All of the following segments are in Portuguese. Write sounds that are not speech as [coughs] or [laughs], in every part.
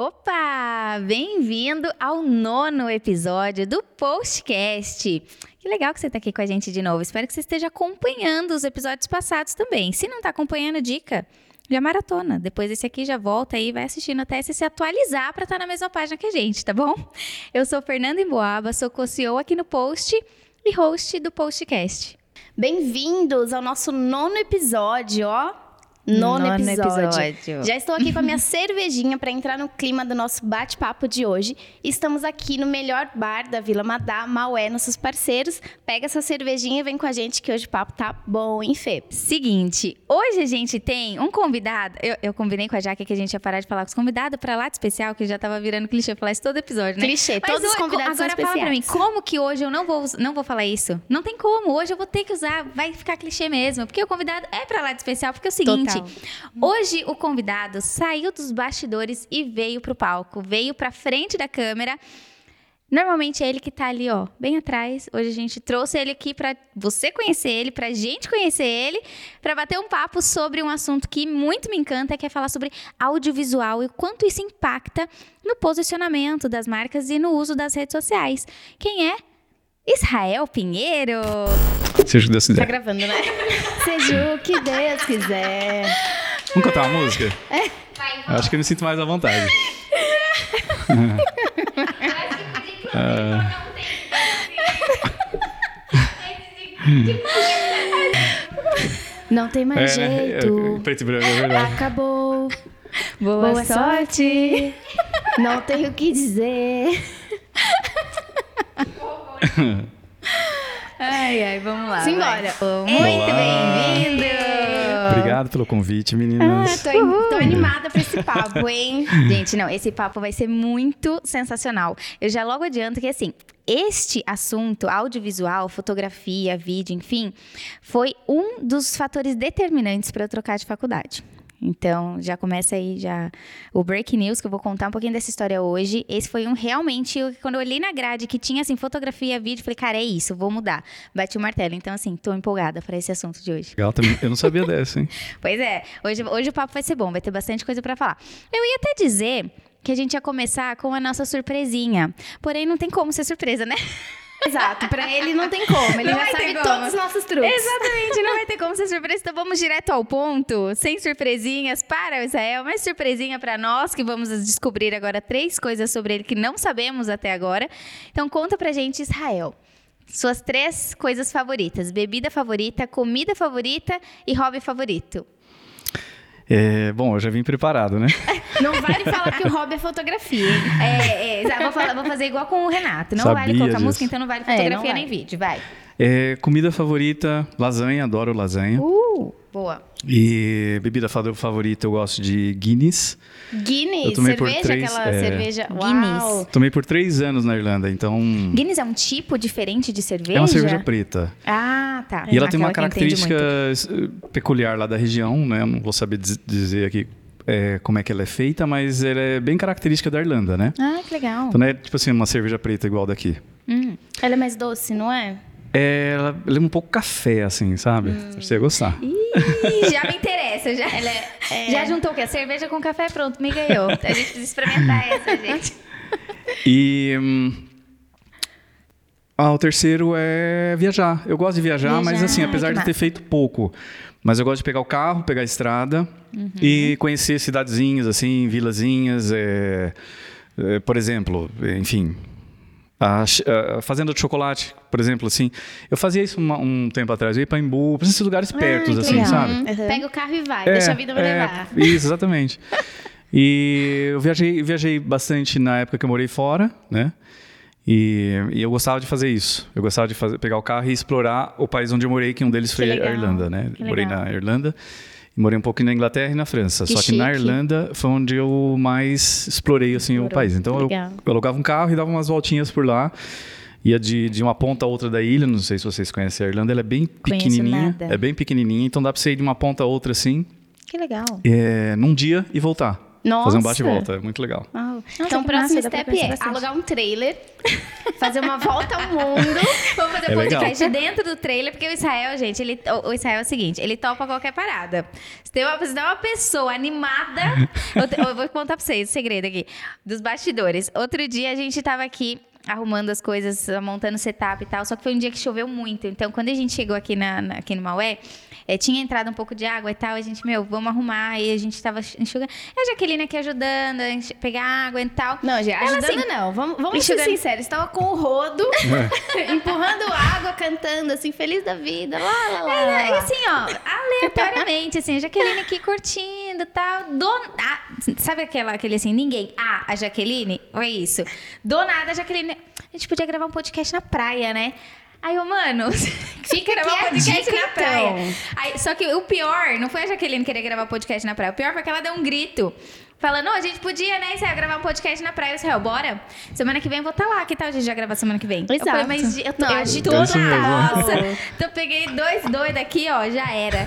Opa! Bem-vindo ao nono episódio do Postcast. Que legal que você está aqui com a gente de novo. Espero que você esteja acompanhando os episódios passados também. Se não está acompanhando, dica. Já maratona. Depois esse aqui já volta aí, vai assistindo até se atualizar para estar tá na mesma página que a gente, tá bom? Eu sou Fernanda Emboaba, sou co-CEO aqui no Post e host do Postcast. Bem-vindos ao nosso nono episódio, ó. Nono, Nono episódio. episódio. Já estou aqui com a minha [laughs] cervejinha para entrar no clima do nosso bate-papo de hoje. Estamos aqui no melhor bar da Vila Madá, Maué, nossos parceiros. Pega essa cervejinha e vem com a gente que hoje o papo tá bom, hein, Fê? Seguinte, hoje a gente tem um convidado. Eu, eu combinei com a Jaque que a gente ia parar de falar com os convidados para lá de especial, que já tava virando clichê falar isso todo episódio, né? Clichê, Mas todos os convidados agora são fala pra mim, como que hoje eu não vou, não vou falar isso? Não tem como. Hoje eu vou ter que usar, vai ficar clichê mesmo, porque o convidado é para lá de especial, porque é o seguinte, Total. Hoje o convidado saiu dos bastidores e veio para o palco, veio para frente da câmera. Normalmente é ele que está ali, ó, bem atrás. Hoje a gente trouxe ele aqui para você conhecer ele, para a gente conhecer ele, para bater um papo sobre um assunto que muito me encanta, que é falar sobre audiovisual e o quanto isso impacta no posicionamento das marcas e no uso das redes sociais. Quem é? Israel Pinheiro. Seja o que Deus quiser. Tá gravando, né? [laughs] Seja o que Deus quiser. Vamos cantar uma música? É. Eu acho que eu me sinto mais à vontade. [laughs] Não tem mais é, jeito. É, preto e branco, é verdade. Acabou. Boa, Boa sorte. Não tenho o que dizer. [laughs] Ai, ai, vamos lá. Simbora. Muito bem-vindo. Obrigado pelo convite, meninas. Ah, tô, tô animada pra esse papo, hein? [laughs] Gente, não, esse papo vai ser muito sensacional. Eu já logo adianto que, assim, este assunto, audiovisual, fotografia, vídeo, enfim, foi um dos fatores determinantes para eu trocar de faculdade. Então, já começa aí já o break news que eu vou contar um pouquinho dessa história hoje. Esse foi um realmente quando eu olhei na grade que tinha assim fotografia, vídeo, falei, cara, é isso, vou mudar. Bati o martelo. Então, assim, tô empolgada para esse assunto de hoje. Legal também. Eu não sabia [laughs] dessa, hein? pois é. Hoje, hoje o papo vai ser bom, vai ter bastante coisa para falar. Eu ia até dizer que a gente ia começar com a nossa surpresinha. Porém, não tem como ser surpresa, né? [laughs] Exato, pra ele não tem como, ele não já sabe todos os nossos truques. Exatamente, não vai ter como ser surpresa. Então vamos direto ao ponto, sem surpresinhas para o Israel, mas surpresinha para nós que vamos descobrir agora três coisas sobre ele que não sabemos até agora. Então conta pra gente, Israel. Suas três coisas favoritas: bebida favorita, comida favorita e hobby favorito. É, bom, eu já vim preparado, né? [laughs] Não vale falar que o hobby é fotografia. É, é vou, falar, vou, fazer igual com o Renato. Não Sabia vale colocar disso. música, então não vale fotografia é, não nem vídeo. Vai. É, comida favorita, lasanha, adoro lasanha. Uh, boa. E bebida favorita, eu gosto de Guinness. Guinness? Eu tomei cerveja, por três, aquela é, cerveja. Guinness. Tomei por três anos na Irlanda, então. Guinness é um tipo diferente de cerveja? É uma cerveja preta. Ah, tá. E ela tem uma característica peculiar lá da região, né? Eu não vou saber dizer aqui é, como é que ela é feita, mas ela é bem característica da Irlanda, né? Ah, que legal. Então não é tipo assim, uma cerveja preta igual daqui. Hum. Ela é mais doce, não é? É, ela lembra um pouco café, assim, sabe? Hum. Você ia gostar. Ih, já me interessa. Já, ela é, é... já juntou o quê? Cerveja com café, pronto, me ganhou. A gente precisa experimentar essa, gente. E... Hum, ah, o terceiro é viajar. Eu gosto de viajar, viajar mas assim, apesar de ter feito pouco. Mas eu gosto de pegar o carro, pegar a estrada uhum. e conhecer cidadezinhas, assim, vilazinhas. É, é, por exemplo, enfim, a, a, fazenda de chocolate, por exemplo, assim. Eu fazia isso uma, um tempo atrás. Eu ia para Embu, para esses lugares perto, assim, legal. sabe? Uhum. Pega o carro e vai, é, deixa a vida me é, levar. Isso, exatamente. e eu viajei, viajei bastante na época que eu morei fora, né? E, e, eu gostava de fazer isso. Eu gostava de fazer, pegar o carro e explorar o país onde eu morei, que um deles que foi legal. a Irlanda, né? morei na Irlanda. Morei um pouquinho na Inglaterra e na França. Que Só chique. que na Irlanda foi onde eu mais explorei assim, o país. Então eu, eu, alugava um carro e dava umas voltinhas por lá. Ia de, de uma ponta a outra da ilha. Não sei se vocês conhecem a Irlanda. Ela é bem pequenininha. É bem pequenininha. Então dá para você ir de uma ponta a outra assim. Que legal. É, num dia e voltar. Nossa. Fazer um bate-volta, é muito legal. Então, o próximo step é alugar um trailer, [laughs] fazer uma volta ao mundo. [laughs] Vamos fazer é podcast legal. dentro do trailer, porque o Israel, gente, ele, o Israel é o seguinte, ele topa qualquer parada. Se tem uma, se tem uma pessoa animada, [laughs] eu, eu, vou contar pra vocês o segredo aqui, dos bastidores. Outro dia a gente tava aqui arrumando as coisas, montando setup e tal, só que foi um dia que choveu muito. Então, quando a gente chegou aqui, na, na aqui no Maué, é, tinha entrado um pouco de água e tal, a gente, meu, vamos arrumar. E a gente tava enxugando. É a Jaqueline aqui ajudando a pegar água e tal. Não, já ajudando assim, não. Vamos, vamos enxugando... ser sinceros. Estava com o rodo, [laughs] empurrando água, cantando, assim, feliz da vida. Lá, lá, lá. É, e assim, ó, aleatoriamente, assim, a Jaqueline aqui curtindo e tal. Do... Ah, sabe aquela, aquele assim, ninguém. Ah, a Jaqueline? Foi isso. Do nada, a Jaqueline. A gente podia gravar um podcast na praia, né? Aí eu, mano, [laughs] fica gravar podcast dica, na praia. Então. Aí, só que o pior não foi a Jaqueline querer gravar podcast na praia. O pior foi que ela deu um grito. Falando, não, a gente podia, né, Israel, gravar um podcast na praia. Israel, bora? Semana que vem eu vou estar tá lá. Que tal a gente já gravar semana que vem? Exato. Eu falei, mas eu tô não, de toda. Nossa. Então eu peguei dois doidos aqui, ó, já era.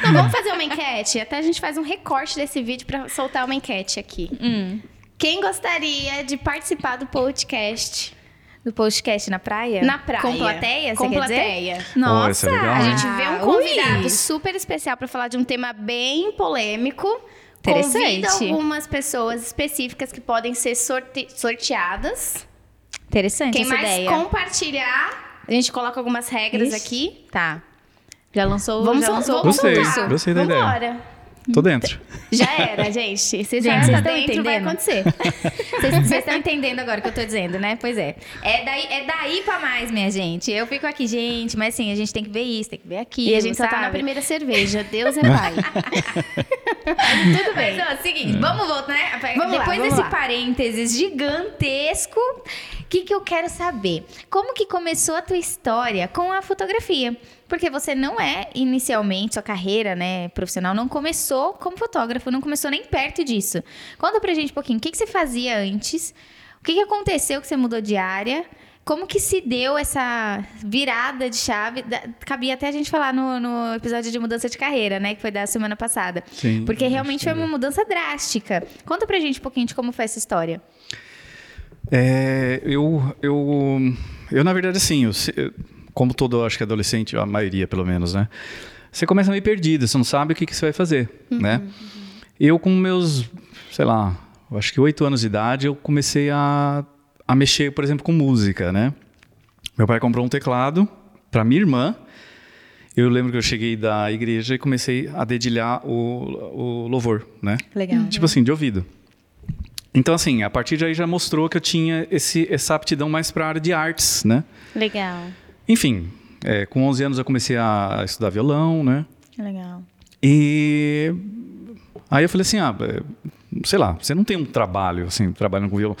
Então vamos fazer uma enquete? Até a gente faz um recorte desse vídeo para soltar uma enquete aqui. Hum. Quem gostaria de participar do podcast? Do podcast na praia? Na praia. Com plateia, Com plateia. Dizer? Nossa, oh, é a gente vê um convidado Ui. super especial para falar de um tema bem polêmico. Convida algumas pessoas específicas que podem ser sorte sorteadas. Interessante Quem essa mais ideia. compartilhar, a gente coloca algumas regras Ixi. aqui. Tá. Já lançou, vamos já lançou gostei, Gostei da Vambora. ideia. Tô dentro. [laughs] Já era, gente. Se já tá dentro, entendendo? vai acontecer. Vocês estão entendendo agora o que eu tô dizendo, né? Pois é. É daí, é daí pra mais, minha gente. Eu fico aqui, gente, mas assim, a gente tem que ver isso, tem que ver aquilo. E a gente sabe? só tá na primeira cerveja. Deus é [laughs] pai. [laughs] Tudo bem. Mas, ó, seguinte, vamos voltar, né? Vamos Depois lá, desse lá. parênteses gigantesco, o que, que eu quero saber? Como que começou a tua história com a fotografia? Porque você não é, inicialmente, sua carreira né, profissional não começou como fotógrafo, não começou nem perto disso. Conta pra gente um pouquinho, o que, que você fazia antes? O que, que aconteceu que você mudou de área? Como que se deu essa virada de chave? Cabia até a gente falar no, no, episódio de mudança de carreira, né? Que foi da semana passada. Sim. Porque realmente foi uma mudança drástica. Conta pra gente um pouquinho de como foi essa história. É, eu, eu, eu, na verdade, assim, eu, como todo, acho que adolescente, a maioria pelo menos, né? Você começa meio perdido, você não sabe o que, que você vai fazer, uhum, né? Uhum. Eu com meus, sei lá, acho que oito anos de idade, eu comecei a, a mexer, por exemplo, com música, né? Meu pai comprou um teclado para minha irmã. Eu lembro que eu cheguei da igreja e comecei a dedilhar o, o louvor, né? Legal. Tipo assim, de ouvido. Então, assim, a partir daí já mostrou que eu tinha esse, essa aptidão mais para a área de artes, né? Legal. Enfim, é, com 11 anos eu comecei a estudar violão, né? Legal. E aí eu falei assim, ah, é, sei lá, você não tem um trabalho, assim, trabalhando com violão.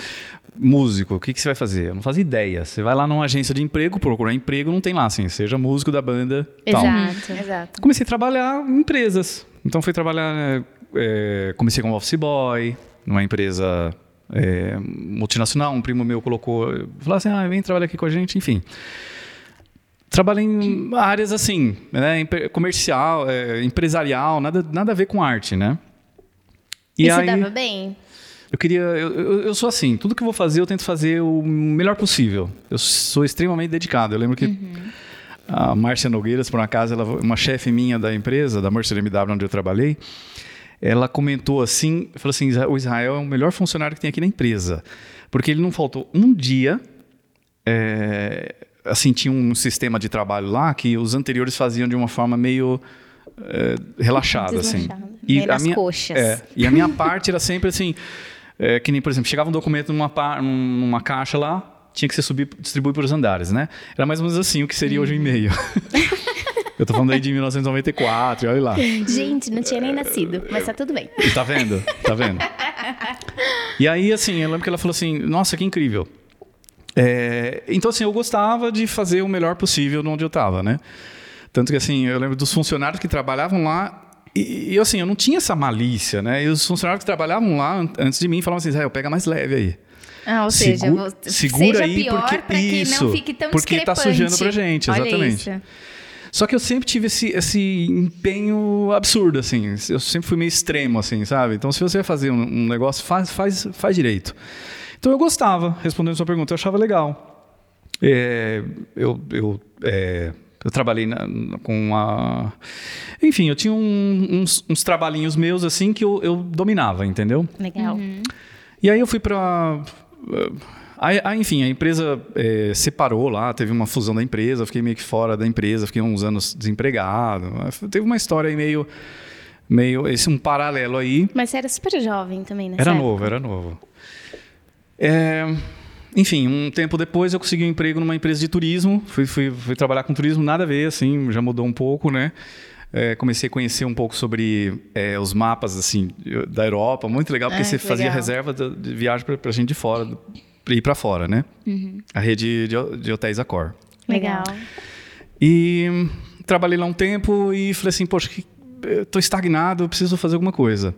Músico, o que, que você vai fazer? Eu não fazia ideia. Você vai lá numa agência de emprego, procurar emprego, não tem lá, assim, seja músico da banda, Exato, tal. exato. Comecei a trabalhar em empresas. Então fui trabalhar, é, comecei como office boy, numa empresa é, multinacional. Um primo meu colocou, falou assim, ah, vem trabalhar aqui com a gente, enfim trabalha em áreas assim, né, comercial, é, empresarial, nada, nada a ver com arte, né? E, e aí, você dava bem? Eu queria, eu, eu, eu, sou assim, tudo que eu vou fazer eu tento fazer o melhor possível. Eu sou extremamente dedicado. Eu lembro que uhum. a Márcia Nogueiras, por um acaso, ela, uma chefe minha da empresa, da Mercer MW, onde eu trabalhei, ela comentou assim, falou assim, o Israel é o melhor funcionário que tem aqui na empresa, porque ele não faltou um dia é, assim, tinha um sistema de trabalho lá que os anteriores faziam de uma forma meio é, relaxada, assim. E a minha, coxas. É, e a minha parte era sempre assim, é, que nem, por exemplo, chegava um documento numa, numa caixa lá, tinha que ser subir, distribuído por os andares, né? Era mais ou menos assim o que seria hoje o e-mail. [laughs] Eu tô falando aí de 1994, olha lá. Gente, não tinha nem nascido, mas tá tudo bem. Tá vendo? Tá vendo? E aí, assim, eu lembro que ela falou assim, nossa, que incrível. É, então, assim, eu gostava de fazer o melhor possível onde eu estava, né? Tanto que, assim, eu lembro dos funcionários que trabalhavam lá e, e, assim, eu não tinha essa malícia, né? E os funcionários que trabalhavam lá antes de mim falavam assim, Israel, pega mais leve aí. Ah, ou seja, segura seja aí pior porque isso, não fique tão porque tá sujando pra gente, exatamente. Só que eu sempre tive esse, esse empenho absurdo, assim. Eu sempre fui meio extremo, assim, sabe? Então, se você vai fazer um, um negócio, faz, faz, faz direito. Então, eu gostava, respondendo a sua pergunta, eu achava legal. É, eu, eu, é, eu trabalhei na, com a... Enfim, eu tinha um, uns, uns, trabalhinhos meus, assim, que eu, eu dominava, entendeu? Legal. Uhum. E aí eu fui para Aí, aí, enfim, a empresa é, separou lá, teve uma fusão da empresa, fiquei meio que fora da empresa, fiquei uns anos desempregado. Teve uma história aí meio. meio esse um paralelo aí. Mas você era super jovem também, né? Era novo, era novo. É, enfim, um tempo depois eu consegui um emprego numa empresa de turismo. Fui, fui, fui trabalhar com turismo, nada a ver, assim, já mudou um pouco, né? É, comecei a conhecer um pouco sobre é, os mapas assim da Europa, muito legal, porque Ai, você fazia legal. reserva de, viagem para gente de fora, ir para fora, né? Uhum. A rede de, de hotéis Accor. Legal. E trabalhei lá um tempo e falei assim, poxa, estou estagnado, preciso fazer alguma coisa.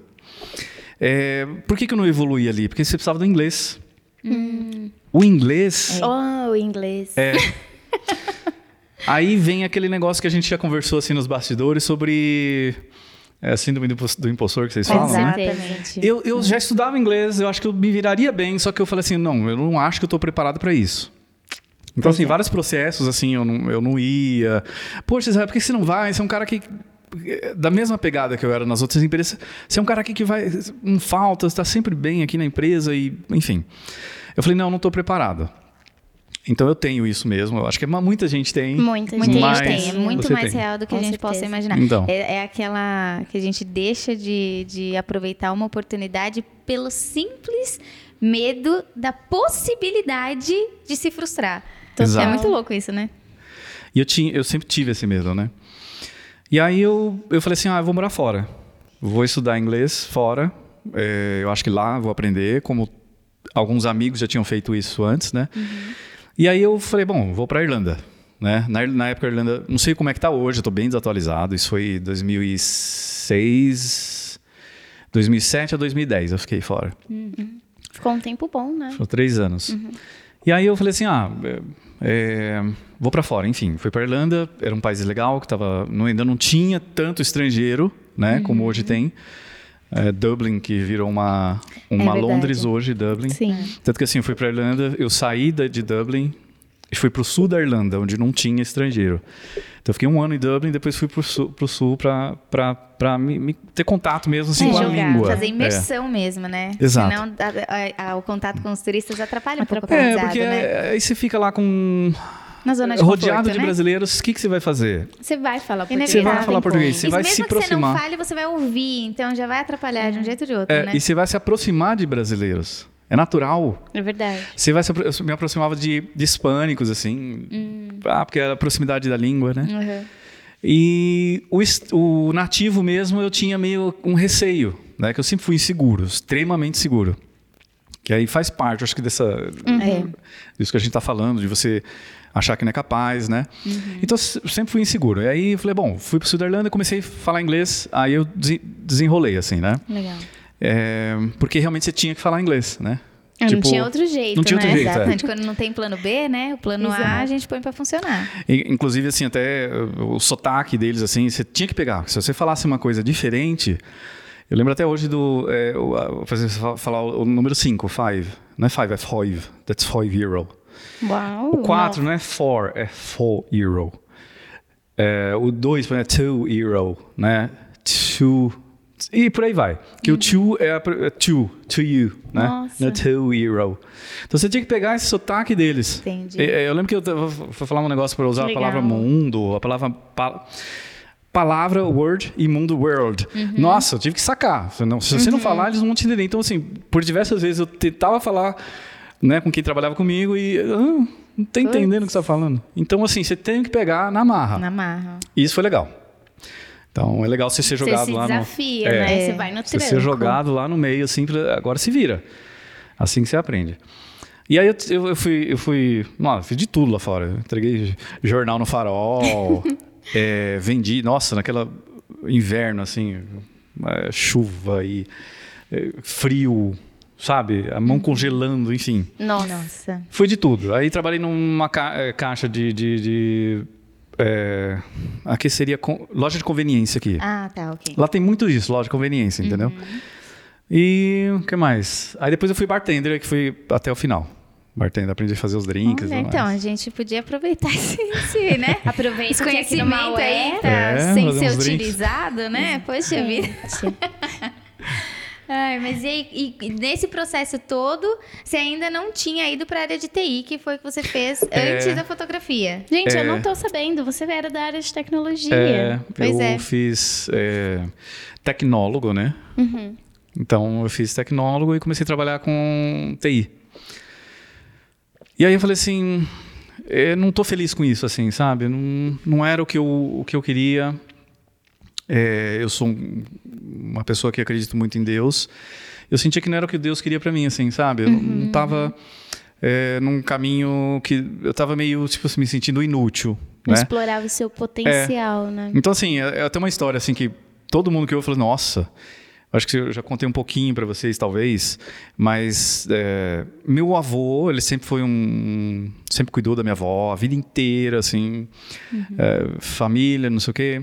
É, por que, que eu não evoluí ali? Porque você precisava do inglês. Hum. O inglês... É. Oh, o inglês. É... [laughs] Aí vem aquele negócio que a gente já conversou assim nos bastidores sobre é, síndrome do, do impostor que vocês falam, né? Exatamente. né? Eu, eu já estudava inglês, eu acho que eu me viraria bem, só que eu falei assim, não, eu não acho que eu estou preparado para isso. Então, assim, é. vários processos, assim, eu não, eu não ia. Poxa, Zé, por que você não vai? Você é um cara que da mesma pegada que eu era nas outras empresas, você é um cara aqui que vai, não falta, está sempre bem aqui na empresa e, enfim. Eu falei, não, não estou preparado. Então eu tenho isso mesmo. Eu acho que muita gente tem. Muita, muita gente tem. É muito mais tem. real do que Com a gente certeza. possa imaginar. Então. É, é, aquela que a gente deixa de, de aproveitar uma oportunidade pelo simples medo da possibilidade de se frustrar. Então, Exato. É muito louco isso, né? E eu, tinha, eu sempre tive esse medo, né? E aí eu, eu falei assim, ah, eu vou morar fora. Vou estudar inglês fora. É, eu acho que lá vou aprender, como alguns amigos já tinham feito isso antes, né? Uhum. E aí eu falei, bom, vou para Irlanda. Né? Na, na, época a Irlanda, não sei como é que está hoje, eu estou bem desatualizado. Isso foi 2006, 2007 a 2010 eu fiquei fora. Uhum. Ficou um tempo bom, né? Ficou três anos. Uhum. E aí eu falei assim, ah, é, vou para fora. Enfim, fui para Irlanda, era um país legal que tava, não, ainda não tinha tanto estrangeiro, né, uhum. como hoje tem é, Dublin, que virou uma, uma é Londres hoje, Dublin. Sim. Tanto que assim, eu fui para Irlanda, eu saí de Dublin e fui para o sul da Irlanda, onde não tinha estrangeiro. Então eu fiquei um ano em Dublin, depois fui para o sul, pro sul para me, me, ter contato mesmo assim, é, com a jogar, língua. Fazer imersão é. mesmo, né? Exato. Senão a, a, a, o contato com os turistas atrapalha um pouco a É, porque né? aí você fica lá com na zona de Rodeado conforto, de né? brasileiros, o que, que você vai fazer? Você vai falar português. Você vai falar português, você vai se aproximar. Mesmo que você não fale, você vai ouvir, então já vai atrapalhar de um jeito ou de outro, é, né? E você vai se aproximar de brasileiros. É natural. É verdade. Você vai se, eu me aproximava de, de hispânicos, assim. Hum. Ah, porque era a proximidade da língua, né? Uhum. E o, o nativo mesmo eu tinha meio um receio, né? Que eu sempre fui inseguro, extremamente seguro. Que aí faz parte, acho que dessa. Uhum. Disso que a gente está falando, de você achar que não é capaz, né? Uhum. Então eu sempre fui inseguro. E aí eu falei, bom, fui para o sul da Irlanda, comecei a falar inglês, aí eu desenrolei, assim, né? Legal. É, porque realmente você tinha que falar inglês, né? É, tipo, não tinha outro jeito, não tinha né? outro jeito, Exatamente. É. Quando não tem plano B, né? O plano Exato. A a gente põe para funcionar. E, inclusive, assim, até o sotaque deles, assim, você tinha que pegar. Se você falasse uma coisa diferente, eu lembro até hoje do. É, o, fazer, falar o número 5, 5. Não é 5, é 5. That's 5 euro. Uau! O 4 não é 4, é 4 euro. É, o 2 é 2 euro, né? 2 e por aí vai. Que o to é, é to, to you, né? Nossa. Não é to euro. Então você tinha que pegar esse sotaque deles. Entendi. Eu, eu lembro que eu fui falar um negócio para usar a palavra mundo, a palavra. Pa, palavra word e mundo world. Uhum. Nossa, eu tive que sacar. Se, não, se uhum. você não falar, eles não vão te entender. Então, assim, por diversas vezes eu tentava falar né, com quem trabalhava comigo e ah, não tá entendendo o que você está falando. Então, assim, você tem que pegar na marra. Na marra. Isso foi legal. Então, é legal você ser jogado você lá desafia, no... né? É, você vai no tranco. Você ser jogado lá no meio, assim, agora se vira. Assim que você aprende. E aí eu, eu fui, eu fui, mano, fiz de tudo lá fora. Eu entreguei jornal no farol, [laughs] é, vendi, nossa, naquela inverno, assim, é, chuva e é, frio, sabe? A mão uhum. congelando, enfim. Nossa. Foi de tudo. Aí trabalhei numa ca é, caixa de, de, de É, aqui seria loja de conveniência aqui. Ah, tá, ok. Lá tem muito isso, loja de conveniência, entendeu? Uhum. E o que mais? Aí depois eu fui bartender, que fui até o final. Bartender, aprendi a fazer os drinks. Olha, então, a gente podia aproveitar [laughs] esse, esse né? Aproveita esse conhecimento aí, tá é, sem ser utilizado, né? Poxa vida. [laughs] Ai, mas e, e, nesse processo todo, você ainda não tinha ido para a área de TI, que foi o que você fez é, antes da fotografia? Gente, é, eu não tô sabendo. Você era da área de tecnologia. É, pois eu é. fiz é, tecnólogo, né? Uhum. Então, eu fiz tecnólogo e comecei a trabalhar com TI. E aí eu falei assim, eu não tô feliz com isso, assim, sabe? Não, não era o que eu, o que eu queria. É, eu sou uma pessoa que acredita muito em Deus. Eu sentia que não era o que Deus queria para mim, assim, sabe? Eu uhum. não estava é, num caminho que eu estava meio, tipo, me sentindo inútil. Não né? explorava o seu potencial, é. né? Então, assim, é, é até uma história, assim, que todo mundo que eu falou, nossa, Acho que eu já contei um pouquinho para vocês, talvez, mas é, meu avô, ele sempre foi um, sempre cuidou da minha avó a vida inteira, assim, uhum. é, família, não sei o quê.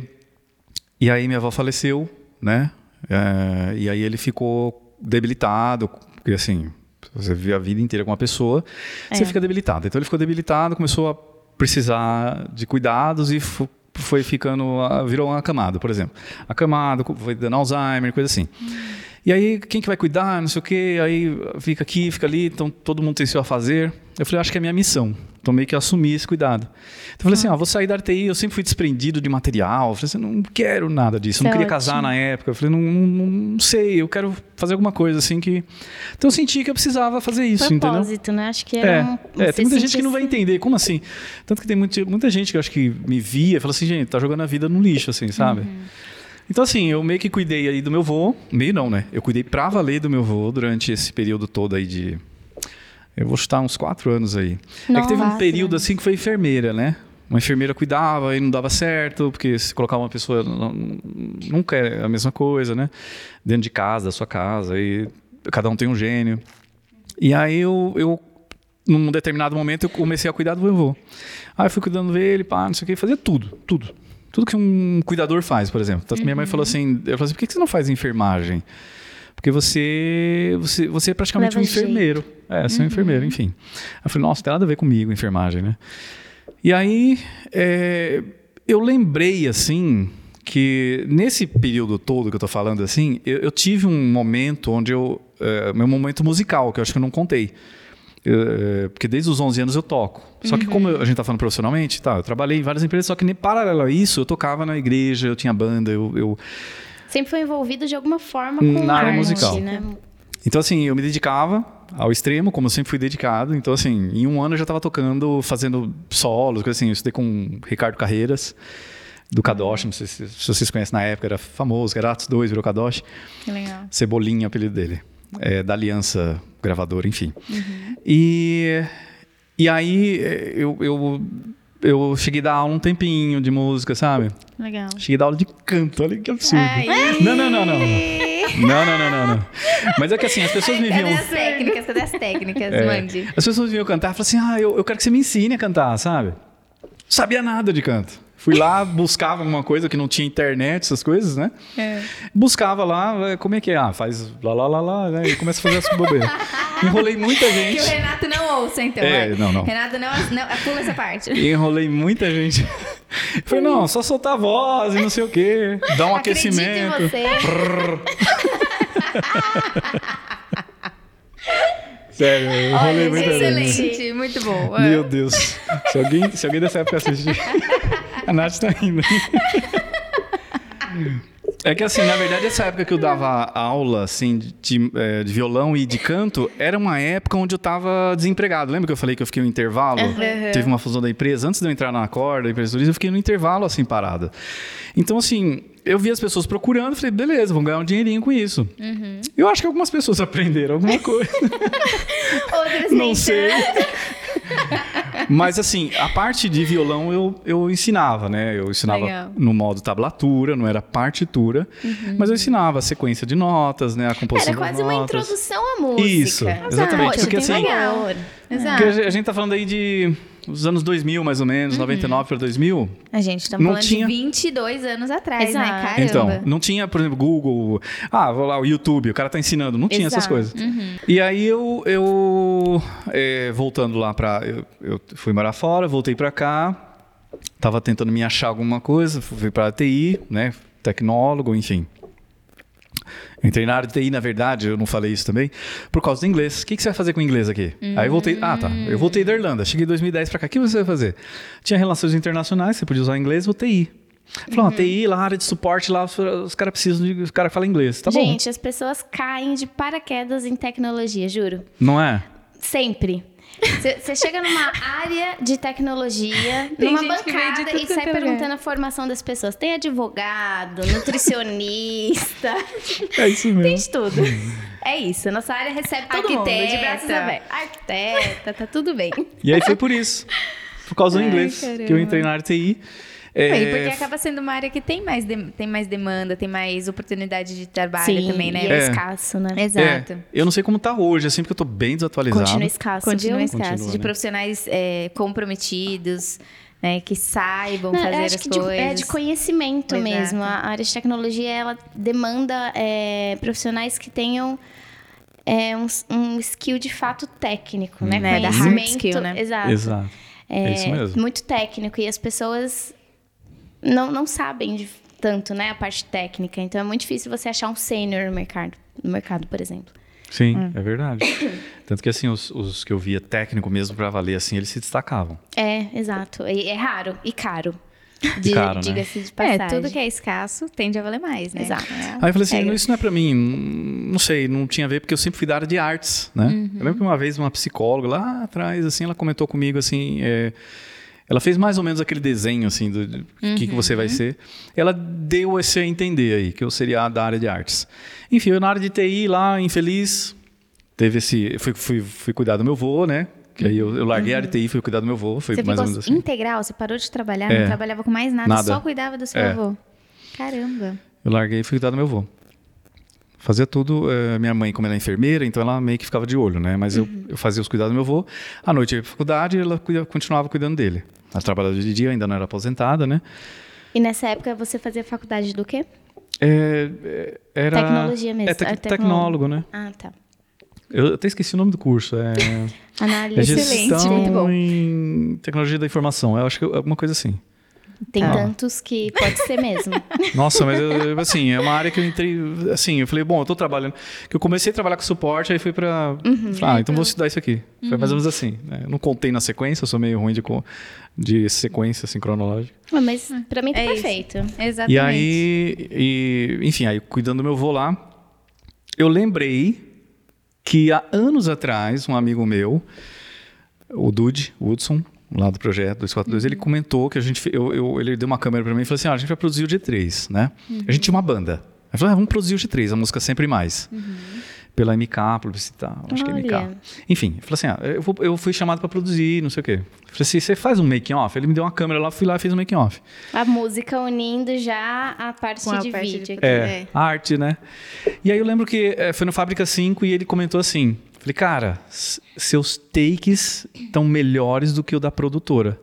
E aí minha avó faleceu, né? É, e aí ele ficou debilitado, porque assim, você vive a vida inteira com uma pessoa, você é. fica debilitado. Então ele ficou debilitado, começou a precisar de cuidados e foi ficando, virou uma camada, por exemplo. Acamado, foi dando Alzheimer, coisa assim. Hum. E aí, quem que vai cuidar, não sei o quê, aí fica aqui, fica ali, então todo mundo tem seu a fazer. Eu falei, acho que é a minha missão. Então meio que assumi esse cuidado. Então eu falei assim, ó, vou sair da RTI, eu sempre fui desprendido de material. Eu falei assim, não quero nada disso. Eu não é queria ótimo. casar na época. Eu falei, não, não, não, sei, eu quero fazer alguma coisa assim que. Então eu senti que eu precisava fazer isso, Propósito, entendeu? né? Acho que era é, um, é, tem muita gente que não vai assim. entender. Como assim? Tanto que tem muita, muita gente que eu acho que me via e fala assim, gente, tá jogando a vida no lixo, assim, sabe? Uhum. Então, assim, eu meio que cuidei aí do meu voo. Meio não, né? Eu cuidei pra valer do meu voo durante esse período todo aí de. Eu vou chutar uns quatro anos aí. Nossa, é que teve um período assim que foi enfermeira, né? Uma enfermeira cuidava e não dava certo, porque se colocar uma pessoa. Nunca é a mesma coisa, né? Dentro de casa, da sua casa, e cada um tem um gênio. E aí eu, eu num determinado momento, eu comecei a cuidar do meu avô. Aí eu fui cuidando dele, pá, não sei o que, fazia tudo, tudo. Tudo que um cuidador faz, por exemplo. Tanto uhum. minha mãe falou uhum. assim, eu falei assim, por que você não faz enfermagem? Porque você, você, você é praticamente Leva um enfermeiro. Jeito. É, você uhum. é um enfermeiro, enfim. Eu falei, nossa, tem nada a ver comigo, enfermagem, né? E aí, é, eu lembrei, assim, que nesse período todo que eu tô falando, assim, eu, eu tive um momento onde eu... É, meu momento musical, que eu acho que eu não contei. Eu, porque desde os 11 anos eu toco. Só que como a gente tá falando profissionalmente, tá, eu trabalhei em várias empresas, só que nem paralelo a isso, eu tocava na igreja, eu tinha banda, eu... eu... Sempre foi envolvido de alguma forma com na área musical. né? Então, assim, eu me dedicava ao extremo, como eu sempre fui dedicado. Então, assim, em um ano eu já estava tocando, fazendo solos, coisa assim. Eu estudei com Ricardo Carreiras, do Kadosh, não sei se, se vocês conhecem na época, era famoso, era Atos 2, virou Kadosh. Que legal. Cebolinha, apelido dele é, da Aliança Gravadora, enfim. Uhum. E, e aí eu, eu, eu cheguei a dar aula um tempinho de música, sabe? Legal. Cheguei a dar aula de canto, olha que absurdo. Ai. Não, não, não, não. Não, não, não, não, não. Mas é que assim, as pessoas me viam. Cadê as técnicas? Cadê as técnicas? É, Mande. As pessoas me viam cantar e falaram assim: ah, eu, eu quero que você me ensine a cantar, sabe? Não sabia nada de canto. Fui lá, buscava alguma coisa que não tinha internet, essas coisas, né? É. Buscava lá, é, como é que é? Ah, faz lá, lá, lá, lá, né? E começa a fazer essa bobeira. Enrolei muita gente. Que o Renato não ouça, então. É, não, não. Renato não, não pula essa parte. Enrolei muita gente. Falei, não, só soltar a voz e não sei o quê. Dar um Acredite aquecimento. Em você. [laughs] Sério, eu rolei Olha, muita Excelente, muito bom. Meu Deus. Se alguém, se alguém dessa época assistir. A Nath tá indo. [laughs] É que assim, na verdade, essa época que eu dava aula assim, de, de, é, de, violão e de canto, era uma época onde eu estava desempregado. Lembra que eu falei que eu fiquei no intervalo? Uhum. Teve uma fusão da empresa. Antes de eu entrar na corda, da empresa eu fiquei no intervalo assim, parado. Então, assim, eu vi as pessoas procurando, falei, beleza, vamos ganhar um dinheirinho com isso. Uhum. Eu acho que algumas pessoas [laughs] aprenderam alguma coisa. [laughs] Outras Não sei. [laughs] Mas assim, a parte de violão eu, eu ensinava, né? Eu ensinava Legal. no modo tablatura, não era partitura, uhum. mas eu ensinava a sequência de notas, né? A composição Era quase uma introdução à música. Isso, exatamente. Poxa, porque assim, legal. Exato. Porque a gente tá falando aí de os anos 2000, mais ou menos, uhum. 99 para 2000. A gente estamos falando tinha... de 22 anos atrás, né? Exato. né? Caramba. Então, não tinha, por exemplo, Google, ah, vou lá, o YouTube, o cara tá ensinando, não tinha Exato. essas coisas. Uhum. E aí eu, eu é, voltando lá para, eu, eu, fui morar fora, voltei para cá, tava tentando me achar alguma coisa, fui para a TI, né? Tecnólogo, enfim. Entrei na área de TI, na verdade, eu não falei isso também, por causa do inglês. O que, que você vai fazer com o inglês aqui? Hum. Aí eu voltei. Ah, tá. Eu voltei da Irlanda. Cheguei em 2010 para cá. O que você vai fazer? Tinha relações internacionais, você podia usar inglês ou TI. Falou, uhum. TI, lá, área de suporte, lá, os caras precisam de. Os caras falam inglês. Tá Gente, bom. as pessoas caem de paraquedas em tecnologia, juro. Não é? Sempre. Você chega numa área de tecnologia, Tem numa bancada e sai perguntando a formação das pessoas. Tem advogado, nutricionista. É isso mesmo. Tem de tudo. É isso. Nossa área recebe todo Arquiteta. mundo, de braços abertos. Arquiteta, tá tudo bem. E aí foi por isso. Por causa do [laughs] Ai, inglês caramba. que eu entrei na área TI. É... porque acaba sendo uma área que tem mais, de, tem mais demanda, tem mais oportunidade de trabalho Sim, também, né? E é, é escasso, né? Exato. É. Eu não sei como tá hoje, assim, porque eu tô bem desatualizado. Continua escasso. Continua escasso. Continua, de né? profissionais é, comprometidos. Né, que saibam não, fazer as coisas. De, é de conhecimento Exato. mesmo. A área de tecnologia ela demanda é, profissionais que tenham é, um, um, skill de fato técnico, né? hum. né? Conhecimento. Da hard skill, né? Exato. Exato. É, é, isso mesmo. Muito técnico. E as pessoas não, não sabem de tanto, né, a parte técnica. Então é muito difícil você achar um sênior no mercado, no mercado, por exemplo. Sim, hum. é verdade. [coughs] Tanto que assim, os, os que eu via técnico mesmo para valer assim, eles se destacavam. É, exato. E é raro e caro. De, né? Diga-se de passagem. É, tudo que é escasso tende a valer mais, né? Exato. É. Aí eu falei assim, isso não é para mim, não sei, não tinha a ver, porque eu sempre fui da área de artes, né? Uhum. Eu lembro que uma vez uma psicóloga lá atrás, assim, ela comentou comigo assim, é, ela fez mais ou menos aquele desenho, assim, do, uhum. que, que você vai uhum. ser. Ela deu esse a entender aí, que eu seria da área de artes. Enfim, eu na área de TI lá, infeliz, teve esse... Fui, fui, fui cuidar do meu avô, né? Que aí eu, eu larguei uhum. a área de TI fui cuidar do meu avô. Foi você mais ou menos assim. integral? Você parou de trabalhar, é. não trabalhava com mais nada, nada. só cuidava do seu é. avô. Caramba. Eu larguei e fui cuidar do meu avô fazia tudo. Uh, minha mãe, como ela é enfermeira, então ela meio que ficava de olho, né? Mas uhum. eu, eu fazia os cuidados do meu avô. À noite ia pra faculdade e ela continuava cuidando dele. Ela trabalhava de dia, ainda não era aposentada, né? E nessa época você fazia faculdade do quê? É, é era... Tecnologia mesmo. É, te, tecnólogo, né? Ah, tá. Eu até esqueci o nome do curso. É, [laughs] Análise. É gestão muito bom. em tecnologia da informação. Eu acho que é alguma coisa assim. Tem ah. tantos que pode ser mesmo. [laughs] Nossa, mas eu, assim, é uma área que eu entrei, assim, eu falei, bom, eu tô trabalhando, que eu comecei a trabalhar com suporte, aí fui para, uhum, ah, então vou estudar isso aqui. Uhum. Foi mais ou menos assim. Né? Eu não contei na sequência, eu sou meio ruim de, de sequência assim, cronológica. Ah, mas para mim tá é perfeito. Isso. Exatamente. E aí, e, enfim, aí cuidando do meu voo lá, eu lembrei que há anos atrás, um amigo meu, o Dude, Woodson, lá do projeto 242, uhum. ele comentou que a gente. Eu, eu, ele deu uma câmera para mim e falou assim: ah, a gente vai produzir o G3, né? Uhum. A gente tinha uma banda. Ele falou: ah, vamos produzir o G3, a música sempre mais. Uhum. Pela MK, publicitar, acho Olha. que é MK. Enfim, ele falou assim: ah, eu, vou, eu fui chamado para produzir, não sei o quê. Eu falei assim: você faz um making-off? Ele me deu uma câmera lá, fui lá e fiz um making-off. A música unindo já a parte Com de a parte vídeo. De... Aqui, é, é, a arte, né? E aí eu lembro que é, foi no Fábrica 5 e ele comentou assim: Falei, cara, seus takes estão melhores do que o da produtora.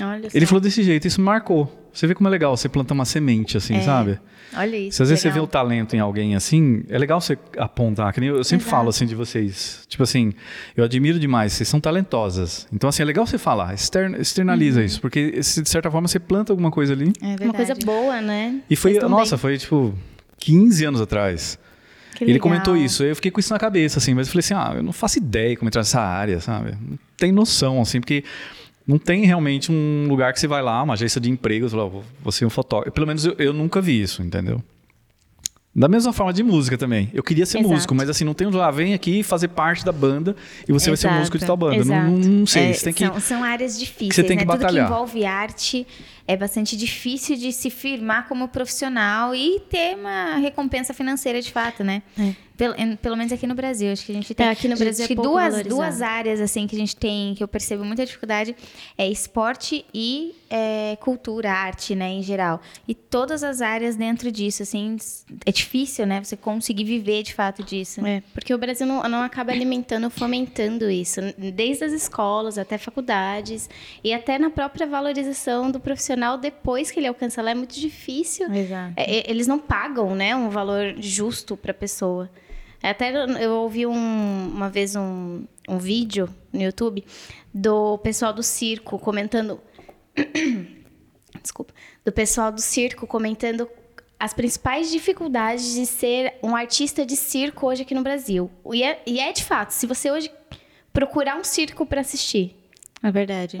Olha Ele só. falou desse jeito, isso marcou. Você vê como é legal você plantar uma semente, assim, é. sabe? Olha isso. Se às vezes legal. você vê o talento em alguém assim, é legal você apontar. Que nem eu sempre Exato. falo assim de vocês. Tipo assim, eu admiro demais, vocês são talentosas. Então, assim, é legal você falar, externa, externaliza uhum. isso, porque de certa forma você planta alguma coisa ali. É uma coisa boa, né? E foi, nossa, bem. foi tipo 15 anos atrás. Que ele comentou isso, eu fiquei com isso na cabeça, assim, mas eu falei assim, ah, eu não faço ideia como entrar nessa área, sabe? Não tem noção, assim, porque não tem realmente um lugar que você vai lá, uma agência de emprego, você fala, você é um fotógrafo. Pelo menos eu, eu, nunca vi isso, entendeu? Da mesma forma de música também. Eu queria ser Exato. músico, mas assim, não tem lá, vem aqui fazer parte da banda e você Exato. vai ser músico de tal banda. Não, não, sei, é, você tem que... São, são áreas difíceis, você tem né? que batalhar. Tudo que envolve arte é bastante difícil de se firmar como profissional e ter uma recompensa financeira de fato, né? É. Pelo, pelo menos aqui no Brasil. Acho que a gente tem. É, aqui no Brasil é duas, duas áreas assim que a gente tem, que eu percebo muita dificuldade: é esporte e é, cultura, arte, né, em geral. E todas as áreas dentro disso, assim, é difícil, né? Você conseguir viver de fato disso. É, porque o Brasil não, não acaba alimentando, fomentando isso, desde as escolas até faculdades e até na própria valorização do profissional depois que ele alcança lá é muito difícil. É, eles não pagam, né, um valor justo para a pessoa. Até eu ouvi um, uma vez um, um vídeo no YouTube do pessoal do circo comentando. [coughs] Desculpa. Do pessoal do circo comentando as principais dificuldades de ser um artista de circo hoje aqui no Brasil. E é, e é de fato, se você hoje procurar um circo para assistir, é verdade.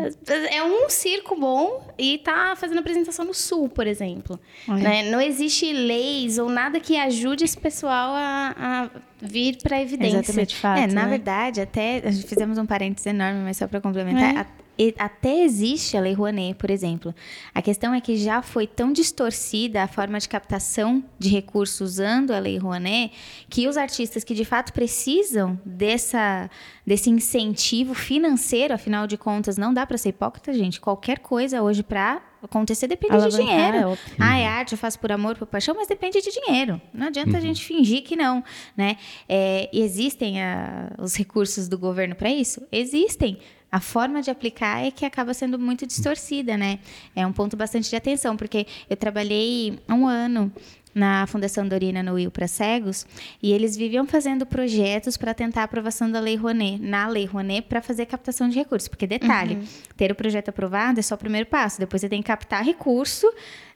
É um circo bom e tá fazendo apresentação no sul, por exemplo. Né? Não existe leis ou nada que ajude esse pessoal a, a vir para evidência. Exatamente, fato, é, na né? verdade, até fizemos um parênteses enorme, mas só para complementar. É até existe a Lei Rouanet, por exemplo. A questão é que já foi tão distorcida a forma de captação de recursos usando a Lei Rouanet que os artistas que de fato precisam dessa, desse incentivo financeiro, afinal de contas, não dá para ser hipócrita, gente. Qualquer coisa hoje para acontecer depende Alavancar, de dinheiro. É ah, é arte, eu faço por amor, por paixão, mas depende de dinheiro. Não adianta uhum. a gente fingir que não, né? É, existem a, os recursos do governo para isso? Existem a forma de aplicar é que acaba sendo muito distorcida, né? É um ponto bastante de atenção, porque eu trabalhei um ano na Fundação Dorina no Will para cegos e eles viviam fazendo projetos para tentar a aprovação da Lei Rouanet, na Lei Rouanet, para fazer captação de recursos. Porque, detalhe, uhum. ter o projeto aprovado é só o primeiro passo. Depois você tem que captar recurso.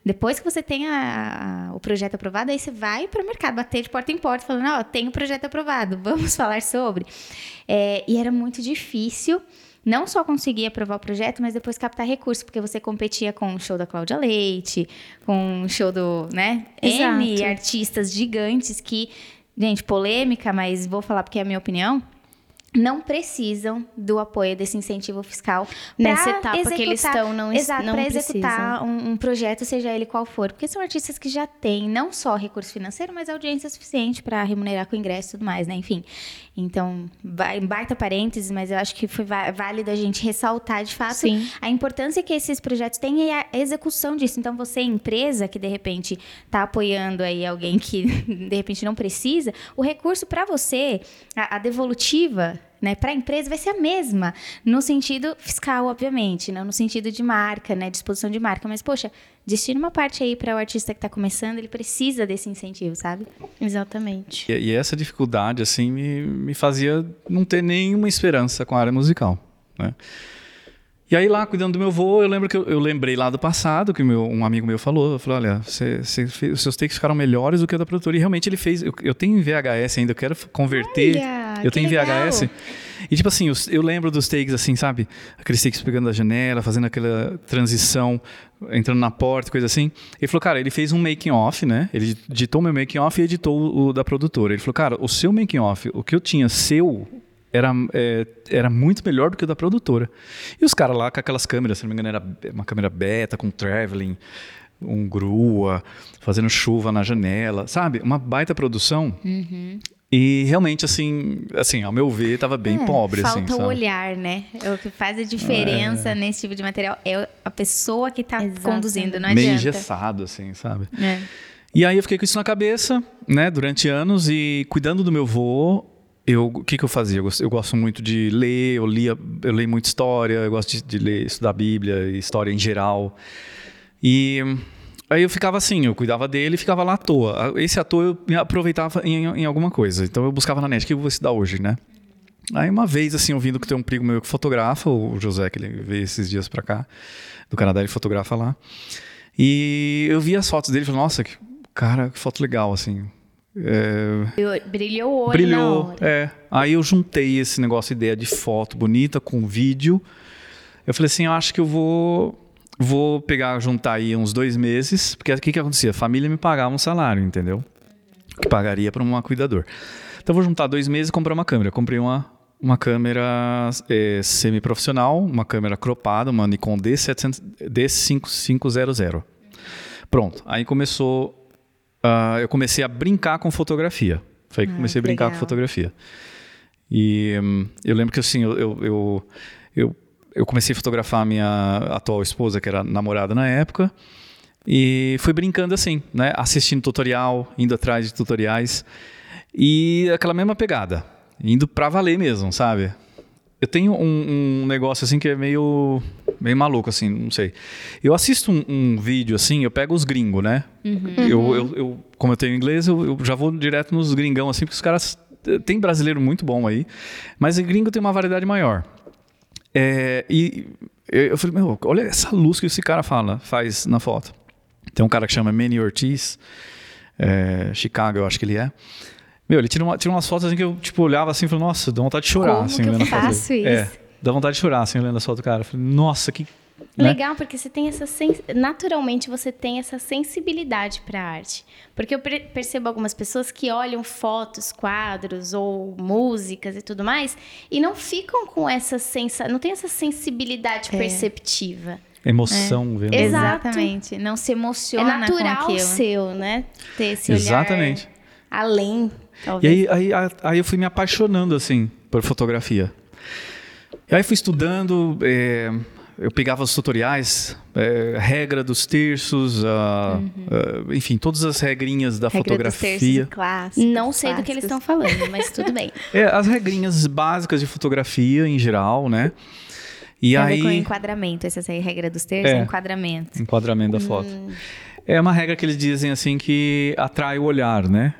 Depois que você tem a, a, o projeto aprovado, aí você vai para o mercado, bater de porta em porta, falando: Ó, oh, tenho o projeto aprovado, vamos [laughs] falar sobre. É, e era muito difícil não só conseguir aprovar o projeto, mas depois captar recursos, porque você competia com o show da Cláudia Leite, com o show do, né, Exato. N artistas gigantes que, gente, polêmica, mas vou falar porque é a minha opinião, não precisam do apoio desse incentivo fiscal nessa etapa executar, que eles estão não exato para executar um, um, projeto seja ele qual for. Porque são artistas que já têm não só recurso financeiro mas audiência suficiente para remunerar com ingresso e tudo mais né? Enfim. Então baita parênteses mas eu acho que foi válido a gente ressaltar de fato Sim. a importância que esses projetos têm e a execução disso. Então você empresa que de repente está apoiando aí alguém que [laughs] de repente não precisa o recurso para você a, a devolutiva né, para a empresa vai ser a mesma, no sentido fiscal, obviamente, não no sentido de marca, né, disposição de marca, mas poxa, destina uma parte aí para o artista que está começando, ele precisa desse incentivo, sabe? Exatamente. E, e, essa dificuldade assim me, me fazia não ter nenhuma esperança com a área musical, né? E aí lá, cuidando do meu voo, eu lembro que eu, eu lembrei lá do passado, que meu, um amigo meu falou, falou, olha, você, você fez, os seus takes ficaram melhores do que o da produtora. E realmente ele fez, eu, eu tenho em VHS ainda, eu quero converter. Olha, eu tenho em VHS. E tipo assim, eu, eu, lembro dos takes assim, sabe? Aqueles takes pegando a janela, fazendo aquela transição, entrando na porta, coisa assim. Ele falou, cara, ele fez um making off, né? Ele editou meu making off e editou o, o da produtora. Ele falou, cara, o seu making off, o que eu tinha seu era, é, era muito melhor do que o da produtora. E os caras lá com aquelas câmeras, se não me engano, era uma câmera beta com traveling, um grua, fazendo chuva na janela, sabe? Uma baita produção. Uhum. E realmente, assim, assim, ao meu ver, estava bem é, pobre. Falta assim, o olhar, né? É o que faz a diferença é. nesse tipo de material é a pessoa que está conduzindo, não adianta. Meio engessado, assim, sabe? É. E aí eu fiquei com isso na cabeça, né, durante anos e cuidando do meu vô, eu, o que, que eu fazia? Eu gosto, eu gosto, muito de ler, eu, lia, eu leio muita história, eu gosto de, de ler, estudar Bíblia, história em geral. E aí eu ficava assim, eu cuidava dele e ficava lá à toa. Esse ator eu aproveitava em, em alguma coisa. Então eu buscava na net, o que eu vou estudar hoje, né? Aí uma vez, assim, ouvindo que tem um primo meu que fotografa, o José, que ele veio esses dias pra cá, do Canadá, ele fotografa lá. E eu vi as fotos dele e falei, nossa, que cara, que foto legal, assim. É... Brilhou o olho Brilhou, é. Aí eu juntei esse negócio, ideia de foto bonita com vídeo. Eu falei assim, eu acho que eu vou vou pegar, juntar aí uns dois meses, porque o que, que acontecia? A família me pagava um salário, entendeu? Que pagaria para um cuidador. Então vou juntar dois meses e comprar uma câmera. comprei uma uma câmera é, semi-profissional, uma câmera cropada, uma Nikon D700, D5500. Pronto, aí começou. Uh, eu comecei a brincar com fotografia. Foi aí que ah, comecei a brincar legal. com fotografia. E um, eu lembro que assim, eu, eu, eu, eu, comecei a fotografar a minha atual esposa, que era namorada na época, e fui brincando assim, né? Assistindo tutorial, indo atrás de tutoriais. E aquela mesma pegada, indo pra valer mesmo, sabe? Eu tenho um, um negócio assim que é meio meio maluco, assim, não sei. Eu assisto um, um vídeo assim, eu pego os gringos, né? Uhum. Eu, eu, eu, como eu tenho inglês, eu, eu, já vou direto nos gringão, assim, porque os caras. Tem brasileiro muito bom aí, mas gringo tem uma variedade maior. É, e eu falei, meu, olha essa luz que esse cara fala, faz na foto. Tem um cara que chama Manny Ortiz, é, Chicago, eu acho que ele é. Meu, ele tira, uma, tira umas fotos assim que eu tipo, olhava assim e falei, nossa, dá vontade de chorar. Como assim, que eu faço isso? É, dá vontade de chorar, assim, olhando a foto do cara. falei, nossa, que né? Legal, porque você tem essa sens... naturalmente você tem essa sensibilidade para arte. Porque eu percebo algumas pessoas que olham fotos, quadros ou músicas e tudo mais e não ficam com essa sensação, não tem essa sensibilidade é. perceptiva. Emoção, é. Exatamente. Não se emociona. É natural seu, né? Ter esse Exatamente. olhar além. Talvez. E aí, aí, aí eu fui me apaixonando assim por fotografia. E aí fui estudando, é, eu pegava os tutoriais, é, regra dos terços, uh, uhum. uh, enfim, todas as regrinhas da regra fotografia. Dos clássicos, Não sei clássicos. do que eles estão falando, mas tudo bem. [laughs] É, as regrinhas básicas de fotografia em geral, né? E Tem aí. com enquadramento, essa aí, regra dos terços, é, enquadramento. Enquadramento da foto. Hum. É uma regra que eles dizem assim que atrai o olhar, né?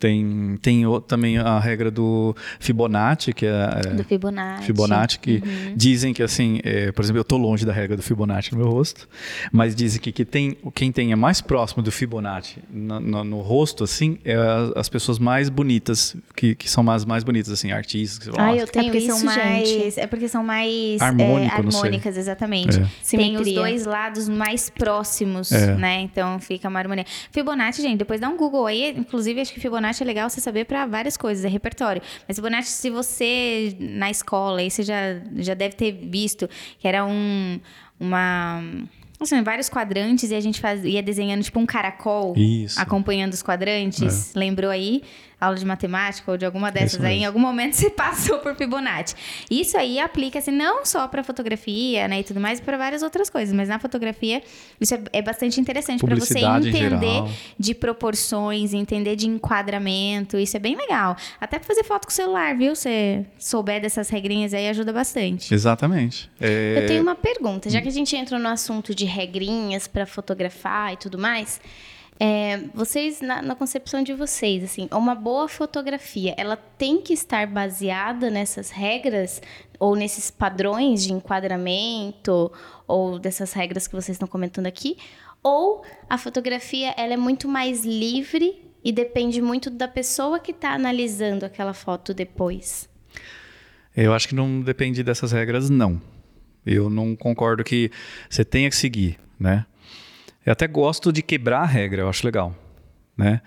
Tem, tem o, também a regra do Fibonacci, que é. é do Fibonacci. Fibonacci, que uhum. dizem que, assim, é, por exemplo, eu estou longe da regra do Fibonacci no meu rosto, mas dizem que, que tem, quem tem é mais próximo do Fibonacci no, no, no rosto, assim, é as, as, pessoas mais bonitas, que, que são as mais bonitas, assim, artistas. Que, ah, eu tenho é porque isso, são mais, gente. É porque são mais Harmônico, é, harmônicas, exatamente. É. Tem os dois lados mais próximos, é. né? Então fica uma harmonia. Fibonacci, gente, depois dá um Google aí, inclusive acho que Fibonacci Fibonacci é legal você saber para várias coisas, é repertório. Mas Fibonacci, se você na escola, aí você já, já deve ter visto que era um, uma assim, vários quadrantes e a gente faz, ia desenhando tipo um caracol, Isso. acompanhando os quadrantes. É. Lembrou aí? Aula de matemática ou de alguma dessas aí, em algum momento [laughs] você passou por Fibonacci. Isso aí aplica-se não só para fotografia, né, e tudo mais, para várias outras coisas, mas na fotografia isso é, é bastante interessante para você entender de proporções, entender de enquadramento, isso é bem legal. Até para fazer foto com o celular, viu? Se souber dessas regrinhas aí ajuda bastante. Exatamente. É... Eu tenho uma pergunta, já que a gente entrou no assunto de regrinhas para fotografar e tudo mais, é, vocês, na, na, concepção de vocês, assim, uma boa fotografia, ela tem que estar baseada nessas regras ou nesses padrões de enquadramento ou dessas regras que vocês estão comentando aqui? Ou a fotografia ela é muito mais livre e depende muito da pessoa que está analisando aquela foto depois? Eu acho que não depende dessas regras, não. Eu não concordo que você tenha que seguir, né? Eu até gosto de quebrar a regra, eu acho legal. Né?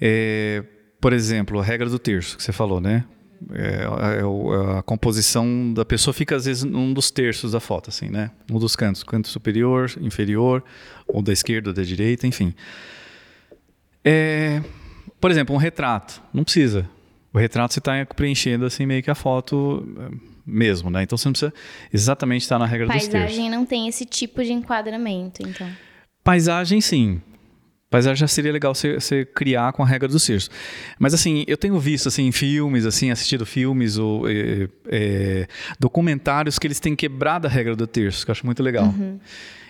É, por exemplo, a regra do terço que você falou, né? É, é, a composição da pessoa fica às vezes num dos terços da foto, assim, né? Um dos cantos, canto superior, inferior, ou da esquerda ou da direita, enfim. É, por exemplo, um retrato, não precisa. O retrato você está preenchendo assim meio que a foto é, mesmo, né? Então você não precisa exatamente estar na regra Paisagem dos terços. Paisagem não tem esse tipo de enquadramento, então. Paisagem, sim. Paisagem já seria legal você, criar com a regra do terços. Mas assim, eu tenho visto assim filmes, assim, assistido filmes ou é, é, documentários que eles têm quebrado a regra do terço, que eu acho muito legal. Uhum.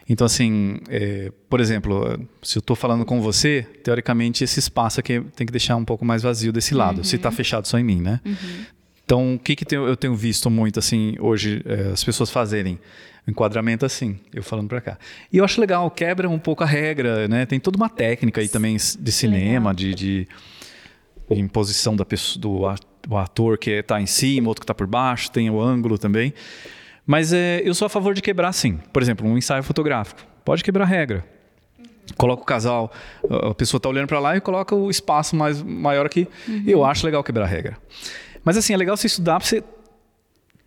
Então, assim, é, por exemplo, se eu estou falando com você, teoricamente esse espaço aqui tem que deixar um pouco mais vazio desse lado, uhum. se está fechado só em mim, né? Uhum. Então, o que, que eu tenho visto muito, assim, hoje, é, as pessoas fazerem? enquadramento assim, eu falando para cá. E eu acho legal, quebra um pouco a regra, né? Tem toda uma técnica aí também de cinema, de, de, de, imposição da pessoa, do, do ator que está em cima, outro que está por baixo, tem o ângulo também. Mas é, eu sou a favor de quebrar sim. Por exemplo, um ensaio fotográfico. Pode quebrar a regra. Coloca o casal, a pessoa está olhando para lá e coloca o espaço mais maior aqui. Uhum. Eu acho legal quebrar a regra. Mas assim, é legal você estudar para você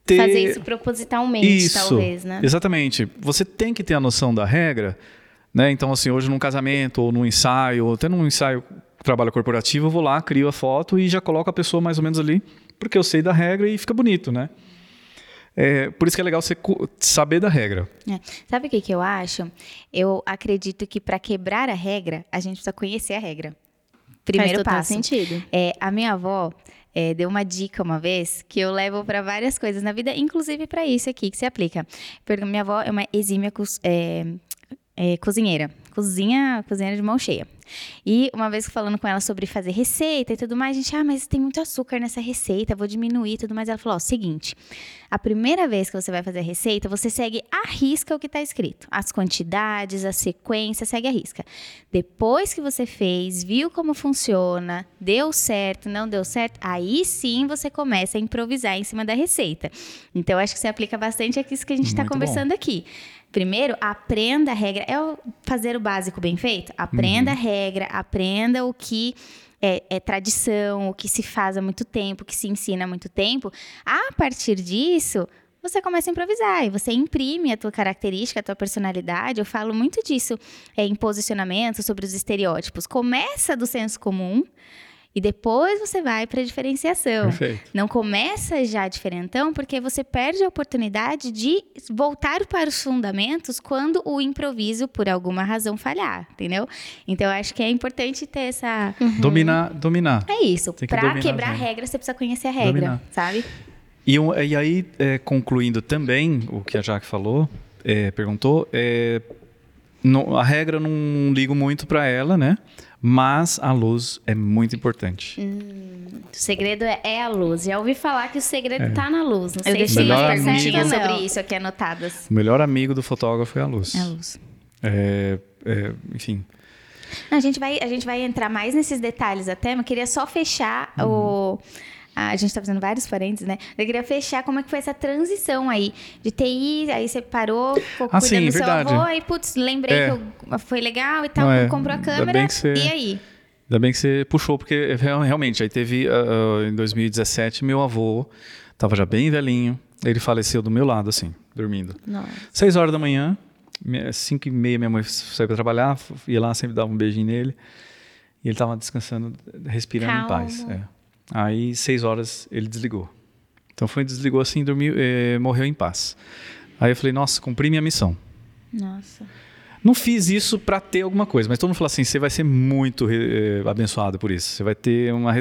ter... Fazer isso propositalmente, isso, talvez, né? Exatamente. Você tem que ter a noção da regra, né? Então, assim, hoje num casamento, ou num ensaio, ou até num ensaio trabalho corporativo, eu vou lá, crio a foto e já coloco a pessoa mais ou menos ali, porque eu sei da regra e fica bonito, né? É, por isso que é legal você saber da regra. É. Sabe o que, que eu acho? Eu acredito que para quebrar a regra, a gente precisa conhecer a regra. Primeiro Faz passo. sentido. É, a minha avó é, deu uma dica uma vez que eu levo para várias coisas na vida, inclusive para isso aqui que se aplica. Porque minha avó é uma exímia é, é, cozinheira, cozinha, cozinheira de mão cheia. E uma vez falando com ela sobre fazer receita e tudo mais, a gente, ah, mas tem muito açúcar nessa receita, vou diminuir e tudo mais. Ela falou: ó, seguinte, a primeira vez que você vai fazer a receita, você segue a risca o que está escrito. As quantidades, a sequência, segue a risca. Depois que você fez, viu como funciona, deu certo, não deu certo, aí sim você começa a improvisar em cima da receita. Então, acho que você aplica bastante aqui isso que a gente está conversando bom. aqui. Primeiro, aprenda a regra. É fazer o básico bem feito? Aprenda uhum. a regra, aprenda o que é, é, tradição, o que se faz há muito tempo, o que se ensina há muito tempo. A partir disso, você começa a improvisar e você imprime a tua característica, a tua personalidade. Eu falo muito disso é, em posicionamento sobre os estereótipos. Começa do senso comum, e depois você vai para a diferenciação. Perfeito. Não começa já diferentão, porque você perde a oportunidade de voltar para os fundamentos quando o improviso, por alguma razão, falhar, entendeu? Então, eu acho que é importante ter essa... Uhum. Dominar, dominar. É isso. Para quebrar a regra, você precisa conhecer a regra, dominar. sabe? E, e aí, é, concluindo também o que a Jaque falou, é, perguntou, é, no, a regra eu não ligo muito para ela, né? Mas a luz é muito importante. Hum, o segredo é, é, a luz. Já ouvi falar que o segredo está é. na luz. Não sei se umas perguntinhas sobre isso aqui anotadas. O melhor amigo do fotógrafo é a luz. É a luz. É, é, enfim. a, gente vai, a gente vai entrar mais nesses detalhes até, mas queria só fechar uhum. o a gente está fazendo vários parênteses, né? Eu queria fechar como é que foi essa transição aí de TI, aí você parou, ficou ah, cuidando sim, do seu verdade. avô, aí, putz, lembrei é. que foi legal e tal, é. comprou a câmera, você... e aí? Ainda bem que você puxou, porque realmente, aí teve, uh, em 2017, meu avô estava já bem velhinho, ele faleceu do meu lado, assim, dormindo. Nossa. Seis horas da manhã, cinco e meia minha mãe saiu para trabalhar, ia lá, sempre dava um beijinho nele, e ele estava descansando, respirando Calma. em paz. É. Aí, seis horas, ele desligou. Então, foi, desligou assim, dormiu, eh, morreu em paz. Aí eu falei, nossa, cumpri minha missão. Nossa. Não fiz isso para ter alguma coisa, mas todo mundo falou assim: você vai ser muito eh, abençoado por isso. Você vai ter uma.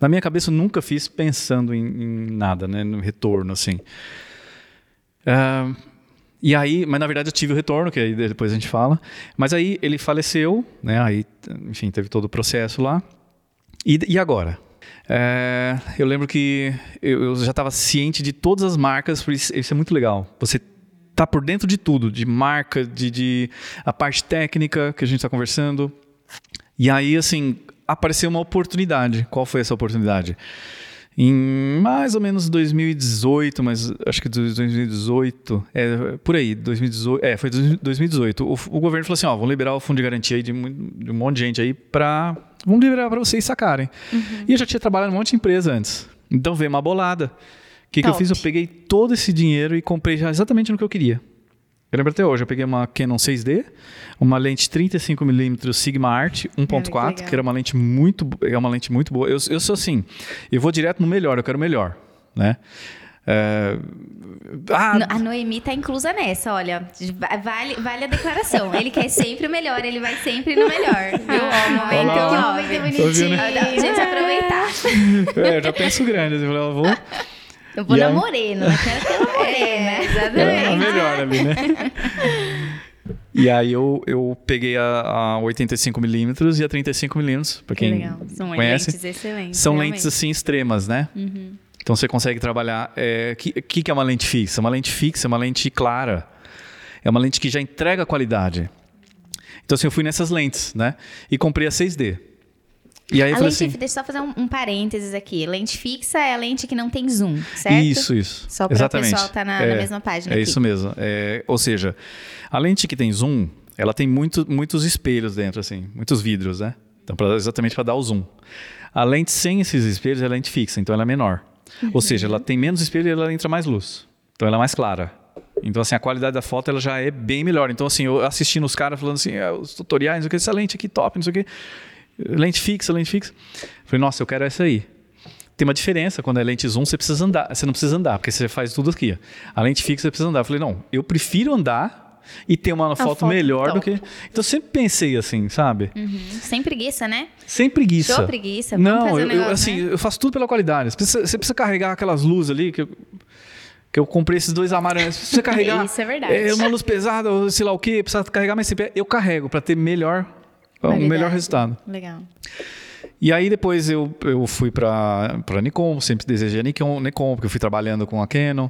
Na minha cabeça, eu nunca fiz pensando em, em nada, né? No retorno, assim. Uh, e aí, mas na verdade eu tive o retorno, que aí depois a gente fala. Mas aí ele faleceu, né? Aí, enfim, teve todo o processo lá. E, e agora? É, eu lembro que eu, eu já estava ciente de todas as marcas, isso, isso é muito legal. Você tá por dentro de tudo, de marca, de, de a parte técnica que a gente está conversando. E aí, assim, apareceu uma oportunidade. Qual foi essa oportunidade? Em mais ou menos 2018, mas acho que 2018, é, por aí, 2018, é, foi 2018. O, o governo falou assim, ó, vamos liberar o fundo de garantia de, de um monte de gente aí para vamos liberar para vocês sacarem. Uhum. E eu já tinha trabalhado em um monte de empresa antes. Então veio uma bolada. O que, que eu fiz? Eu peguei todo esse dinheiro e comprei já exatamente no que eu queria. Eu lembro até hoje, eu peguei uma Canon 6D, uma lente 35mm Sigma Art 1.4, é, que era uma lente muito, é uma lente muito boa. Eu, eu sou assim, eu vou direto no melhor, eu quero o melhor, né? É... Ah, a Noemi tá inclusa nessa, olha. Vale, vale a declaração. Ele quer sempre o melhor, ele vai sempre no melhor. Viu? Ó, momento, ó, muito bonitinho. Gente, aproveitar. É, eu já penso grande. Eu falei, eu vou. Eu vou e na aí... morena, não quero ter uma [laughs] morena. É, exatamente. É melhor ali, né? [laughs] E aí eu, eu peguei a, a 85mm e a 35mm, para quem legal. São conhece. lentes excelentes. São realmente. lentes assim extremas, né? Uhum. Então você consegue trabalhar. O é, que, que, é uma lente fixa? Uma lente fixa é uma lente clara. É uma lente que já entrega qualidade. Então assim, eu fui nessas lentes, né? E comprei a 6D. E aí a lente, assim, deixa eu só fazer um, um, parênteses aqui. Lente fixa é a lente que não tem zoom, certo? Isso, isso. Só para o pessoal estar tá na, é, na, mesma página. É aqui. isso mesmo. É, ou seja, a lente que tem zoom, ela tem muito, muitos espelhos dentro, assim, muitos vidros, né? Então, pra, exatamente para dar o zoom. A lente sem esses espelhos é lente fixa, então ela é menor. Uhum. Ou seja, ela tem menos espelho e ela entra mais luz. Então ela é mais clara. Então, assim, a qualidade da foto ela já é bem melhor. Então, assim, eu assistindo os caras falando assim, ah, os tutoriais, não sei o que, essa lente aqui top, não sei o que. Lente fixa, lente fixa. Falei, nossa, eu quero essa aí. Tem uma diferença quando é lente zoom, você precisa andar. Você não precisa andar, porque você faz tudo aqui. A lente fixa você precisa andar. Eu falei, não, eu prefiro andar e ter uma foto, foto, melhor top. do que. Então eu sempre pensei assim, sabe? Uhum. Sem preguiça, né? Sem preguiça. Show preguiça. Vamos não, eu, negócio, assim, né? eu faço tudo pela qualidade. Você precisa, você precisa carregar aquelas luzes ali que eu, que eu comprei esses dois amarelos. Se você carregar. [laughs] Isso é verdade. É uma luz pesada, ou sei lá o quê, precisa carregar mais sempre. Eu carrego para ter melhor, o melhor resultado. Legal. E aí depois eu, eu fui para Nikon, sempre desejei a Nikon, Nikon, porque eu fui trabalhando com a Canon.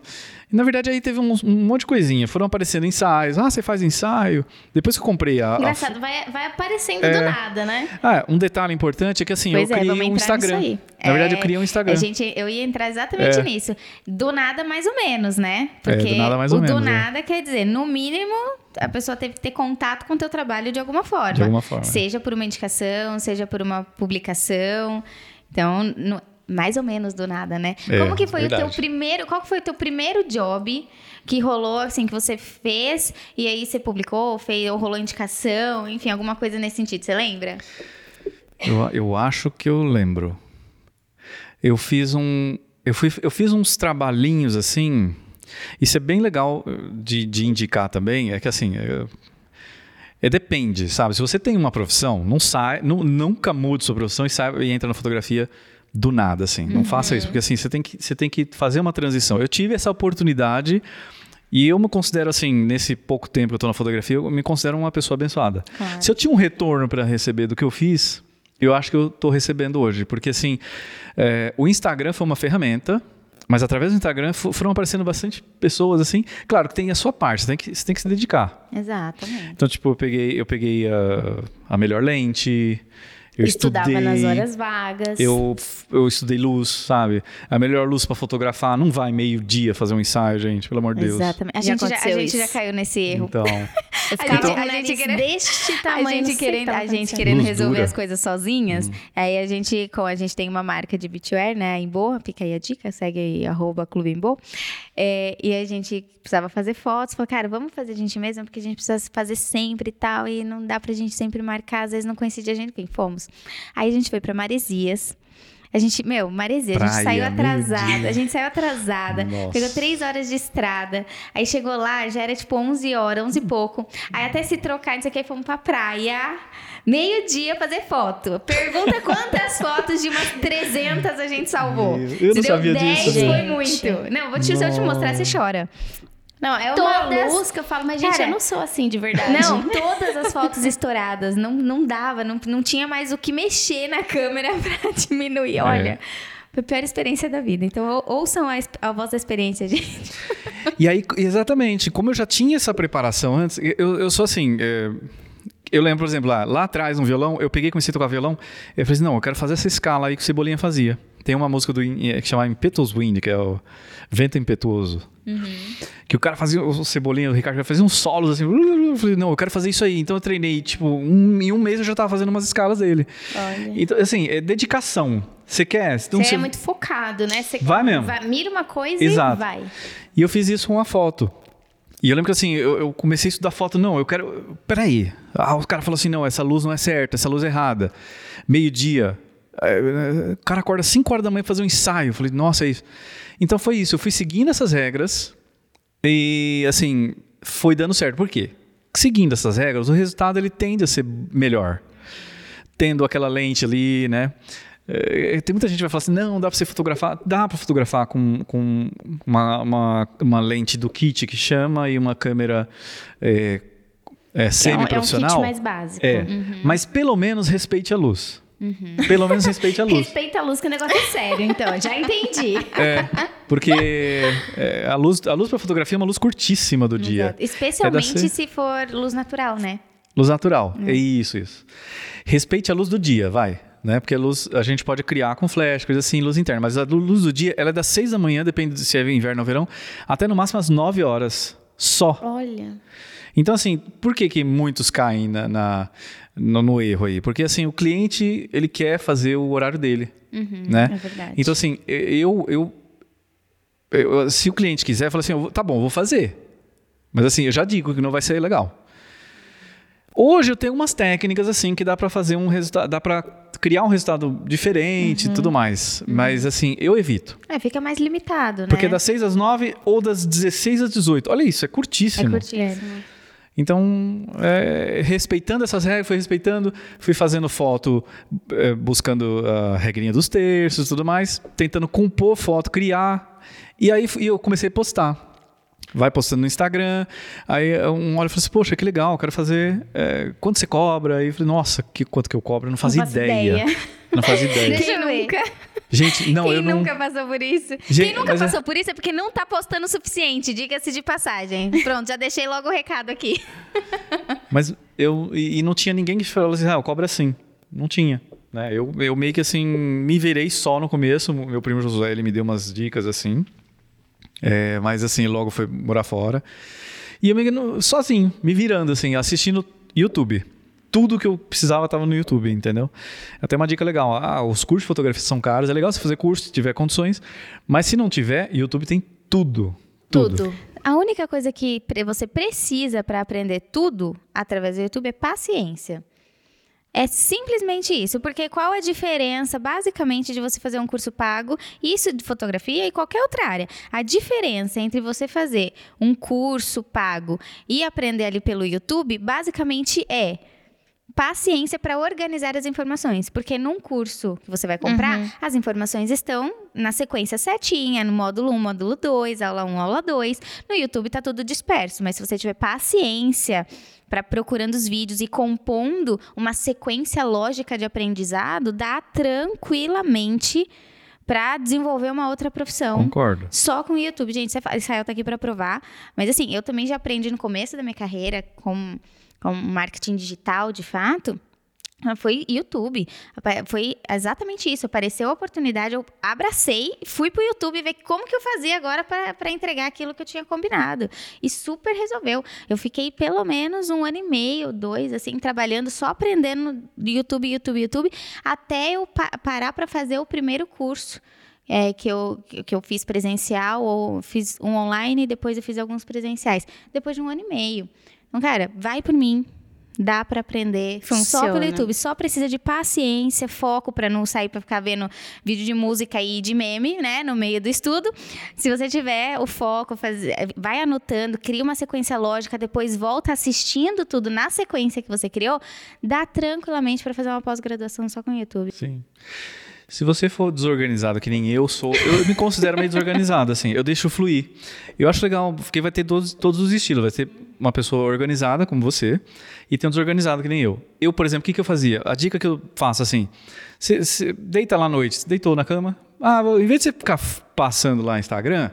Na verdade aí teve um, um monte de coisinha. Foram aparecendo ensaios. Ah, você faz ensaio. Depois que eu comprei a. Engraçado, a... Vai, vai aparecendo é... do nada, né? Ah, um detalhe importante é que assim, pois eu é, criei um Instagram. Na é... verdade, eu criei um Instagram. A gente, eu ia entrar exatamente é. nisso. Do nada, mais ou menos, né? Porque é, do nada, mais ou o menos, do é. nada quer dizer, no mínimo, a pessoa teve que ter contato com o teu trabalho de alguma forma. De alguma forma. Seja por uma indicação, seja por uma publicação. Então, no, mais ou menos do nada, né? É, Como que foi verdade. o teu primeiro, qual foi o teu primeiro job que rolou, assim, que você fez e aí você publicou, fez, ou rolou indicação, enfim, alguma coisa nesse sentido, você lembra? Eu, eu acho que eu lembro. Eu fiz um, eu, fui, eu fiz uns trabalhinhos assim, isso é bem legal de, de indicar também, é que assim, é, é, depende, sabe? Se você tem uma profissão, não sai, não, nunca mude sua profissão e, sai, e entra na fotografia do nada, assim. Não uhum. faça isso, porque assim, você tem, que, você tem que fazer uma transição. Eu tive essa oportunidade e eu me considero, assim, nesse pouco tempo que eu estou na fotografia, eu me considero uma pessoa abençoada. Claro. Se eu tinha um retorno para receber do que eu fiz, eu acho que eu estou recebendo hoje. Porque, assim, é, o Instagram foi uma ferramenta, mas através do Instagram foram aparecendo bastante pessoas, assim. Claro que tem a sua parte, você tem que, você tem que se dedicar. Exatamente. Então, tipo, eu peguei, eu peguei a, a melhor lente, eu Estudava estudei, nas horas vagas. Eu, eu estudei luz, sabe? A melhor luz para fotografar não vai meio-dia fazer um ensaio, gente, pelo amor de Deus. Exatamente. A gente, já, a gente já caiu nesse erro. Então. [laughs] a, então, a gente querendo, deste tamanho, a gente querendo, a gente querendo resolver dura. as coisas sozinhas. Hum. Aí a gente, como a gente tem uma marca de beachwear, né, em boa, fica aí a dica, segue aí arroba Clube em Boa. É, e a gente precisava fazer fotos, falou, cara, vamos fazer a gente mesmo, porque a gente precisa fazer sempre e tal, e não dá pra gente sempre marcar, às vezes não coincide a gente, quem fomos. Aí a gente foi para Maresias. A gente, meu, Maresias, a gente saiu atrasada. A gente saiu atrasada. Nossa. Pegou três horas de estrada. Aí chegou lá, já era tipo 11 horas, 11 e pouco. Aí até se trocar, não sei o que, fomos pra praia. Meio-dia fazer foto. Pergunta quantas [laughs] fotos de umas 300 a gente salvou. Eu não sabia 10 disso. foi muito. Não, vou te, se eu te mostrar, você chora. Não, é uma todas... luz que eu falo, mas gente, Cara, eu não sou assim de verdade. Não, todas as fotos estouradas, não, não dava, não, não tinha mais o que mexer na câmera [laughs] pra diminuir. É. Olha, foi a pior experiência da vida. Então, ouçam a, a voz da experiência, [laughs] gente. E aí, exatamente, como eu já tinha essa preparação antes, eu, eu sou assim. É... Eu lembro, por exemplo, lá, lá atrás, no violão, eu peguei e comecei a tocar violão. Eu falei assim, não, eu quero fazer essa escala aí que o Cebolinha fazia. Tem uma música do, que chama Impetuous Wind, que é o Vento Impetuoso. Uhum. Que o cara fazia, o Cebolinha, o Ricardo fazia uns solos assim. Eu falei, não, eu quero fazer isso aí. Então eu treinei, tipo, um, em um mês eu já tava fazendo umas escalas dele. Olha. Então, assim, é dedicação. Você quer? Então, você é muito focado, né? Você vai mesmo. Vai, mira uma coisa Exato. e vai. E eu fiz isso com uma foto. E eu lembro que assim, eu, eu, comecei a estudar foto, não, eu quero. Peraí. Ah, o cara falou assim: não, essa luz não é certa, essa luz é errada. Meio-dia. É, o cara acorda 5 horas da manhã pra fazer um ensaio. Eu falei, nossa, é isso. Então foi isso, eu fui seguindo essas regras e assim, foi dando certo. Por quê? Seguindo essas regras, o resultado ele tende a ser melhor. Tendo aquela lente ali, né? É, tem muita gente que vai falar assim, não, dá para você fotografar. Dá para fotografar com, com uma, uma, uma, lente do kit que chama e uma câmera é, é, semi-profissional. É um, kit mais básico. É, uhum. Mas pelo menos respeite a luz. Uhum. Pelo menos respeite a luz. Respeita a luz, que o negócio é sério, então. Já entendi. É, porque é, a luz, a luz para fotografia é uma luz curtíssima do dia. Especialmente é se for luz natural, né? Luz natural, é isso, isso. Respeite a luz do dia, vai. Né? Porque a luz a gente pode criar com flash, coisa assim, luz interna. Mas a luz do dia, ela é das 6 da manhã, depende se é inverno ou verão, até no máximo às 9 horas. Só. Olha. Então, assim, por que, que muitos caem na, na no, no, erro aí? Porque, assim, o cliente, ele quer fazer o horário dele, uhum, né? É verdade. Então, assim, eu, eu eu, se o cliente quiser, fala assim, tá bom, vou fazer. Mas assim, eu já digo que não vai ser legal. Hoje eu tenho umas técnicas assim que dá para fazer um resultado, dá para criar um resultado diferente e uhum. tudo mais. Uhum. Mas assim, eu evito. É, fica mais limitado, né? Porque das 6 às 9 ou das 16 às 18. Olha isso, é curtíssimo. É curtíssimo. Então, é, respeitando essas regras, fui respeitando, fui fazendo foto, é, buscando a regrinha dos terços e tudo mais, tentando compor foto, criar. E aí eu comecei a postar vai postando no Instagram. Aí um olha e fala assim: Poxa, que legal, quero fazer. É, quanto você cobra? Aí eu falei: Nossa, que, quanto que eu cobro? Eu não fazia ideia. ideia. Não fazia ideia. [laughs] Quem nunca? Gente, [laughs] não, Quem eu não... nunca passou por isso? Gente, Quem nunca é passou por isso é porque não tá postando o suficiente, diga-se de passagem. [laughs] Pronto, já deixei logo o recado aqui. [laughs] Mas eu... E não tinha ninguém que falou assim, ah, eu cobro assim. Não tinha. Né? Eu, eu meio que assim, me virei só no começo. Meu primo Josué, ele me deu umas dicas assim. É, mas assim, logo foi morar fora. E eu me sozinho, me virando, assim, assistindo YouTube. Tudo que eu precisava estava no YouTube, entendeu? Até uma dica legal. Ah, os cursos de fotografia são caros, é legal você fazer curso se tiver condições. Mas se não tiver, YouTube tem tudo. Tudo. tudo. A única coisa que você precisa para aprender tudo através do YouTube é paciência. É simplesmente isso, porque qual a diferença, basicamente, de você fazer um curso pago, isso de fotografia e qualquer outra área? A diferença entre você fazer um curso pago e aprender ali pelo YouTube, basicamente é paciência para organizar as informações, porque num curso que você vai comprar, uhum. as informações estão na sequência certinha, no módulo 1, módulo 2, aula 1, aula 2. No YouTube está tudo disperso, mas se você tiver paciência para procurando os vídeos e compondo uma sequência lógica de aprendizado, dá tranquilamente para desenvolver uma outra profissão. Concordo. Só com o YouTube, gente, Israel tá aqui para provar, mas assim, eu também já aprendi no começo da minha carreira com com marketing digital, de fato, foi YouTube. Foi exatamente isso. Apareceu a oportunidade, eu abracei, fui para o YouTube ver como que eu fazia agora para entregar aquilo que eu tinha combinado. E super resolveu. Eu fiquei pelo menos um ano e meio, dois, assim, trabalhando, só aprendendo YouTube, YouTube, YouTube, até eu pa parar para fazer o primeiro curso. É, que, eu, que eu fiz presencial ou fiz um online e depois eu fiz alguns presenciais. Depois de um ano e meio. Então, cara, vai por mim. Dá para aprender Funciona. só pelo YouTube. Só precisa de paciência, foco para não sair para ficar vendo vídeo de música e de meme, né, no meio do estudo. Se você tiver o foco, faz... vai anotando, cria uma sequência lógica, depois volta assistindo tudo na sequência que você criou, dá tranquilamente para fazer uma pós-graduação só com o YouTube. Sim. Se você for desorganizado, que nem eu sou, eu me considero meio desorganizado, assim, eu deixo fluir. Eu acho legal, porque vai ter todos, todos os estilos, vai ter uma pessoa organizada como você e tem um desorganizado que nem eu. Eu, por exemplo, o que, que eu fazia? A dica que eu faço assim, você deita lá à noite, deitou na cama, ah, em vez de você ficar passando lá no Instagram,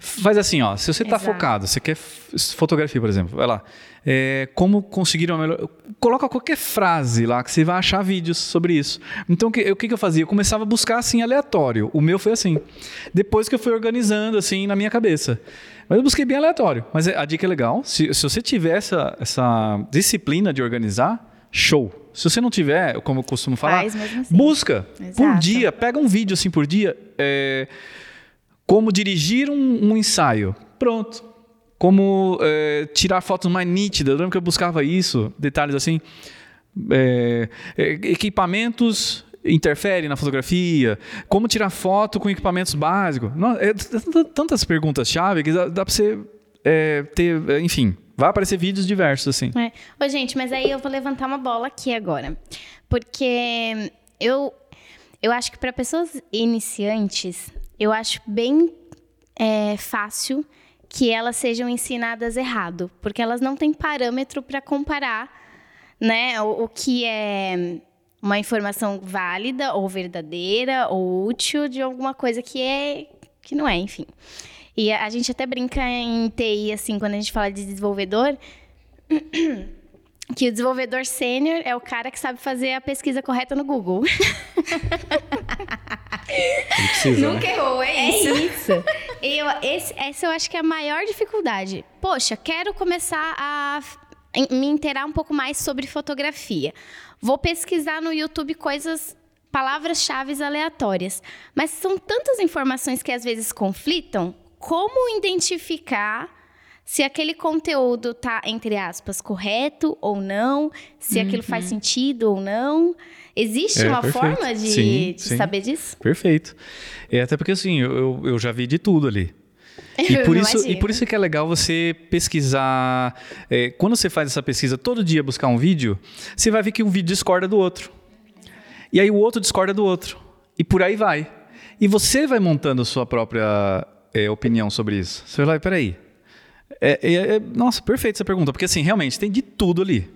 Faz assim, ó. Se você está focado, você quer fotografia, por exemplo, vai lá. É, como conseguir uma melhor. Coloca qualquer frase lá que você vai achar vídeos sobre isso. Então, o que, o que eu fazia? Eu começava a buscar assim, aleatório. O meu foi assim. Depois que eu fui organizando, assim, na minha cabeça. Mas eu busquei bem aleatório. Mas a dica é legal. Se, se você tiver essa, essa disciplina de organizar, show. Se você não tiver, como eu costumo falar, assim. busca Exato. por dia, pega um vídeo assim por dia. É, como dirigir um, um ensaio. Pronto. Como é, tirar fotos mais nítidas. Eu lembro que eu buscava isso, detalhes assim. É, é, equipamentos interferem na fotografia, como tirar foto com equipamentos básicos. Não, é, tantas perguntas-chave que dá, dá para você é, ter, enfim, vai aparecer vídeos diversos assim. É. Ô, gente, mas aí eu vou levantar uma bola aqui agora, porque eu eu acho que para pessoas iniciantes eu acho bem é, fácil que elas sejam ensinadas errado, porque elas não têm parâmetro para comparar né, o, o, que é uma informação válida ou verdadeira ou útil de alguma coisa que é que não é, enfim. E a, a gente até brinca em TI assim, quando a gente fala de desenvolvedor, que o desenvolvedor sênior é o cara que sabe fazer a pesquisa correta no Google. Precisa, Nunca né? errou, é isso. É isso. eu, esse, essa eu acho que é a maior dificuldade. Poxa, quero começar a me inteirar um pouco mais sobre fotografia. Vou pesquisar no YouTube coisas, palavras-chave aleatórias. Mas são tantas informações que às vezes conflitam como identificar se aquele conteúdo tá, entre aspas, correto ou não, se uhum. aquilo faz uhum. sentido ou não. Existe é, uma perfeito. forma de, sim, de sim. saber disso? Perfeito. É, até porque assim, eu, eu já vi de tudo ali. E [laughs] por, isso, e por isso que é legal você pesquisar. É, quando você faz essa pesquisa todo dia buscar um vídeo, você vai ver que um vídeo discorda do outro. E aí o outro discorda do outro. E por aí vai. E você vai montando a sua própria é, opinião sobre isso. Você vai lá, peraí. É, é, é, nossa, perfeita essa pergunta. Porque assim, realmente, tem de tudo ali.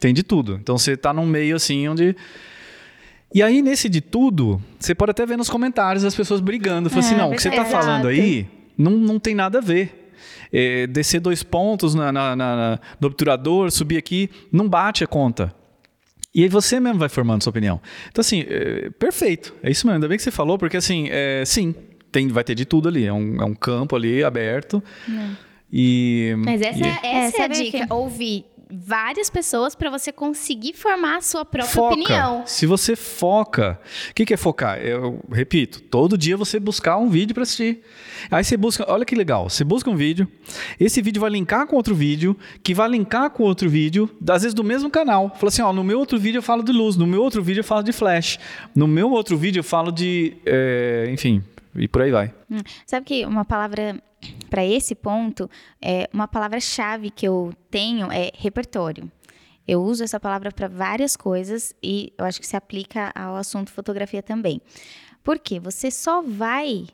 Tem de tudo. Então você está num meio assim onde. E aí, nesse de tudo, você pode até ver nos comentários as pessoas brigando. Falando assim, é, não, o que você está falando aí não, não tem nada a ver. É, descer dois pontos na, na, na, no obturador, subir aqui, não bate a conta. E aí você mesmo vai formando sua opinião. Então, assim, é, perfeito. É isso mesmo. Ainda bem que você falou, porque, assim, é, sim, tem, vai ter de tudo ali. É um, é um campo ali aberto. Não. E, Mas essa, e... é, essa, essa é a dica. Que... Ouvir várias pessoas para você conseguir formar a sua própria foca. opinião. Se você foca, o que, que é focar? Eu repito, todo dia você buscar um vídeo para assistir. Aí você busca, olha que legal, você busca um vídeo, esse vídeo vai linkar com outro vídeo, que vai linkar com outro vídeo, às vezes do mesmo canal. Fala assim, ó, no meu outro vídeo eu falo de luz, no meu outro vídeo eu falo de flash, no meu outro vídeo eu falo de, é, enfim, e por aí vai. Hum, sabe que uma palavra para esse ponto, é, uma palavra-chave que eu tenho é repertório. Eu uso essa palavra para várias coisas e eu acho que se aplica ao assunto fotografia também. Porque você só vai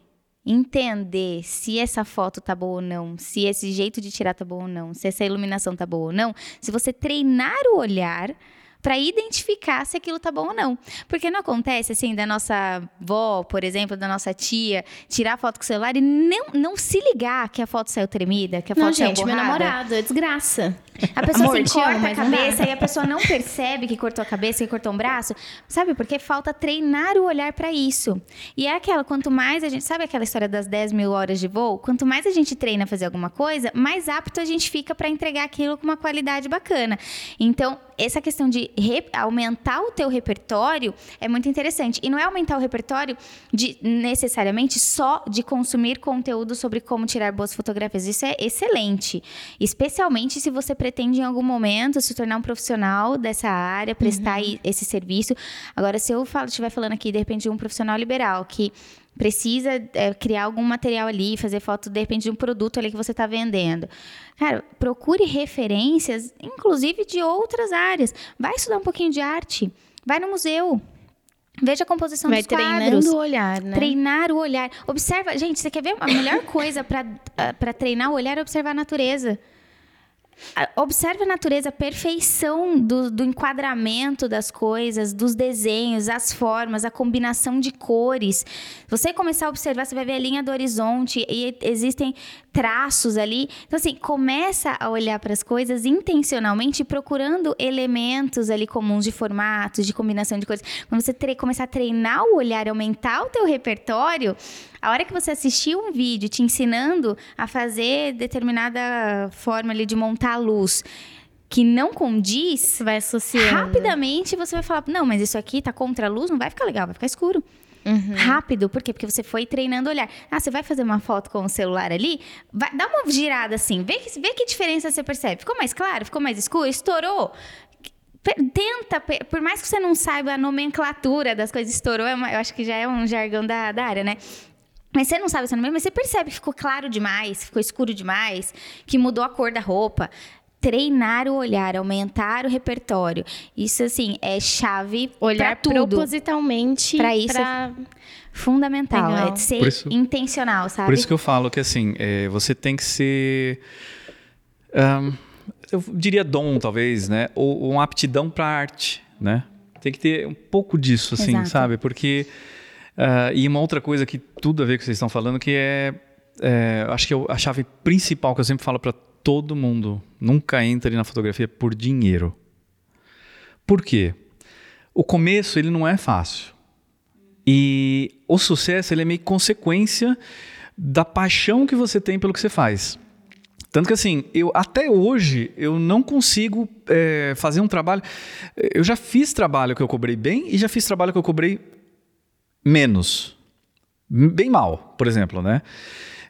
entender se essa foto tá boa ou não, se esse jeito de tirar tá bom ou não, se essa iluminação tá boa ou não, se você treinar o olhar para identificar se aquilo tá bom ou não. Porque não acontece assim da nossa avó, por exemplo, da nossa tia, tirar foto com o celular e não, não se ligar que a foto saiu tremida, que a foto não, saiu gente, borrada. meu namorado, é desgraça. A pessoa Amor, assim, corta a cabeça e a pessoa não percebe que cortou a cabeça e cortou um braço. Sabe? Porque falta treinar o olhar para isso. E é aquela, quanto mais a gente. Sabe aquela história das 10 mil horas de voo? Quanto mais a gente treina a fazer alguma coisa, mais apto a gente fica para entregar aquilo com uma qualidade bacana. Então, essa questão de aumentar o teu repertório é muito interessante. E não é aumentar o repertório de necessariamente só de consumir conteúdo sobre como tirar boas fotografias. Isso é excelente. Especialmente se você pretende em algum momento se tornar um profissional dessa área, prestar uhum. esse serviço. Agora, se eu estiver falando aqui, de repente, de um profissional liberal que precisa é, criar algum material ali, fazer foto, de repente, de um produto ali que você está vendendo. Cara, procure referências, inclusive de outras áreas. Vai estudar um pouquinho de arte. Vai no museu. Veja a composição Vai dos quadros. Treinando o olhar, né? Treinar o olhar. Observa, gente, você quer ver a melhor coisa para treinar o olhar é observar a natureza. Observe a natureza, a perfeição do, do, enquadramento das coisas, dos desenhos, as formas, a combinação de cores. Você começar a observar, você vai ver a linha do horizonte e existem traços ali. Então, assim, começa a olhar para as coisas intencionalmente, procurando elementos ali comuns de formatos, de combinação de cores. Quando você começar a treinar o olhar, aumentar o teu repertório, a hora que você assistir um vídeo te ensinando a fazer determinada forma ali de montar a luz que não condiz, vai associar. Rapidamente você vai falar: "Não, mas isso aqui tá contra a luz, não vai ficar legal, vai ficar escuro". Uhum. Rápido, por quê? Porque você foi treinando o olhar. Ah, você vai fazer uma foto com o celular ali, vai, dá uma girada assim, vê que, vê que diferença você percebe. Ficou mais claro? Ficou mais escuro? Estourou? Tenta, por mais que você não saiba a nomenclatura das coisas, estourou, é eu acho que já é um jargão da, da área, né? Mas você não sabe se é no meio, mas você percebe que ficou claro demais, ficou escuro demais, que mudou a cor da roupa. Treinar o olhar, aumentar o repertório. Isso, assim, é chave Olhar tudo. propositalmente para isso. Pra... Fundamental. Legal. É ser isso, intencional, sabe? Por isso que eu falo que, assim, é, você tem que ser... Um, eu diria dom, talvez, né? Ou, ou uma aptidão para arte, né? Tem que ter um pouco disso, assim, Exato. sabe? Porque Uh, e uma outra coisa que tudo a ver com o que vocês estão falando, que é, é acho que a chave principal que eu sempre falo para todo mundo, nunca entre na fotografia por dinheiro. Por quê? O começo ele não é fácil. E o sucesso ele é meio consequência da paixão que você tem pelo que você faz. Tanto que assim, eu até hoje eu não consigo é, fazer um trabalho. Eu já fiz trabalho que eu cobrei bem e já fiz trabalho que eu cobrei menos. Bem mal, por exemplo, né?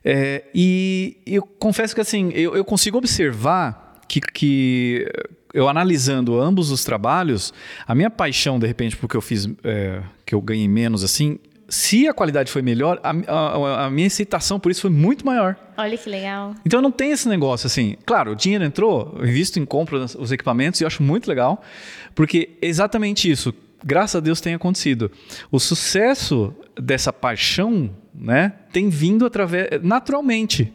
É, e eu confesso que assim, eu, eu consigo observar que, que eu analisando ambos os trabalhos, a minha paixão, de repente, porque eu fiz, é, que eu ganhei menos assim, se a qualidade foi melhor, a, a, a, minha excitação por isso foi muito maior. Olha que legal. Então não tem esse negócio assim. Claro, o dinheiro entrou, eu invisto em compra os equipamentos e eu acho muito legal, porque exatamente isso, graças a Deus, tem acontecido. O sucesso dessa paixão, né, tem vindo através naturalmente.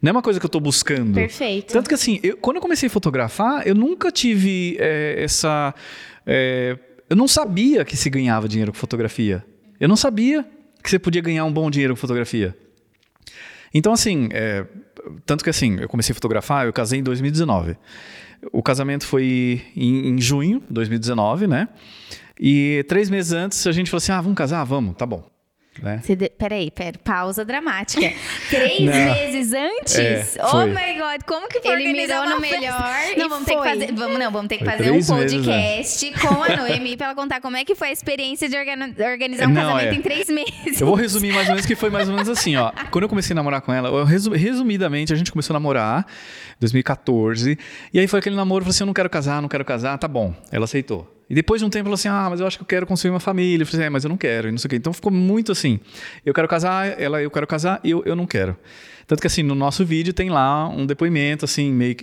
Não é uma coisa que eu estou buscando. Perfeito. Tanto que assim, eu, quando eu comecei a fotografar, eu nunca tive é, essa. É, eu não sabia que se ganhava dinheiro com fotografia. Eu não sabia que você podia ganhar um bom dinheiro com fotografia. Então, assim, é, tanto que assim, eu comecei a fotografar, eu casei em 2019. O casamento foi em, em junho de 2019, né? E três meses antes a gente falou assim: ah, vamos casar? Vamos, tá bom. Né? Você de... Peraí, pera, pausa dramática. [laughs] Três meses antes? É, oh my God, como que foi Ele organizar no melhor [laughs] Não, vamos ter que fazer, vamos, não, vamos ter que foi fazer um podcast meses, [laughs] com a Noemi pra ela contar como é que foi a experiência de organizar um não, casamento é. em três meses. Eu vou resumir mais ou menos que foi mais ou menos assim, ó. Quando eu comecei a namorar com ela, eu resum... resumidamente, a gente começou a namorar em 2014, e aí foi aquele namoro, eu falei assim, eu não quero casar, não quero casar, tá bom. Ela aceitou. E depois de um tempo falou assim: Ah, mas eu acho que eu quero construir uma família. Eu falei assim: é, mas eu não quero, e não sei o quê. Então ficou muito assim: eu quero casar, ela, eu quero casar, eu, eu não quero. Tanto que assim, no nosso vídeo tem lá um depoimento, assim, meio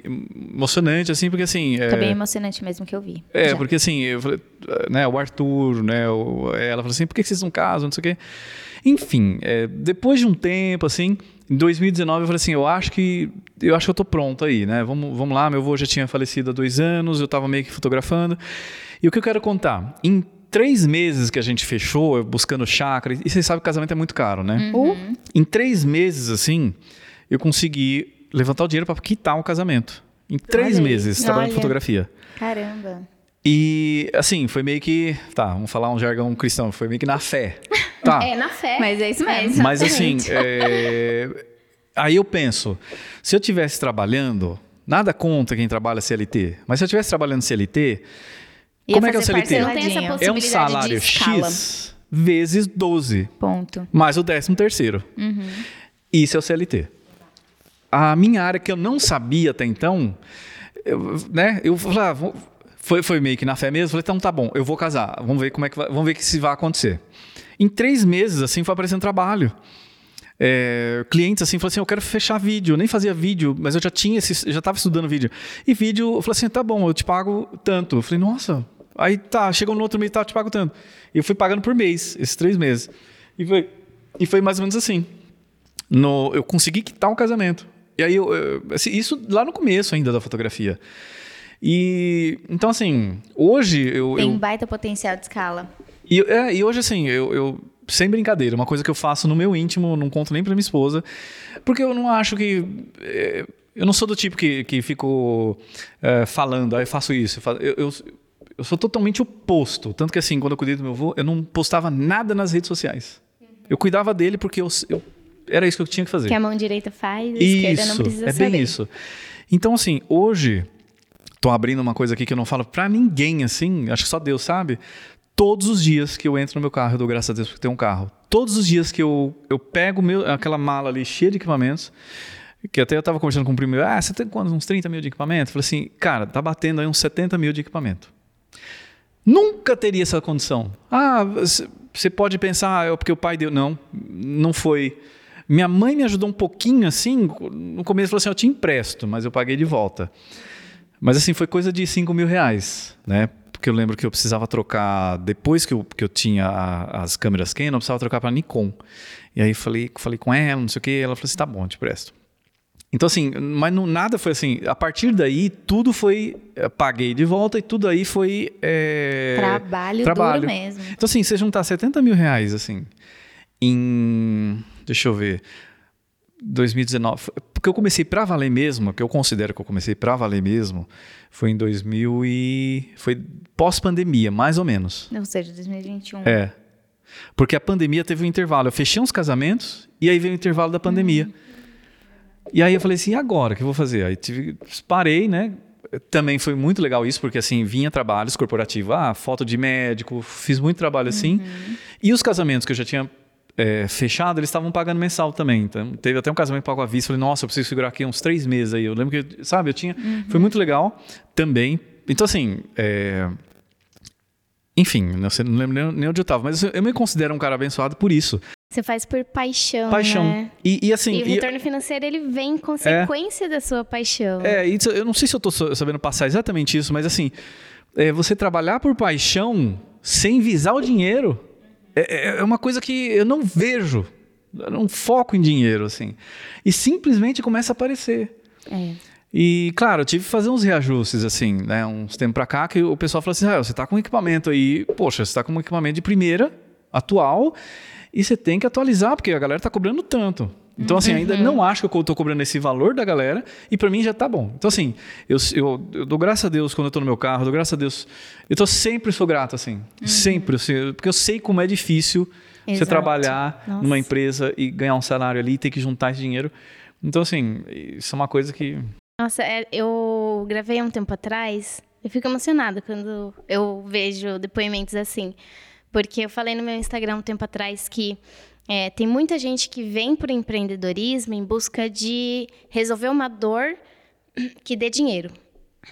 emocionante, assim, porque assim. É, tá bem emocionante mesmo que eu vi. É, já. porque assim, eu falei, né, o Arthur, né, o, ela falou assim: por que vocês não casam, não sei o quê. Enfim, é, depois de um tempo, assim, em 2019 eu falei assim, eu acho que eu acho que eu tô pronto aí, né? Vamos, vamos lá, meu avô já tinha falecido há dois anos, eu estava meio que fotografando. E o que eu quero contar? Em três meses que a gente fechou, buscando chácara, e vocês sabem que casamento é muito caro, né? Uhum. Em três meses, assim, eu consegui levantar o dinheiro para quitar o casamento. Em três Olha meses, trabalhando em fotografia. Caramba. E, assim, foi meio que. Tá, vamos falar um jargão cristão. Foi meio que na fé. Tá. [laughs] É, na fé. Mas é isso mesmo. Mas, assim, é... aí eu penso: se eu estivesse trabalhando, nada contra quem trabalha CLT, mas se eu estivesse trabalhando CLT, Ia como é que é o CLT? é um salário X vezes 12. Ponto. Mais o 13 terceiro. Uhum. Isso é o CLT. A minha área que eu não sabia até então, eu, né? Eu falava, ah, foi, foi meio que na fé mesmo. Falei, então tá bom, eu vou casar. Vamos ver como é que vai, vamos ver que se vai acontecer. Em três meses, assim, foi aparecendo trabalho. É, clientes assim, falaram assim, eu quero fechar vídeo. Eu nem fazia vídeo, mas eu já tinha esse, já estava estudando vídeo. E vídeo, eu falei assim, tá bom, eu te pago tanto. Eu falei, nossa. Aí tá, chegou no outro mês, tá, eu te pago tanto. E eu fui pagando por mês, esses três meses. E foi, e foi mais ou menos assim. No, eu consegui quitar um casamento. E aí, eu, eu, assim, isso lá no começo ainda da fotografia. E então assim, hoje eu tem um baita potencial de escala. E, é, e hoje assim, eu, eu sem brincadeira, uma coisa que eu faço no meu íntimo, não conto nem para minha esposa, porque eu não acho que é, eu não sou do tipo que, que fico é, falando, ah, eu faço isso, eu, faço, eu, eu, eu, sou totalmente oposto. Tanto que assim, quando eu cuidei do meu avô, eu não postava nada nas redes sociais. Eu cuidava dele porque eu, eu era isso que eu tinha que fazer. Que a mão direita faz, a esquerda não precisa é saber. É bem isso. Então assim, hoje Tô abrindo uma coisa aqui que eu não falo para ninguém assim, acho que só Deus sabe. Todos os dias que eu entro no meu carro, eu dou graças a Deus porque tem um carro. Todos os dias que eu, eu pego meu, aquela mala ali cheia de equipamentos, que até eu estava conversando com o primeiro, ah, você tem quantos? Uns 30 mil de equipamento? Eu falei assim, cara, tá batendo aí uns 70 mil de equipamento. Nunca teria essa condição. Ah, você pode pensar, é porque o pai deu. Não, não foi. Minha mãe me ajudou um pouquinho assim. No começo falou assim: eu te empresto, mas eu paguei de volta. Mas assim, foi coisa de 5 mil reais, né? Porque eu lembro que eu precisava trocar, depois que eu, que eu tinha a, as câmeras Canon, eu precisava trocar para Nikon. E aí falei, falei com ela, não sei o que, ela falou assim, tá bom, te presto. Então assim, mas não, nada foi assim, a partir daí tudo foi, eh, paguei de volta e tudo aí foi... É, trabalho, trabalho duro mesmo. Então assim, você juntar 70 mil reais assim, em, deixa eu ver, 2019, porque eu comecei para valer mesmo, que eu considero que eu comecei para valer mesmo, foi em 2000 e foi pós-pandemia, mais ou menos. Ou seja, 2021. É. Porque a pandemia teve um intervalo. Eu fechei uns casamentos e aí veio o intervalo da pandemia. Uhum. E aí eu falei assim, e agora? O que eu vou fazer? Aí tive, parei, né? Também foi muito legal isso, porque assim, vinha trabalhos corporativos, ah, foto de médico, fiz muito trabalho assim. Uhum. E os casamentos que eu já tinha é, fechado, eles estavam pagando mensal também. Então, teve até um casamento pago à vista. Falei, nossa, eu preciso segurar aqui uns três meses aí. Eu lembro que, sabe, eu tinha. Uhum. Foi muito legal também. Então, assim. É, enfim, não, sei, não lembro nem onde eu estava, mas eu me considero um cara abençoado por isso. Você faz por paixão. Paixão. Né? E, e, assim. E o retorno e, financeiro ele vem em consequência é, da sua paixão. É, isso, eu não sei se eu estou sabendo passar exatamente isso, mas assim, é, você trabalhar por paixão sem visar o dinheiro é, é, é uma coisa que eu não vejo. Eu não foco em dinheiro, assim. E simplesmente começa a aparecer. É. E, claro, eu tive que fazer uns reajustes, assim, né? Uns tempos pra cá, que o pessoal falou assim: ah, você tá com equipamento aí, poxa, você tá com um equipamento de primeira, atual, e você tem que atualizar, porque a galera tá cobrando tanto. Então, assim, ainda uhum. não acho que eu estou cobrando esse valor da galera e para mim já tá bom. Então, assim, eu, eu, eu, dou graças a Deus quando eu tô no meu carro, dou graças a Deus. Eu tô sempre sou grato, assim. Uhum. Sempre. Assim, porque eu sei como é difícil Exato. você trabalhar Nossa. numa empresa e ganhar um salário ali e ter que juntar esse dinheiro. Então, assim, isso é uma coisa que. Nossa, é, eu gravei há um tempo atrás. Eu fico emocionada quando eu vejo depoimentos assim. Porque eu falei no meu Instagram um tempo atrás que é, tem muita gente que vem para o empreendedorismo em busca de resolver uma dor que dê dinheiro.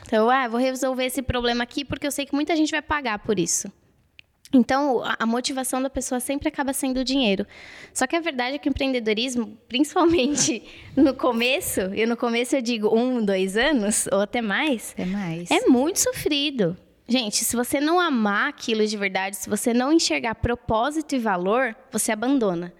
Então, ah, vou resolver esse problema aqui porque eu sei que muita gente vai pagar por isso. Então, a motivação da pessoa sempre acaba sendo o dinheiro. Só que a verdade é que o empreendedorismo, [laughs] principalmente no começo, e no começo eu digo um, dois anos, ou até mais, é, mais. é muito sofrido. Gente, se você não amar aquilo de verdade, se você não enxergar propósito e valor, você abandona.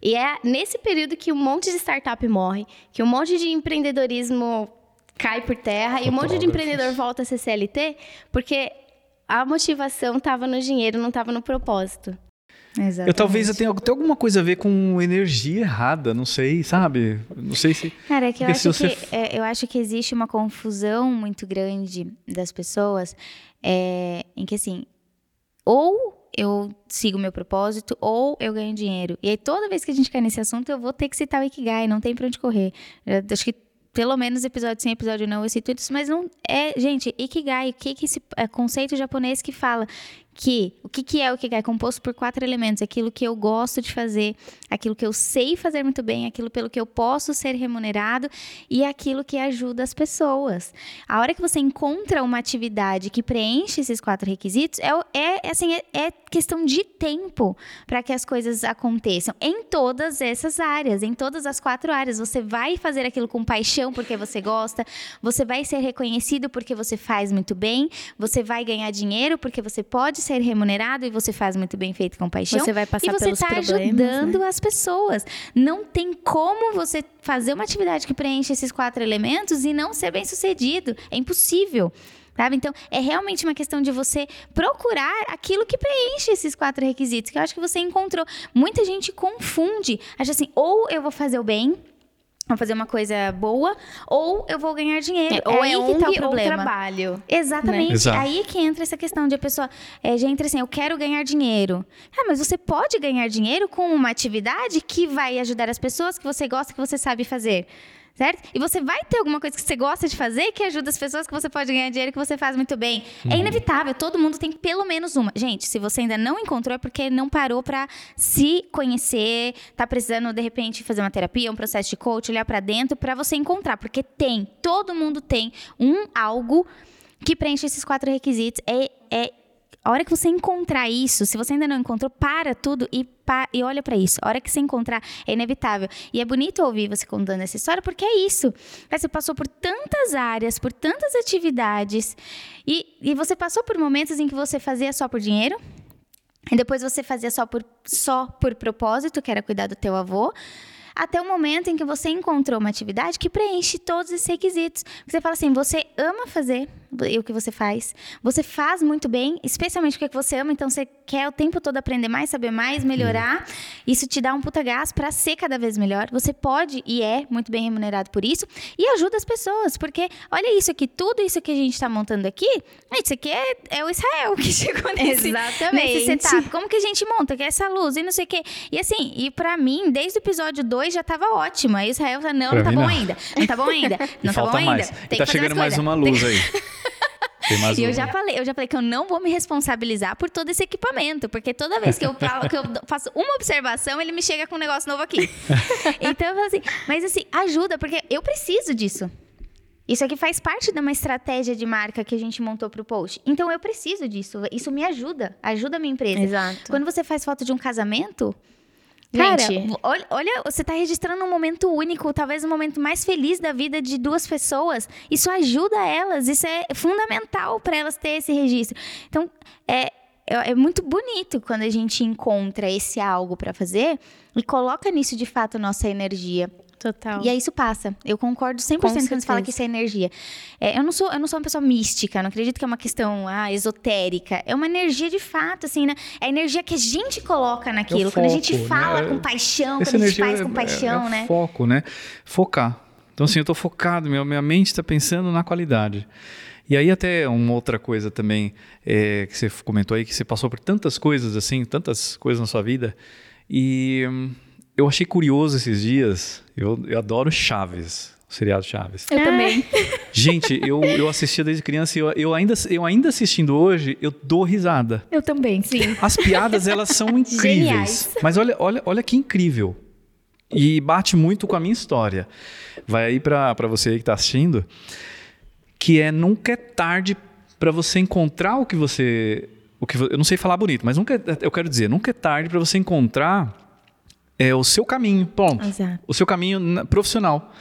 E é nesse período que um monte de startup morre, que um monte de empreendedorismo cai por terra e um monte de empreendedor volta a ser CLT, porque a motivação estava no dinheiro, não estava no propósito. Exatamente. Eu talvez eu tenha até alguma coisa a ver com energia errada, não sei, sabe? Não sei se. Cara, é que eu acho, você... que, é, eu acho que existe uma confusão muito grande das pessoas é, em que assim, ou eu sigo meu propósito ou eu ganho dinheiro. E aí toda vez que a gente cai nesse assunto, eu vou ter que citar o Ikigai, não tem pra onde correr. Eu acho que pelo menos episódio sim, episódio não, eu cito isso, mas não é, gente, Ikigai, o que que esse é, conceito japonês que fala que o que, que é o que é composto por quatro elementos: aquilo que eu gosto de fazer, aquilo que eu sei fazer muito bem, aquilo pelo que eu posso ser remunerado e aquilo que ajuda as pessoas. A hora que você encontra uma atividade que preenche esses quatro requisitos, é, é assim, é, é questão de tempo para que as coisas aconteçam em todas essas áreas, em todas as quatro áreas. Você vai fazer aquilo com paixão porque você gosta, você vai ser reconhecido porque você faz muito bem, você vai ganhar dinheiro porque você pode ser remunerado e você faz muito bem feito com paixão. Você vai passar e você está ajudando né? as pessoas. Não tem como você fazer uma atividade que preenche esses quatro elementos e não ser bem sucedido. É impossível. Sabe? Então, é realmente uma questão de você procurar aquilo que preenche esses quatro requisitos, que eu acho que você encontrou. Muita gente confunde, acha assim, ou eu vou fazer o bem, vou fazer uma coisa boa, ou eu vou ganhar dinheiro. É, ou é, é aí que tá o problema. Ou trabalho. Exatamente. Né? Aí que entra essa questão de a pessoa é, já entra assim, eu quero ganhar dinheiro. Ah, mas você pode ganhar dinheiro com uma atividade que vai ajudar as pessoas que você gosta, que você sabe fazer certo? E você vai ter alguma coisa que você gosta de fazer que ajuda as pessoas, que você pode ganhar dinheiro, que você faz muito bem. É uhum. É inevitável, todo mundo tem pelo menos uma. Gente, se você ainda não encontrou, é porque não parou para se conhecer, tá precisando, de repente, fazer uma terapia, um processo de coach, olhar para dentro para você encontrar, porque tem, todo mundo tem um algo que preenche esses quatro requisitos. É, é a hora que você encontrar isso, se você ainda não encontrou, para tudo e, pa e olha para isso. A hora que você encontrar, é inevitável. E é bonito ouvir você contando essa história, porque é isso. Você passou por tantas áreas, por tantas atividades, e, e você passou por momentos em que você fazia só por dinheiro, e depois você fazia só por, só por propósito, que era cuidar do teu avô até o momento em que você encontrou uma atividade que preenche todos esses requisitos. Você fala assim: você ama fazer o que você faz, você faz muito bem, especialmente o que você ama, então você quer o tempo todo aprender mais, saber mais, melhorar. Isso te dá um puta gás para ser cada vez melhor. Você pode e é muito bem remunerado por isso e ajuda as pessoas, porque olha isso aqui, tudo isso que a gente está montando aqui, isso aqui é, é o Israel que [laughs] chegou nesse, nesse setup. Como que a gente monta? Que é essa luz e não sei o quê. E assim, e para mim, desde o episódio 2 2 já tava ótimo. Aí Israel falou, não, não tá bom não. ainda. Não tá bom [laughs] ainda. Não Falta tá bom mais. ainda. Tem tá chegando mais uma luz aí. [laughs] e eu já falei, eu já falei que eu não vou me responsabilizar por todo esse equipamento, porque toda vez que eu falo que eu faço uma observação, ele me chega com um negócio novo aqui. [laughs] então eu falo assim, mas assim, ajuda, porque eu preciso disso. Isso aqui faz parte de uma estratégia de marca que a gente montou para o post. Então eu preciso disso. Isso me ajuda, ajuda a minha empresa. Exato. Quando você faz foto de um casamento, Cara, olha, olha, você está registrando um momento único, talvez o momento mais feliz da vida de duas pessoas. Isso ajuda elas, isso é fundamental para elas ter esse registro. Então, é, é, é muito bonito quando a gente encontra esse algo para fazer e coloca nisso de fato nossa energia. Total. E aí isso passa. Eu concordo 100% Com quando você fala que isso é energia. É, eu, não sou, eu não sou uma pessoa mística, não acredito que é uma questão ah, esotérica. É uma energia de fato, assim, né? É a energia que a gente coloca naquilo. Foco, quando a gente né? fala né? com paixão, Essa quando a gente faz com é, paixão, é, né? Foco, né? Focar. Então, assim, eu estou focado, minha, minha mente está pensando na qualidade. E aí até uma outra coisa também é, que você comentou aí, que você passou por tantas coisas assim, tantas coisas na sua vida. E hum, eu achei curioso esses dias. Eu, eu adoro Chaves, o seriado Chaves. Eu também. [laughs] Gente, eu, eu assistia desde criança e eu, eu, ainda, eu ainda assistindo hoje, eu dou risada. Eu também, sim. As piadas, elas são [laughs] incríveis. Geniais. Mas olha, olha, olha que incrível. E bate muito com a minha história. Vai aí para você que está assistindo, que é nunca é tarde para você encontrar o que você. O que, eu não sei falar bonito, mas nunca, eu quero dizer, nunca é tarde para você encontrar é o seu caminho, pronto. Exato. O seu caminho profissional.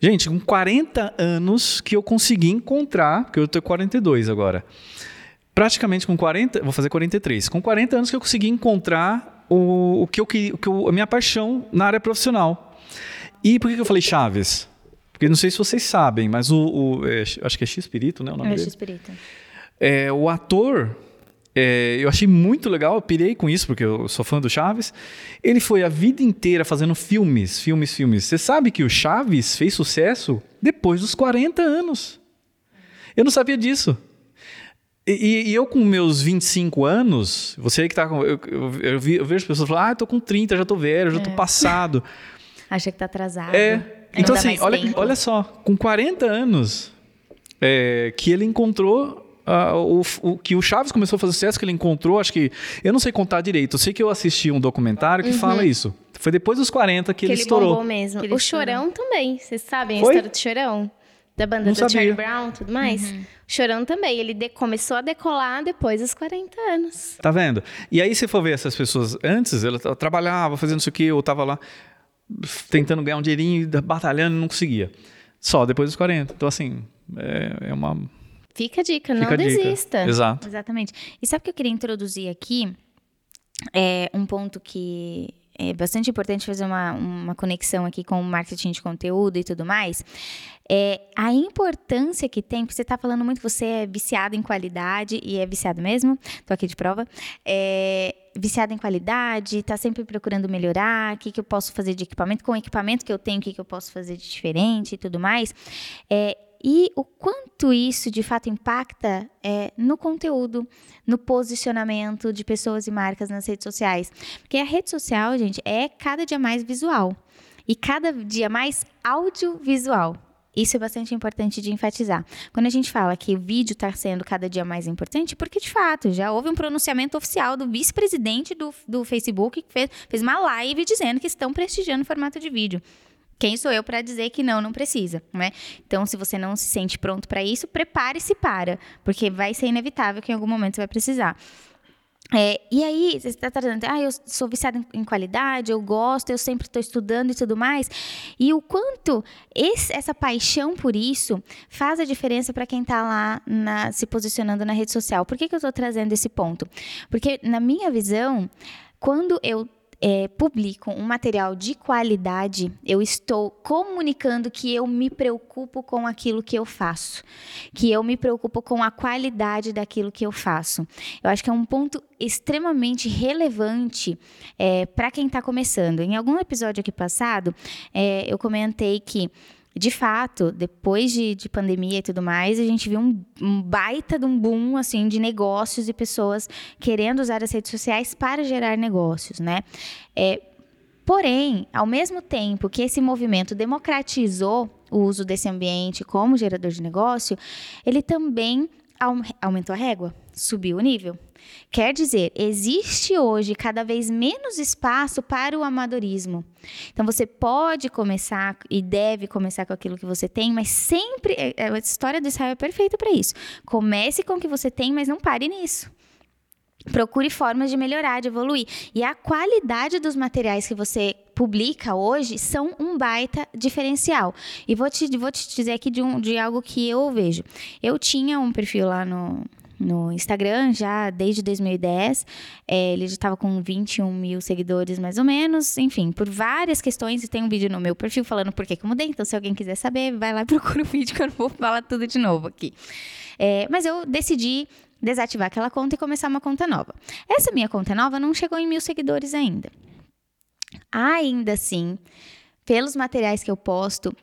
Gente, com 40 anos que eu consegui encontrar, porque eu tenho 42 agora. Praticamente com 40, vou fazer 43. Com 40 anos que eu consegui encontrar o, o que eu queria, o que eu, a minha paixão na área profissional. E por que eu falei Chaves? Porque não sei se vocês sabem, mas o, o é, acho que é X-Espírito, né, o nome é dele? X-Espírito. É, o ator é, eu achei muito legal, eu pirei com isso, porque eu sou fã do Chaves. Ele foi a vida inteira fazendo filmes, filmes, filmes. Você sabe que o Chaves fez sucesso depois dos 40 anos. Eu não sabia disso. E, e, eu com meus 25 anos, você que tá com. Eu, eu, eu, vi, eu vejo pessoas falando, ah, eu tô com 30, já tô velho, já tô é. passado. [laughs] Acha que tá atrasado. É. Então, assim, olha, olha só, com 40 anos, é, que ele encontrou Uh, o, o, que o Chaves começou a fazer sucesso, que ele encontrou, acho que. Eu não sei contar direito, eu sei que eu assisti um documentário que uhum. fala isso. Foi depois dos 40 que, que ele, ele estourou. Mesmo. o Chorão também, vocês sabem Foi? a história do Chorão? Da banda não do sabia. Charlie Brown e tudo mais. Uhum. Chorão também, ele de, começou a decolar depois dos 40 anos. Tá vendo? E aí, se for ver essas pessoas antes, ela trabalhava fazendo isso aqui, eu tava lá tentando ganhar um dinheirinho, batalhando, não conseguia. Só depois dos 40. Então, assim, é, é uma Fica a dica, Fica não a desista. Dica. Exato. Exatamente. E sabe o que eu queria introduzir aqui? É um ponto que é bastante importante fazer uma, uma conexão aqui com o marketing de conteúdo e tudo mais. É a importância que tem, porque você está falando muito, você é viciado em qualidade, e é viciado mesmo, estou aqui de prova. É, viciado em qualidade, está sempre procurando melhorar, o que, que eu posso fazer de equipamento, com o equipamento que eu tenho, o que, que eu posso fazer de diferente e tudo mais. É, e o quanto isso de fato impacta é, no conteúdo, no posicionamento de pessoas e marcas nas redes sociais. Porque a rede social, gente, é cada dia mais visual e cada dia mais audiovisual. Isso é bastante importante de enfatizar. Quando a gente fala que o vídeo está sendo cada dia mais importante, porque de fato já houve um pronunciamento oficial do vice-presidente do, do Facebook que fez, fez uma live dizendo que estão prestigiando o formato de vídeo. Quem sou eu para dizer que não, não precisa, né? Então, se você não se sente pronto para isso, prepare-se para, porque vai ser inevitável que em algum momento você vai precisar. É, e aí, você está trazendo, ah, eu sou viciada em, qualidade, eu gosto, eu sempre estou estudando e tudo mais. E o quanto esse, essa paixão por isso faz a diferença para quem está lá na, se posicionando na rede social. Por que, que eu estou trazendo esse ponto? Porque, na minha visão, quando eu é, publico um material de qualidade, eu estou comunicando que eu me preocupo com aquilo que eu faço, que eu me preocupo com a qualidade daquilo que eu faço. Eu acho que é um ponto extremamente relevante é, para quem está começando. Em algum episódio aqui passado, é, eu comentei que de fato, depois de, de pandemia e tudo mais, a gente viu um, um, baita de um boom, assim, de negócios e pessoas querendo usar as redes sociais para gerar negócios, né? É, porém, ao mesmo tempo que esse movimento democratizou o uso desse ambiente como gerador de negócio, ele também aumentou a régua, subiu o nível. Quer dizer, existe hoje cada vez menos espaço para o amadorismo. Então você pode começar e deve começar com aquilo que você tem, mas sempre é, é, a história do Israel é perfeita para isso. Comece com o que você tem, mas não pare nisso. Procure formas de melhorar, de evoluir. E a qualidade dos materiais que você publica hoje são um baita diferencial. E vou te, vou te dizer aqui de, um, de algo que eu vejo. Eu tinha um perfil lá no, no Instagram já desde 2010. É, ele já estava com 21 mil seguidores, mais ou menos. Enfim, por várias questões. E tem um vídeo no meu perfil falando por que, eu mudei. Então, se alguém quiser saber, vai lá e [laughs] procura o vídeo que eu não vou falar tudo de novo aqui. É, mas eu decidi desativar aquela conta e começar uma conta nova. Essa minha conta nova não chegou em mil seguidores ainda. Ainda assim, pelos materiais que eu posto,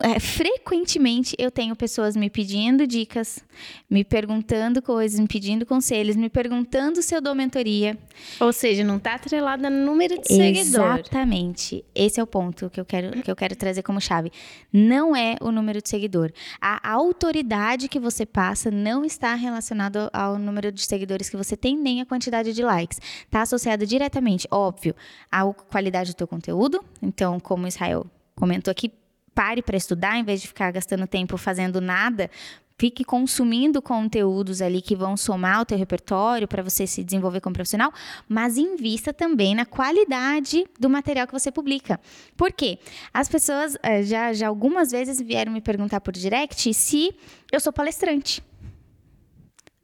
é, frequentemente eu tenho pessoas me pedindo dicas, me perguntando coisas, me pedindo conselhos, me perguntando se eu dou mentoria. Ou seja, não está atrelada no número de seguidores. Exatamente. Esse é o ponto que eu quero, que eu quero trazer como chave. Não é o número de seguidor. A autoridade que você passa não está relacionada ao número de seguidores que você tem, nem a quantidade de likes. Está associado diretamente, óbvio, à qualidade do teu conteúdo. Então, como Israel comentou aqui, pare para estudar, em vez de ficar gastando tempo fazendo nada, fique consumindo conteúdos ali que vão somar o teu repertório para você se desenvolver como profissional, mas invista também na qualidade do material que você publica. Por quê? As pessoas eh, já, já algumas vezes vieram me perguntar por direct se eu sou palestrante.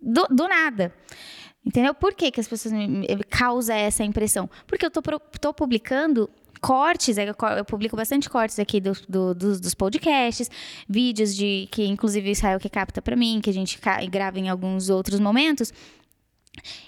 Do, do nada. Entendeu? Por que, que as pessoas me, me causam essa impressão? Porque eu estou publicando cortes, é, eu publico bastante cortes aqui do, do, dos, dos, podcasts, vídeos de que inclusive o Israel que capta para mim, que a gente grava em alguns outros momentos.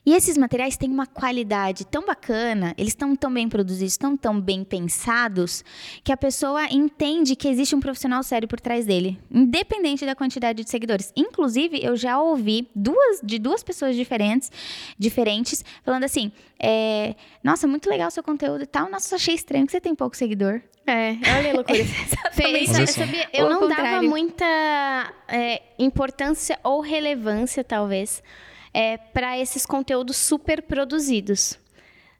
E esses materiais têm uma qualidade tão bacana, eles estão tão bem produzidos, estão tão bem pensados, que a pessoa entende que existe um profissional sério por trás dele, independente da quantidade de seguidores. Inclusive, eu já ouvi duas, de duas pessoas diferentes, diferentes falando assim: é, Nossa, muito legal o seu conteúdo e tal. Nossa, achei estranho que você tem pouco seguidor. É, olha a loucura. [laughs] eu, sabia, eu não dava muita é, importância ou relevância, talvez é, para esses conteúdos super produzidos.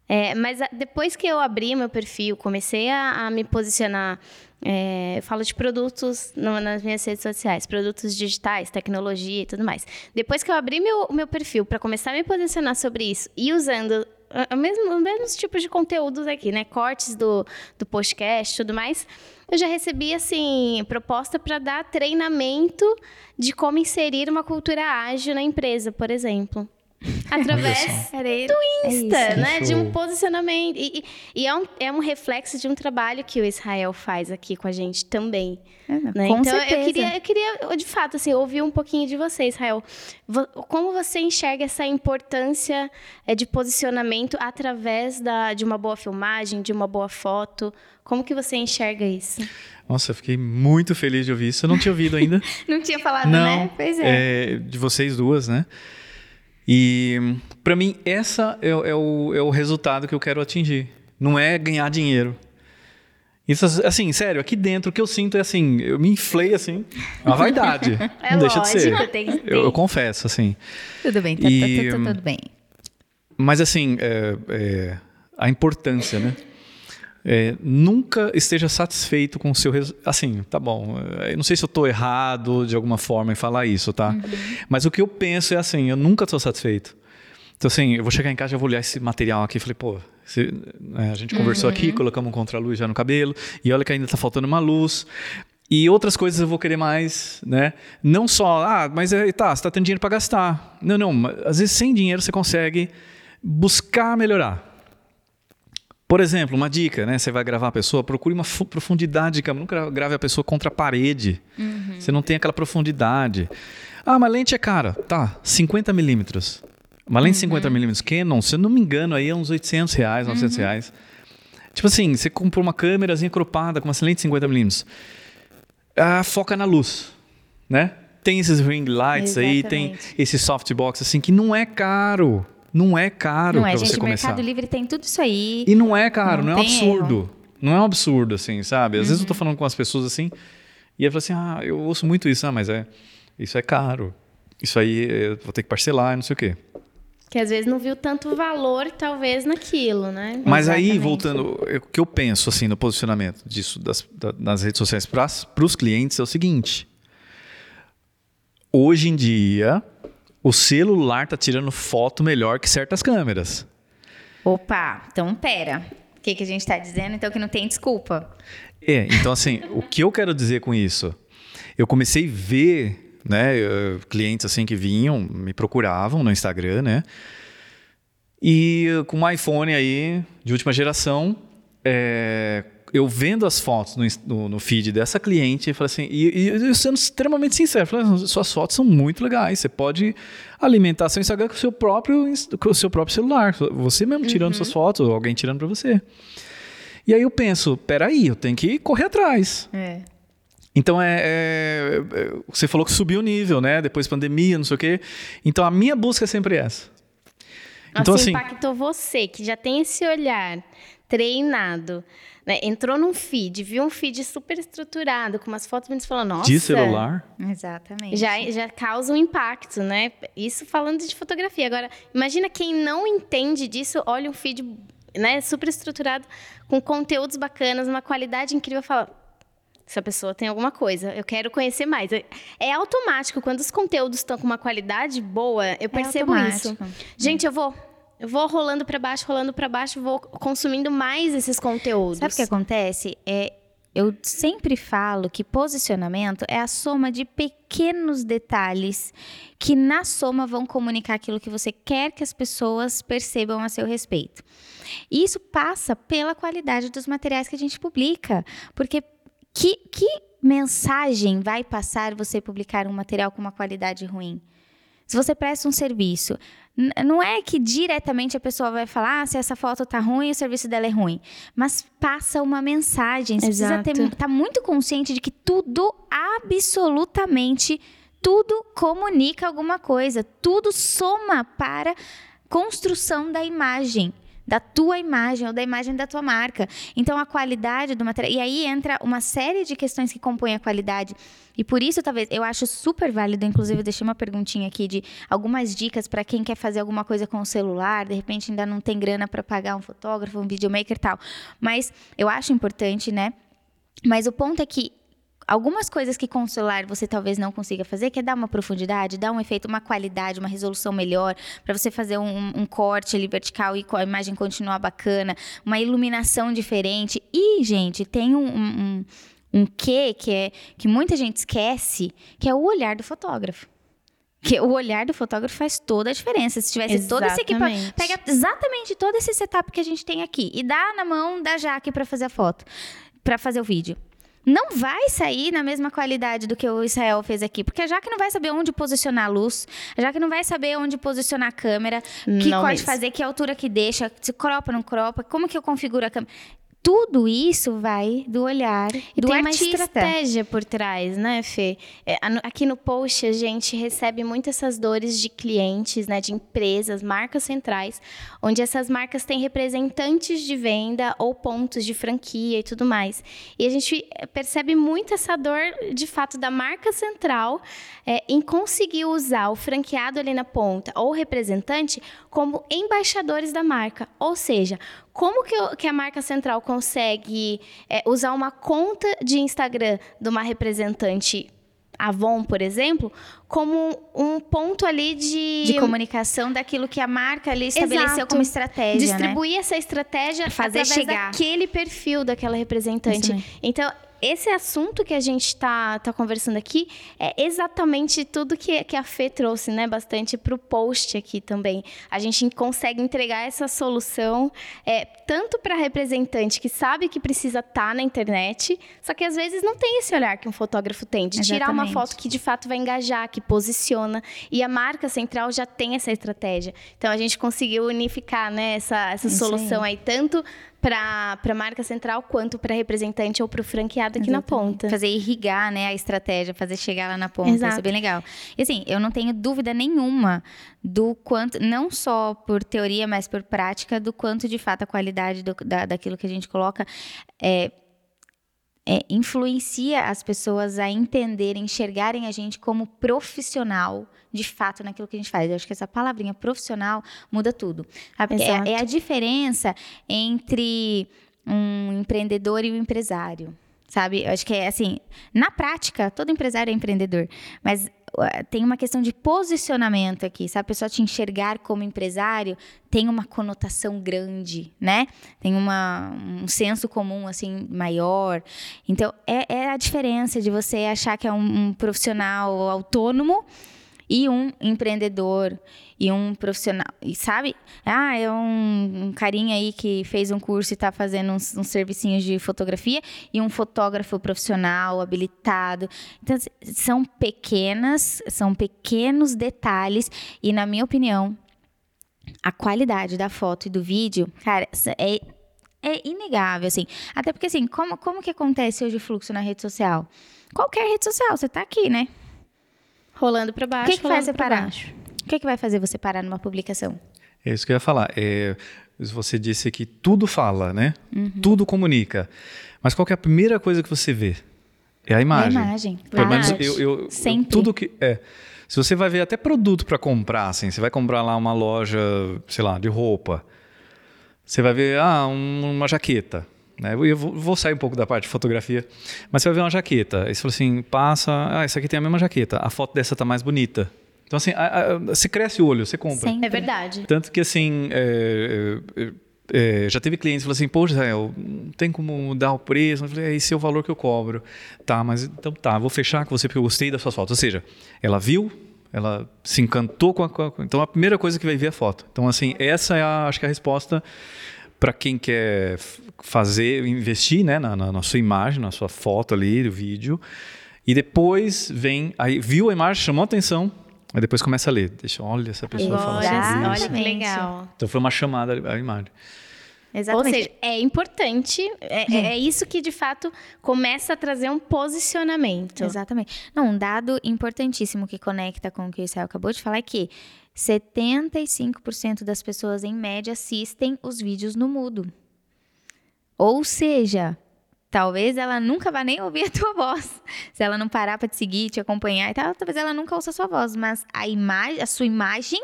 É, mas depois que eu abri meu perfil, comecei a, a me posicionar, é, eu falo de produtos no, nas minhas redes sociais, produtos digitais, tecnologia e tudo mais. Depois que eu abri meu, meu perfil para começar a me posicionar sobre isso e usando o mesmo, o mesmo tipo de conteúdos aqui, né? Cortes do, do podcast e tudo mais. Eu já recebi, assim, proposta para dar treinamento de como inserir uma cultura ágil na empresa, por exemplo. [laughs] Através do Insta, é né? De um posicionamento. E, e, é, um, é um reflexo de um trabalho que o Israel faz aqui com a gente também. É, né? Com então, certeza. eu queria, eu queria, de fato, assim, ouvir um pouquinho de você, Israel. Como você enxerga essa importância é, de posicionamento através da, de uma boa filmagem, de uma boa foto? Como que você enxerga isso? Nossa, eu fiquei muito feliz de ouvir isso. Eu não tinha ouvido ainda. [laughs] não tinha falado, não, né? Pois é. é. De vocês duas, né? E para mim, essa é, é, o, é o resultado que eu quero atingir. Não é ganhar dinheiro. Isso, assim, sério, aqui dentro o que eu sinto é assim, eu me inflei assim, uma vaidade. [laughs] é não lógico, deixa de ser. Tem, tem. Eu, eu, confesso, assim. Tudo bem, tá, tá e, tá, tá, tá, tudo bem. Mas assim, é, é, a importância, né? É, nunca esteja satisfeito com o seu resultado. Assim, tá bom. Eu não sei se eu estou errado de alguma forma em falar isso, tá? Uhum. Mas o que eu penso é assim: eu nunca estou satisfeito. Então, assim, eu vou chegar em casa e vou olhar esse material aqui e falei, pô, se, né, a gente conversou uhum. aqui, colocamos um contra-luz já no cabelo, e olha que ainda está faltando uma luz. E outras coisas eu vou querer mais, né? Não só, ah, mas é, tá, você está tendo dinheiro para gastar. Não, não, às vezes sem dinheiro você consegue buscar melhorar. Por exemplo, uma dica, né? Você vai gravar a pessoa, procure uma profundidade de câmera. Nunca grave a pessoa contra a parede. Uhum. Você não tem aquela profundidade. Ah, uma lente é cara. Tá, 50 milímetros. Uma lente de uhum. 50 milímetros Canon, se eu não me engano, aí é uns 800 reais, 900 uhum. reais. Tipo assim, você comprou uma câmerazinha cropada com uma lente de 50 milímetros. Ah, foca na luz, né? Tem esses ring lights Exatamente. aí, tem esse softbox assim, que não é caro. Não é caro para você começar. O Mercado Livre tem tudo isso aí. E não é caro, não, não é um absurdo. Erro. Não é um absurdo, assim, sabe? Às uhum. vezes eu tô uhum. falando com as pessoas assim, e eu falo assim, ah, eu ouço muito isso, ah, mas é, isso é caro. isso aí eu vou ter que parcelar, não sei o quê. Que às vezes não viu tanto valor, talvez, naquilo, né? Mas Exatamente. aí, voltando, o que eu penso assim no posicionamento disso das, das redes sociais para os clientes é o seguinte: hoje em dia, o celular tá tirando foto melhor que certas câmeras. Opa, então pera. O que, que a gente está dizendo? Então que não tem desculpa. É, então assim, [laughs] o que eu quero dizer com isso? Eu comecei a ver né? Clientes assim que vinham, me procuravam no Instagram, né? E com um iPhone aí de última geração, é, eu vendo as fotos no, no, no, feed dessa cliente, falei assim, e, e eu sendo extremamente sincero, falei, suas fotos são muito legais, você pode alimentar seu Instagram com o seu próprio, com o seu próprio celular, você mesmo tirando uhum. suas fotos, ou alguém tirando para você. E aí eu penso, peraí, eu tenho que correr atrás. É. Então é, é, é, Você falou que subiu o nível, né? Depois pandemia, não sei o quê. Então a minha busca é sempre essa. Então, assim, assim impactou você, que já tem esse olhar treinado, né? entrou num feed, viu um feed super estruturado, com umas fotos e falou, nossa... De celular. Exatamente. Já, já causa um impacto, né? Isso falando de fotografia. Agora, imagina quem não entende disso, olha um feed né, super estruturado, com conteúdos bacanas, uma qualidade incrível, fala, essa pessoa tem alguma coisa. Eu quero conhecer mais. É automático. Quando os conteúdos estão com uma qualidade boa, eu é percebo é isso. Gente, eu vou. Eu vou rolando para baixo, rolando para baixo, vou consumindo mais esses conteúdos. Sabe o que acontece? É, eu sempre falo que posicionamento é a soma de pequenos detalhes que, na soma, vão comunicar aquilo que você quer que as pessoas percebam a seu respeito. E isso passa pela qualidade dos materiais que a gente publica. Porque que, que mensagem vai passar você publicar um material com uma qualidade ruim? Se você presta um serviço, não é que diretamente a pessoa vai falar ah, se essa foto tá ruim, o serviço dela é ruim, mas passa uma mensagem. Você Exato. precisa estar tá muito consciente de que tudo, absolutamente tudo comunica alguma coisa, tudo soma para construção da imagem da tua imagem ou da imagem da tua marca. Então, a qualidade do material. E aí entra uma série de questões que compõem a qualidade. E por isso, talvez, eu acho super válido, inclusive, eu deixei uma perguntinha aqui de algumas dicas para quem quer fazer alguma coisa com o celular, de repente ainda não tem grana para pagar um fotógrafo, um videomaker e tal. Mas eu acho importante, né? Mas o ponto é que algumas coisas que com o celular você talvez não consiga fazer, que é dar uma profundidade, dar um efeito, uma qualidade, uma resolução melhor, para você fazer um, um, corte ali vertical e a imagem continuar bacana, uma iluminação diferente. E, gente, tem um, um, um quê que, é, que muita gente esquece, que é o olhar do fotógrafo. Que o olhar do fotógrafo faz toda a diferença. Se tivesse exatamente. todo esse equipamento. Pega exatamente todo esse setup que a gente tem aqui e dá na mão da Jaque para fazer a foto, para fazer o vídeo não vai sair na mesma qualidade do que o Israel fez aqui, porque a Jaque não vai saber onde posicionar a luz, a Jaque não vai saber onde posicionar a câmera, o que não pode mesmo. fazer, que altura que deixa, se cropa, não cropa, como que eu configuro a câmera tudo isso vai do olhar e do tem artista. uma estratégia por trás, né, Fê? É, aqui no post a gente recebe muito essas dores de clientes, né, de empresas, marcas centrais, onde essas marcas têm representantes de venda ou pontos de franquia e tudo mais. E a gente é, percebe muito essa dor, de fato, da marca central é, em conseguir usar o franqueado ali na ponta ou o representante como embaixadores da marca. Ou seja, como que, eu, que a marca central consegue é, usar uma conta de Instagram de uma representante Avon, por exemplo, como um ponto ali de... De comunicação daquilo que a marca ali estabeleceu Exato. como estratégia, né? Distribuir né? essa estratégia Fazer através chegar. daquele perfil daquela representante. Então, esse assunto que a gente está tá conversando aqui é exatamente tudo que, que a Fê trouxe, né? Bastante para o post aqui também. A gente consegue entregar essa solução é, tanto para representante que sabe que precisa estar tá na internet, só que às vezes não tem esse olhar que um fotógrafo tem, de exatamente. tirar uma foto que de fato vai engajar, que posiciona. E a marca central já tem essa estratégia. Então a gente conseguiu unificar né, essa, essa solução aí, tanto para a marca central quanto para representante ou para o franqueado aqui Exatamente. na ponta. Fazer irrigar né, a estratégia, fazer chegar lá na ponta. Exato. Isso é bem legal. E assim, eu não tenho dúvida nenhuma do quanto, não só por teoria, mas por prática, do quanto de fato a qualidade do, da, daquilo que a gente coloca é, é, influencia as pessoas a entenderem, enxergarem a gente como profissional de fato naquilo que a gente faz. Eu acho que essa palavrinha profissional muda tudo. É, é a diferença entre um empreendedor e um empresário sabe? Eu acho que é assim, na prática, todo empresário é empreendedor, mas tem uma questão de posicionamento aqui, sabe? A pessoa te enxergar como empresário tem uma conotação grande, né? Tem uma, um senso comum, assim, maior. Então, é, é a diferença de você achar que é um, um profissional autônomo e um empreendedor e um profissional, e sabe? Ah, é um, um carinha aí que fez um curso e está fazendo uns, uns servicinhos de fotografia e um fotógrafo profissional habilitado. Então, são pequenas, são pequenos detalhes e, na minha opinião, a qualidade da foto e do vídeo, cara, é é inegável, assim. Até porque, assim, como, como que acontece hoje o fluxo na rede social? Qualquer rede social, você tá aqui, né? Rolando para baixo. O que, que faz você parar? Baixo. O que, que vai fazer você parar numa publicação? É isso que eu ia falar. É, você disse que tudo fala, né? Uhum. Tudo comunica. Mas qual é a primeira coisa que você vê? É a imagem. É a imagem. Pelo menos eu, eu, Sempre. Eu, tudo que é. Se você vai ver até produto para comprar, assim, você vai comprar lá uma loja, sei lá, de roupa. Você vai ver ah, um, uma jaqueta. Né? Eu vou sair um pouco da parte de fotografia, mas você vai ver uma jaqueta. Aí você fala assim, passa, ah, essa aqui tem a mesma jaqueta, a foto dessa tá mais bonita. Então, assim, a, a, você cresce o olho, você compra. Sim, é verdade. Tanto que, assim, é, é, é, já teve clientes que falaram assim, poxa, Israel, não tem como mudar o preço. Eu falei, é, esse é o valor que eu cobro. Tá, mas então tá, vou fechar com você porque eu gostei das suas fotos. Ou seja, ela viu, ela se encantou com a, com a, Então, a primeira coisa que vai ver é a foto. Então, assim, essa é, a, acho que, a resposta para quem quer fazer, investir né, na, na, na, sua imagem, na sua foto ali, o vídeo. E depois vem, aí viu a imagem, chamou a atenção, aí depois começa a ler. Deixa, olha essa pessoa falar sobre isso. Olha que legal. Então foi uma chamada à imagem. Exatamente. Ou seja, é importante, é, é, é, isso que de fato começa a trazer um posicionamento. Exatamente. Não, um dado importantíssimo que conecta com o que o Israel acabou de falar é que 75% das pessoas, em média, assistem os vídeos no mudo. Ou seja, talvez ela nunca vá nem ouvir a tua voz. Se ela não parar para te seguir, te acompanhar e tal, talvez ela nunca ouça a sua voz. Mas a, imagem, a sua imagem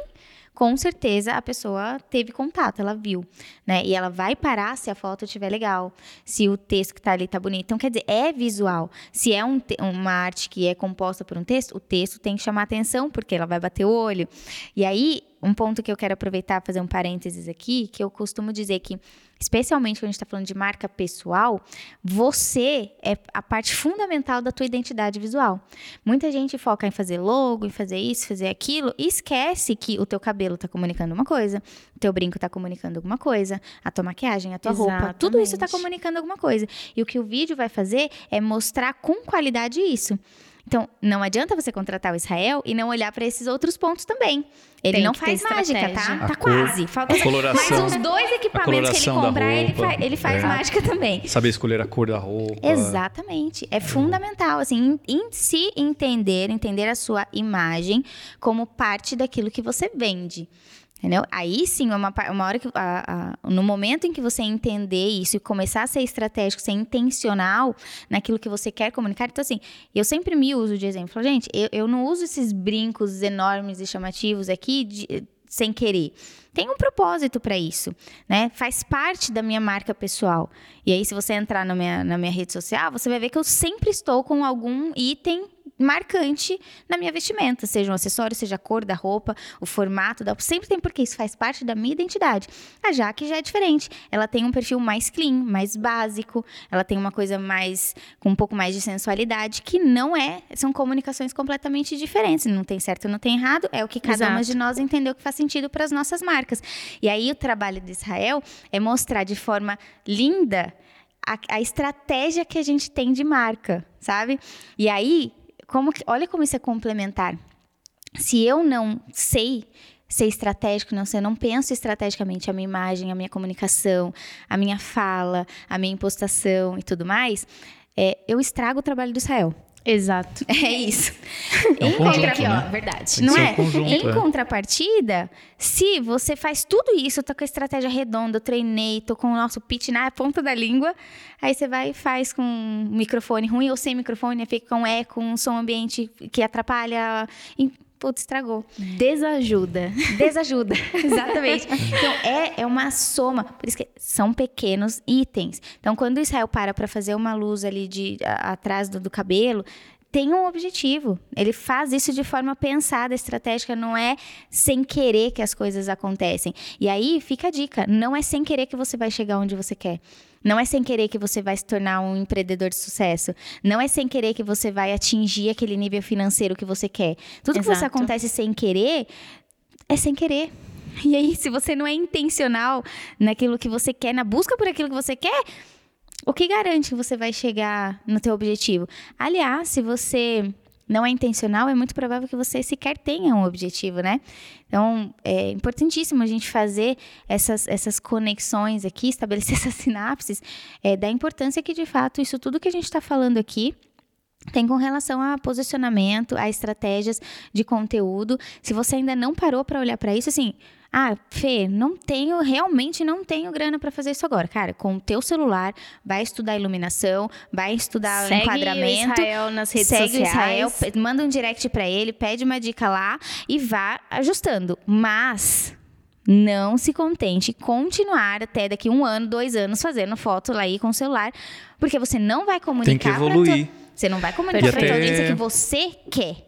com certeza a pessoa teve contato, ela viu, né? E ela vai parar se a foto estiver legal, se o texto que está ali está bonito. Então, quer dizer, é visual. Se é um uma arte que é composta por um texto, o texto tem que chamar atenção, porque ela vai bater o olho. E aí, um ponto que eu quero aproveitar, fazer um parênteses aqui, que eu costumo dizer que especialmente quando a gente está falando de marca pessoal, você é a parte fundamental da tua identidade visual. Muita gente foca em fazer logo, em fazer isso, fazer aquilo, e esquece que o teu cabelo está comunicando uma coisa, o teu brinco está comunicando alguma coisa, a tua maquiagem, a tua Exatamente. roupa, tudo isso está comunicando alguma coisa. E o que o vídeo vai fazer é mostrar com qualidade isso. Então, não adianta você contratar o Israel e não olhar para esses outros pontos também. Ele Tem não faz mágica, tá? A tá cor, quase. Falta coloração, Mas os dois equipamentos que ele comprar, ele, fa ele faz é. mágica também. Saber escolher a cor da roupa. Exatamente. É, é fundamental, assim, em, em se entender, entender a sua imagem como parte daquilo que você vende. Entendeu? Aí sim, uma, uma hora que. A, a, no momento em que você entender isso e começar a ser estratégico, ser intencional naquilo que você quer comunicar. Então, assim, eu sempre me uso de exemplo. Gente, eu, eu não uso esses brincos enormes e chamativos aqui de, sem querer. Tem um propósito para isso, né? Faz parte da minha marca pessoal. E aí, se você entrar na minha, na minha rede social, você vai ver que eu sempre estou com algum item marcante na minha vestimenta, seja um acessório, seja a cor da roupa, o formato da sempre tem porque isso faz parte da minha identidade. A Jaque já é diferente. Ela tem um perfil mais clean, mais básico, ela tem uma coisa mais com um pouco mais de sensualidade que não é, são comunicações completamente diferentes, não tem certo, não tem errado, é o que cada Exato. uma de nós entendeu que faz sentido para as nossas marcas. E aí o trabalho de Israel é mostrar de forma linda a, a, estratégia que a gente tem de marca, sabe? E aí, como que, olha como isso é complementar. Se eu não sei ser estratégico, não sei, eu não penso estrategicamente a minha imagem, a minha comunicação, a minha fala, a minha impostação e tudo mais, é, eu estrago o trabalho do Israel. Exato. [laughs] É isso. É um em conjunto, contra... né? verdade. Tem que Não ser é? um conjunto, em é. contrapartida, se você faz tudo isso, tá com a estratégia redonda, eu treinei, tô com o nosso pitch na ponta da língua, aí você vai e faz com um microfone ruim ou sem microfone, aí fica com eco, um som ambiente que atrapalha. Putz, estragou. Desajuda. [laughs] Desajuda, exatamente. Então, é, é uma soma. Por isso que são pequenos itens. Então, quando o Israel para para fazer uma luz ali de, a- atrás do, do cabelo, tem um objetivo. Ele faz isso de forma pensada, estratégica, não é sem querer que as coisas acontecem. E aí fica a dica: não é sem querer que você vai chegar onde você quer. Não é sem querer que você vai se tornar um empreendedor de sucesso. Não é sem querer que você vai atingir aquele nível financeiro que você quer. Tudo que você Exato. acontece sem querer, é sem querer. E aí, se você não é intencional naquilo que você quer, na busca por aquilo que você quer, o que garante que você vai chegar no teu objetivo? Aliás, se você não é intencional, é muito provável que você sequer tenha um objetivo, né? Então, é importantíssimo a gente fazer essas, essas conexões aqui, estabelecer [laughs] essas sinapses, é, da importância que, de fato, isso tudo que a gente está falando aqui tem com relação a posicionamento, a estratégias de conteúdo. Se você ainda não parou para olhar para isso, assim, ah, Fê, não tenho, realmente não tenho grana para fazer isso agora. Cara, com o teu celular, vai estudar iluminação, vai estudar Segue enquadramento. o Israel nas redes segue sociais. o Israel, manda um direct para ele, pede uma dica lá e vá ajustando. Mas não se contente, continuar até daqui um ano, dois anos fazendo foto lá aí com o celular, porque você não vai comunicar. Tem que tua- evoluir. você não vai comunicar para a tua até- audiência que você quer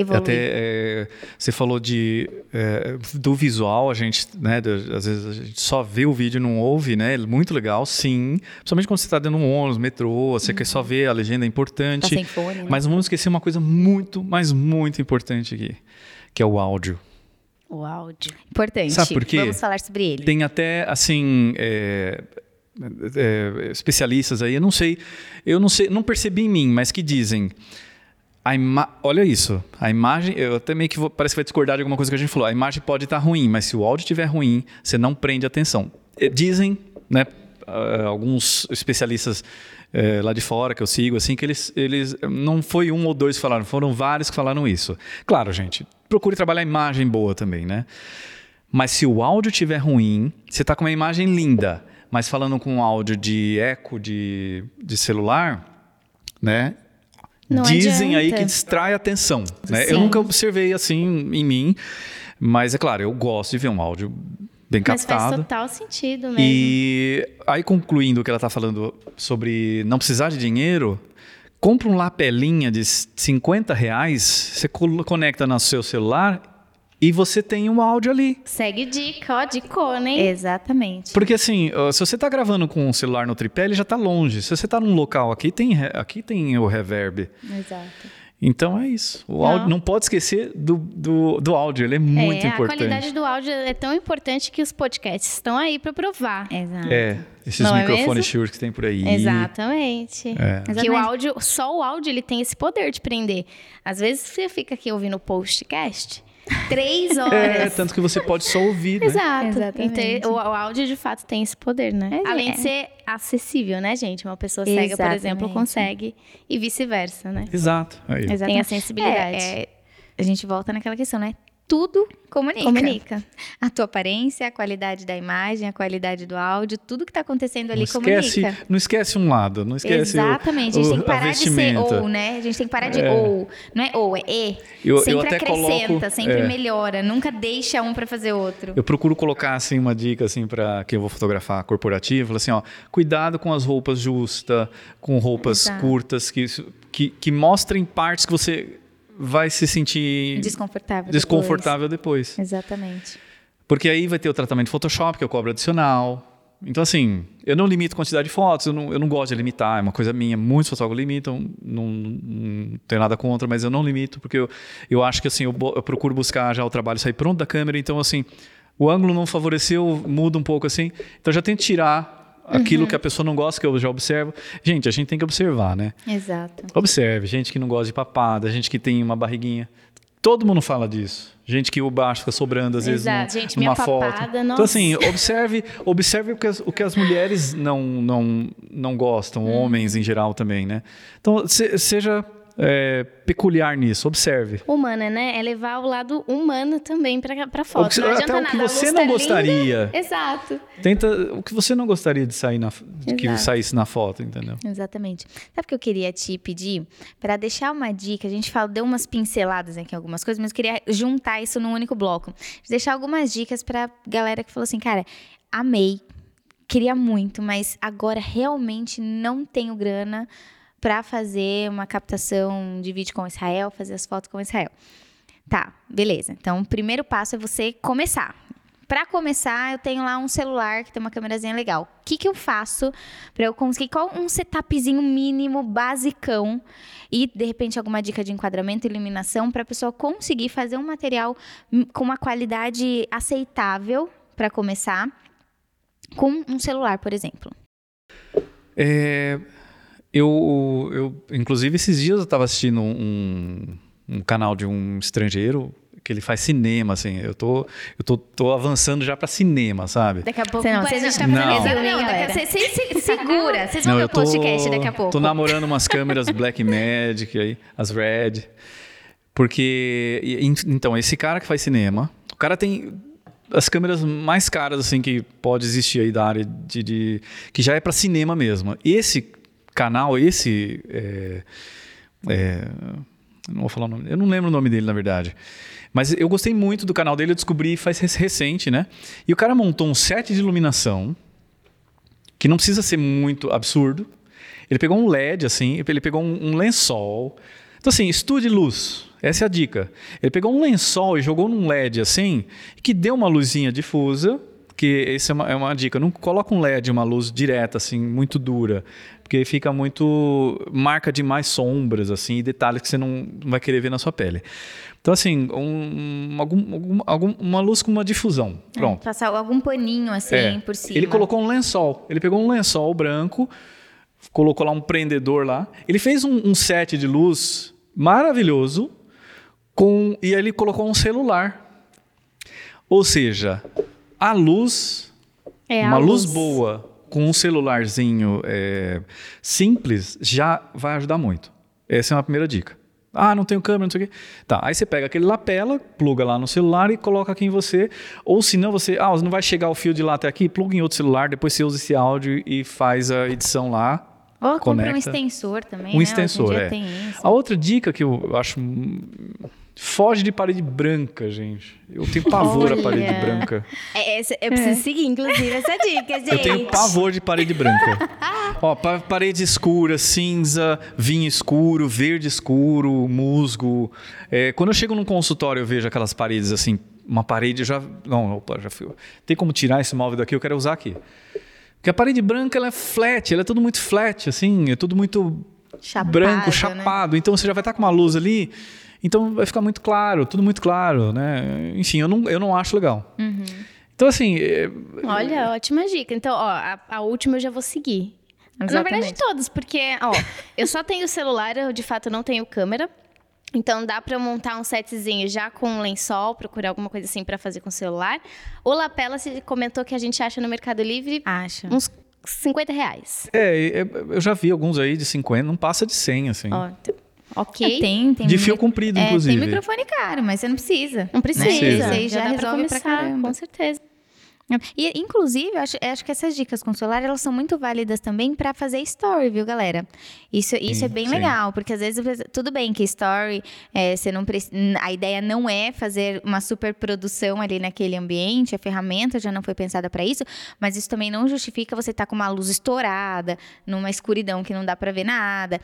evoluir. Até é, você falou de é, do visual, a gente, né, do- às vezes a gente só vê o vídeo e não ouve, né? Muito legal, sim. Principalmente quando você está dentro de um ônibus, metrô, você quer só ver a legenda é importante. Tá sem fone, né? Mas não vamos esquecer uma coisa muito, mas muito importante aqui, que é o áudio. O áudio. Importante. Sabe por quê? Vamos falar sobre ele. Tem até assim é, é, especialistas aí, eu não sei, eu não sei, não percebi em mim, mas que dizem olha isso, a imagem, eu até meio que vou, parece que vai discordar de alguma coisa que a gente falou. A imagem pode estar ruim, mas se o áudio estiver ruim, você não prende atenção. Eh, Dizem, né, ah, alguns especialistas eh, lá de fora que eu sigo, assim, que eles, eles não foi um ou dois que falaram, foram vários que falaram isso. Claro, gente, procure trabalhar a imagem boa também, né? Mas se o áudio estiver ruim, você está com uma imagem linda, mas falando com um áudio de eco de, de celular, né? Não Dizem aí adianta. que distrai a atenção. Né? Eu nunca observei assim em mim, mas é claro, eu gosto de ver um áudio bem Mas faz captado. total sentido mesmo. E aí, concluindo o que ela está falando sobre não precisar de dinheiro, compra um lapelinha de 50 reais, você conecta no seu celular e você tem um áudio ali. Segue dica, ó, de cor, hein? Exatamente. Porque assim, se você está gravando com o celular no tripé, ele já está longe. Se você está num local aqui, tem, aqui tem o reverb. Exato. Então é isso. O Não. áudio, não pode esquecer do, do, do áudio, ele é muito é, importante. a qualidade do áudio é tão importante que os podcasts estão aí para provar. Exato. É, esses Não é microfones mesmo? Shure que tem por aí. Exatamente. É. Que o Exatamente. áudio, só o áudio ele tem esse poder de prender. Às vezes você fica aqui ouvindo o postcast três É, horas. tanto que você pode só ouvir, né? Exato. Exatamente. Então, o, o áudio de fato tem esse poder, né? É, Além é. de ser acessível, né, gente? Uma pessoa cega, por exemplo, Exatamente. consegue e vice-versa, né? Exato. Aí. Exatamente. Tem a sensibilidade. É, é, a gente volta naquela questão, né? Tudo comunica. Comunica. A tua aparência, a qualidade da imagem, a qualidade do áudio, tudo que tá acontecendo ali Não esquece, comunica. não esquece um lado, não esquece o- Exatamente, a gente o- tem que parar de ser ou, né? A gente tem que parar de É. ou. Não é ou, é e. Eu- eu sempre até acrescenta, coloco- sempre é. melhora. Nunca deixa um pra fazer outro. Eu procuro colocar assim uma dica assim para quem eu vou fotografar corporativo, assim, ó, cuidado com as roupas justas, com roupas Exato. curtas que, que que mostrem partes que você vai se sentir Desconfortável. desconfortável depois. depois. Exatamente. Porque aí vai ter o tratamento Photoshop, que eu cobro adicional. Então, assim, eu não limito quantidade de fotos, eu não, eu não gosto de limitar, é uma coisa minha. Muitos fotógrafos limitam, não, não tenho nada contra, mas eu não limito, porque eu, eu acho que, assim, eu, eu procuro buscar já o trabalho sair pronto da câmera, então, assim, o ângulo não favoreceu, muda um pouco, assim. Então, eu já tento tirar aquilo que a pessoa não gosta, que eu já observo. Gente, a gente tem que observar, né? Exato. Observe, gente que não gosta de papada, gente que tem uma barriguinha. Todo mundo fala disso. Gente que o baixo fica sobrando às vezes Exato, num- gente, numa minha foto. papada, Então assim, observe, observe o que as, o que as mulheres não, não, não gostam, Hum. homens em geral também, né? Então se- seja é, peculiar nisso. Observe. Humana, né? É levar o lado humano também para foto. Não até o que você não tá gostaria. Linda. Exato. Tenta o que você não gostaria de sair na que saísse na foto, entendeu? Exatamente. Sabe o que eu queria te pedir para deixar uma dica? A gente fala, deu umas pinceladas aqui em algumas coisas, mas eu queria juntar isso num único bloco. Deixar algumas dicas para galera que falou assim, cara, amei, queria muito, mas agora realmente não tenho grana para fazer uma captação de vídeo com Israel, fazer as fotos com Israel. Tá, beleza. Então, o primeiro passo é você começar. Para começar, eu tenho lá um celular que tem uma câmerazinha legal. O que, que eu faço para eu conseguir? Qual um setupzinho mínimo, basicão, e de repente alguma dica de enquadramento iluminação para a pessoa conseguir fazer um material com uma qualidade aceitável para começar, com um celular, por exemplo? É, eu, eu, inclusive, esses dias eu estava assistindo um, um canal de um estrangeiro que ele faz cinema, assim. Eu tô, eu tô, tô avançando já para cinema, sabe? Daqui a pouco não, você já tá não. Não, você se, se, segura. Vocês vão não, ver o podcast daqui a pouco. Tô namorando umas câmeras Black Magic aí, as Red. Porque, então, esse cara que faz cinema, o cara tem as câmeras mais caras, assim, que pode existir aí da área de... de que já é para cinema mesmo. Esse canal, esse. É, é, não vou falar o nome. Eu não lembro o nome dele, na verdade. Mas eu gostei muito do canal dele, eu descobri faz recente, né? E o cara montou um set de iluminação que não precisa ser muito absurdo. Ele pegou um LED, assim, ele pegou um, um lençol. Então, assim, estude luz. Essa é a dica. Ele pegou um lençol e jogou num LED assim, que deu uma luzinha difusa, que essa é uma, é uma dica. Não coloca um LED, uma luz direta, assim, muito dura porque fica muito marca demais sombras assim e detalhes que você não vai querer ver na sua pele. Então assim, um, algum, algum, uma luz com uma difusão, é, pronto. É, passar algum paninho assim é. por cima. Ele colocou um lençol, ele pegou um lençol branco, colocou lá um prendedor lá, ele fez um, um set de luz maravilhoso com e ele colocou um celular. Ou seja, a luz, é uma luz. luz boa com um celularzinho é, simples já vai ajudar muito. Essa é uma primeira dica. Ah, não tenho câmera, não sei o quê. Tá, aí você pega aquele lapela, pluga lá no celular e coloca aqui em você. Ou se não, você. Ah, não vai chegar o fio de lá até aqui, pluga em outro celular, depois você usa esse áudio e faz a edição lá. Ou compra um extensor também. Um né? extensor, é. A outra dica que eu acho Foge de parede branca, gente. Eu tenho pavor Olha. a parede branca. É, eu preciso é. seguir, inclusive, essa dica, gente. Eu tenho pavor de parede branca. [laughs] Ó, parede escura, cinza, vinho escuro, verde escuro, musgo. É, quando eu chego num consultório, eu vejo aquelas paredes assim, uma parede já. Não, opa, já fui. Tem como tirar esse móvel daqui? Eu quero usar aqui. Porque a parede branca ela é flat, ela é tudo muito flat, assim, é tudo muito chapado, branco, né? chapado. Né? Então você já vai estar com uma luz ali então vai ficar muito claro, tudo muito claro, né? Enfim, eu não, eu não acho legal. Uhum. Então, assim. É... Olha, ótima dica. Então, ó, a, a última eu já vou seguir. Exatamente. Na verdade, todos, porque, ó, eu só tenho celular, eu de fato não tenho câmera. Então dá para montar um setzinho já com um lençol, procurar alguma coisa assim para fazer com o celular. O lapela se comentou que a gente acha no Mercado Livre acha. uns 50 reais. É, eu já vi alguns aí de 50, não passa de 100, assim. Ó, então, Ok. É, tem, tem. De fio comprido, é, inclusive. Tem microfone caro, mas você não precisa. Não precisa. Né? Isso aí já, já resolve pra caramba. Com certeza. E, inclusive, acho, acho que essas dicas com o celular, elas são muito válidas também para fazer story, viu, galera? Isso, isso sim, é bem sim. legal, porque às vezes, tudo bem que story, é, você não a ideia não é fazer uma super produção ali naquele ambiente, a ferramenta já não foi pensada para isso, mas isso também não justifica você estar tá com uma luz estourada, numa escuridão que não dá para ver nada.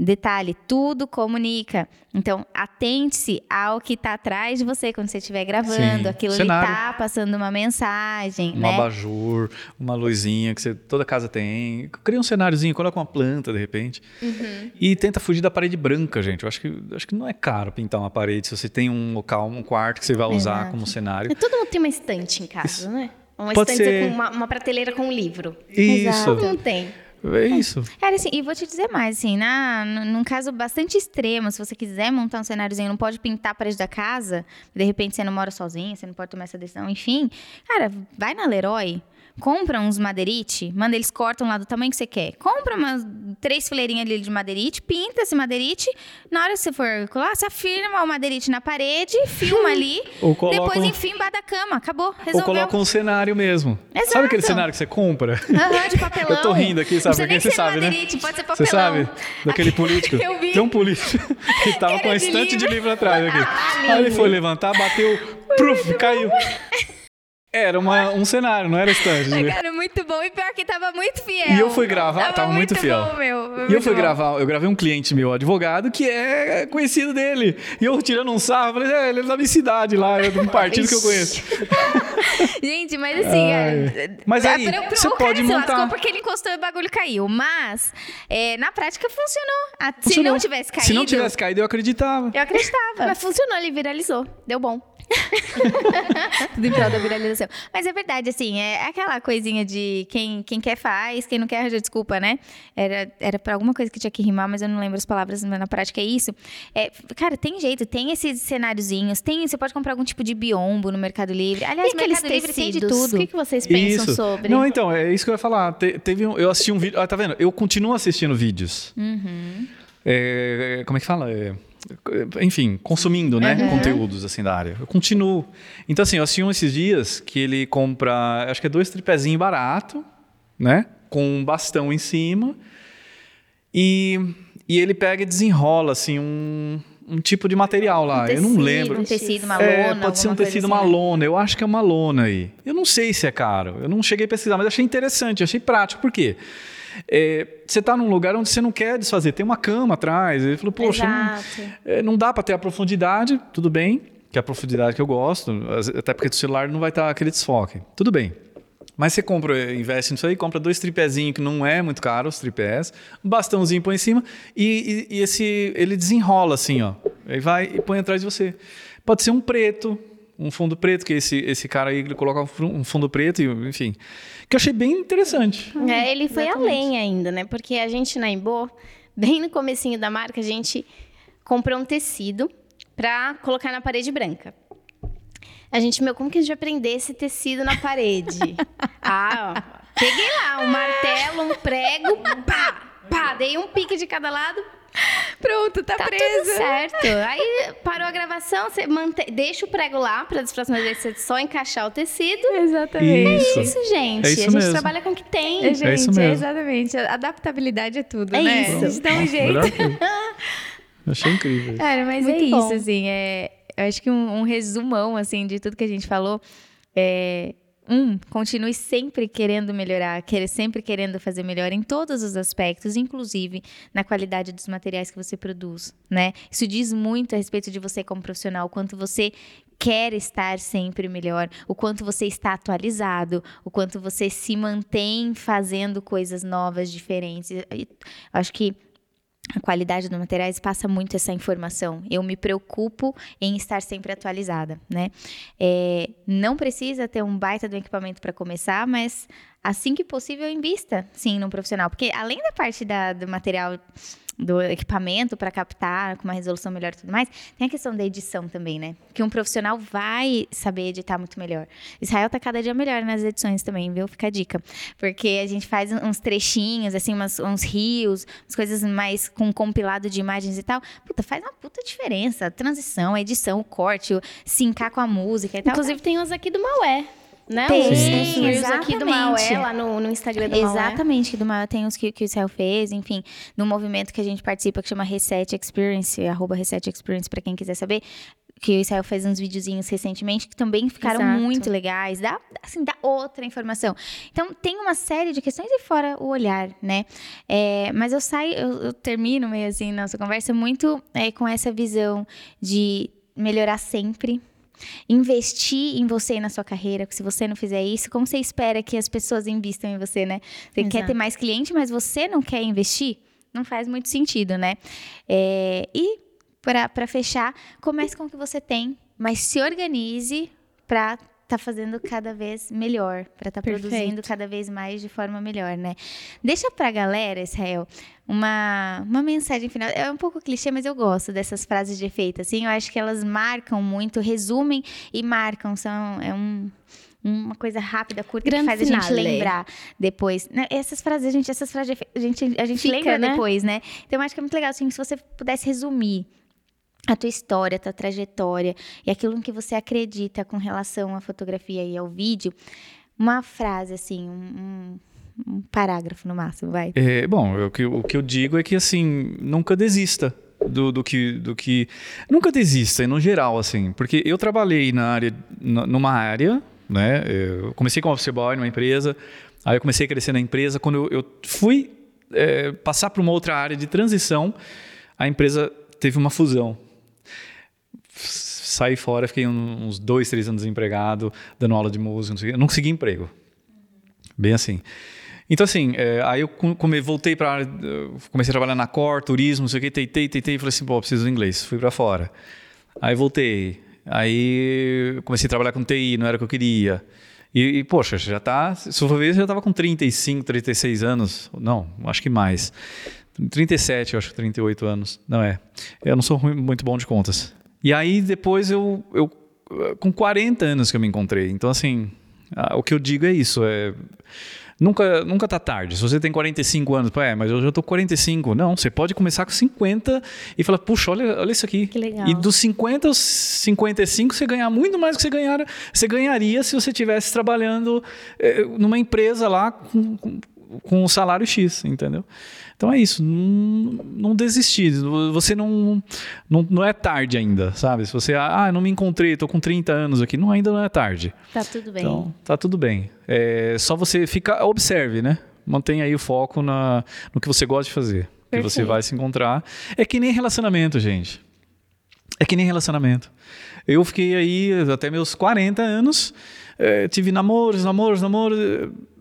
Detalhe, tudo comunica. Então, atente-se ao que está atrás de você quando você estiver gravando. Sim. Aquilo Cenário. ali está passando uma mensagem, um né? abajur, uma luzinha que você, toda casa tem. Cria um cenáriozinho, coloca uma planta, de repente. Uhum. E tenta fugir da parede branca, gente. Eu acho que, acho que não é caro pintar uma parede se você tem um local, um quarto que você vai usar Exato. como cenário. Todo mundo tem uma estante em casa, Isso. né? Uma Pode estante ser... com uma, uma, prateleira com um livro. Isso. Exato. Todo mundo tem. É isso. É, assim, e vou te dizer mais, assim, na, num caso bastante extremo, se você quiser montar um cenáriozinho, não pode pintar a parede da casa, de repente você não mora sozinho, você não pode tomar essa decisão, enfim, cara, vai na Leroy, compra uns madeirite, manda eles cortam lá do tamanho que você quer. Compra umas três fileirinhas ali de madeirite, pinta esse madeirite. Na hora que você for colar, você afirma o madeirite na parede, filma ali, [laughs] depois enfim embaixo da cama. Acabou, resolveu. Ou coloca um cenário mesmo. Exato. Sabe aquele cenário que você compra? Aham, de papelão. [laughs] Eu tô rindo aqui, sabe? Porque você sabe, né? Pode ser papelão. Você sabe? Daquele político. [laughs] Eu vi. Tem um político que tava com uma estante de livro atrás aqui. Ah, Aí ele foi levantar, bateu, pruf, caiu. Era uma, um cenário, não era estande. Né? Cara, muito bom. E pior que tava muito fiel. E eu fui gravar, tava, tava muito, muito, fiel. Bom, meu. E eu fui bom. gravar, eu gravei um cliente meu, advogado, que é conhecido dele. E eu tirando um sarro, falei, é, ele é da minha cidade lá, é de um partido que eu conheço. [laughs] Gente, mas assim, é, mas aí, você pode montar. porque ele encostou e o bagulho caiu. Mas, é, na prática, funcionou. funcionou. Se não tivesse caído... Se não tivesse caído, eu acreditava. Eu acreditava. mas funcionou, ele viralizou. Deu bom. [laughs] Tudo em prol da viralização. Mas é verdade, assim, é aquela coisinha de quem, quem quer faz, quem não quer arranja desculpa, né? Era, era pra alguma coisa que tinha que rimar, mas eu não lembro as palavras, mas na prática é isso. É, cara, tem jeito, tem esses cenáriozinhos, tem, você pode comprar algum tipo de biombo no Mercado Livre. Aliás, o Mercado tecidos? Livre tem de tudo. O que, que vocês pensam isso. sobre? Não, então, é isso que eu ia falar. Te, teve um, eu assisti um vídeo, ah, tá vendo? Eu continuo assistindo vídeos. Uhum. É, como é que fala? É, enfim, consumindo, né, uhum. conteúdos assim da área. Eu continuo. Então assim, eu assisti um esses dias que ele compra, acho que é dois tripézinhos barato, né, com um bastão em cima. E, e ele pega e desenrola assim um, um tipo de material lá. Um tecido, eu não lembro. Um tecido, uma é, lona. Pode ser um tecido, assim, uma né? lona. Eu acho que é uma lona aí. Eu não sei se é caro. Eu não cheguei a pesquisar, mas achei interessante, achei prático. Por quê? É, você está num lugar onde você não quer desfazer, tem uma cama atrás. Ele falou, poxa, não, é, não, dá para ter a profundidade, tudo bem, que é a profundidade que eu gosto, até porque do celular não vai estar tá aquele desfoque. Tudo bem. Mas você compra, investe nisso aí, compra dois tripézinhos que não é muito caro, os tripés, um bastãozinho põe em cima e, e, e esse ele desenrola assim, ó. Aí vai e põe atrás de você. Pode ser um preto, um fundo preto, que esse, esse cara aí ele coloca um fundo preto, enfim. Que eu achei bem interessante. É, ele foi Exatamente. além ainda, né? Porque a gente na Embo, bem no comecinho da marca, a gente comprou um tecido para colocar na parede branca. A gente, meu, como que a gente vai prender esse tecido na parede? [laughs] ah, ó, peguei lá um martelo, um prego, pá, pá, dei um pique de cada lado, Pronto, tá, tá preso. Tudo certo. Aí parou a gravação, você mantém, deixa o prego lá para as próximas vezes você só encaixar o tecido. Exatamente. Isso. É isso, gente. É isso a gente mesmo. trabalha com o que tem. É, gente, é isso mesmo. exatamente. Adaptabilidade é tudo, é né? Isso. A gente dá um jeito. Achei incrível. Cara, mas Muito é bom. isso, assim. É, eu acho que um, um resumão, assim, de tudo que a gente falou é um, continue sempre querendo melhorar, querer, sempre querendo fazer melhor em todos os aspectos, inclusive na qualidade dos materiais que você produz, né? Isso diz muito a respeito de você como profissional, o quanto você quer estar sempre melhor, o quanto você está atualizado, o quanto você se mantém fazendo coisas novas, diferentes. Eu acho que a qualidade dos materiais passa muito essa informação. Eu me preocupo em estar sempre atualizada, né? É, não precisa ter um baita do equipamento para começar, mas assim que possível invista, sim, num profissional, porque além da parte da, do material do equipamento para captar com uma resolução melhor e tudo mais, tem a questão da edição também, né? Que um profissional vai saber editar muito melhor. Israel tá cada dia melhor nas edições também, viu? Fica a dica. Porque a gente faz uns trechinhos, assim, umas, uns rios, umas coisas mais com compilado de imagens e tal. Puta, faz uma puta diferença. A transição, a edição, o corte, o sincar com a música e tal. Inclusive tem uns aqui do Maué né? Tem, os, os aqui do Maué, lá no, no Instagram do Exatamente, que do Maué tem os que, que o Israel fez, enfim, no movimento que a gente participa que chama Reset Experience, arroba Reset Experience, para quem quiser saber que o Israel fez uns videozinhos recentemente que também ficaram Exato. muito legais, dá, assim, dá outra informação. Então, tem uma série de questões e fora o olhar, né? É, mas eu saio, eu, eu, termino meio assim nossa conversa muito é, com essa visão de melhorar sempre, investir em você e na sua carreira, porque se você não fizer isso, como você espera que as pessoas investam em você, né? Você Exato. quer ter mais cliente, mas você não quer investir? Não faz muito sentido, né? É, e para fechar, comece com o que você tem, mas se organize para tá fazendo cada vez melhor, para estar tá produzindo cada vez mais de forma melhor, né? Deixa pra galera, Israel, uma, uma mensagem final. É um pouco clichê, mas eu gosto dessas frases de efeito, assim. Eu acho que elas marcam muito, resumem e marcam. São, é um, uma coisa rápida, curta, Grande que faz finale. a gente lembrar depois. Né? Essas frases, a gente, essas frases a gente, a gente Fica, lembra né? depois, né? Então, eu acho que é muito legal, assim, se você pudesse resumir a tua história, a tua trajetória e aquilo que você acredita com relação à fotografia e ao vídeo, uma frase, assim, um, um parágrafo no máximo, vai. É, bom, o que, o que eu digo é que, assim, nunca desista do, do, que, do que... Nunca desista, no geral, assim, porque eu trabalhei na área, numa área, né, eu comecei como office boy numa empresa, aí eu comecei a crescer na empresa, quando eu, eu fui é, passar para uma outra área de transição, a empresa teve uma fusão saí fora, fiquei uns dois, três anos desempregado, dando aula de música, não, sei, não consegui emprego. Bem assim. Então, assim, é, aí eu come, voltei para comecei a trabalhar na Cor, turismo, não sei o que, teitei, teitei, e falei assim, pô, preciso de inglês. Fui para fora. Aí voltei. Aí comecei a trabalhar com TI, não era o que eu queria. E, e poxa, já tá, se for ver, já estava com 35, 36 anos. Não, acho que mais. 37, eu acho, 38 anos. Não é. Eu não sou muito bom de contas. E aí depois eu, eu com 40 anos que eu me encontrei. Então assim, o que eu digo é isso, é nunca nunca tá tarde. Se você tem 45 anos, é, mas eu já tô com 45. Não, você pode começar com 50 e falar, puxa, olha, olha isso aqui. Que legal. E dos 50 aos 55 você ganhar muito mais do que você ganhar, você ganharia se você estivesse trabalhando é, numa empresa lá com, com, com um salário X, entendeu? Então é isso, não, não desistir. Você não, não, não é tarde ainda, sabe? Se você, ah, não me encontrei, estou com 30 anos aqui, não, ainda não é tarde. Tá tudo bem. Então, tá tudo bem. É, só você fica, observe, né? Mantenha aí o foco na, no que você gosta de fazer. Perfeito. Que você vai se encontrar. É que nem relacionamento, gente. É que nem relacionamento. Eu fiquei aí até meus 40 anos, é, tive namoros, namoros, namoros,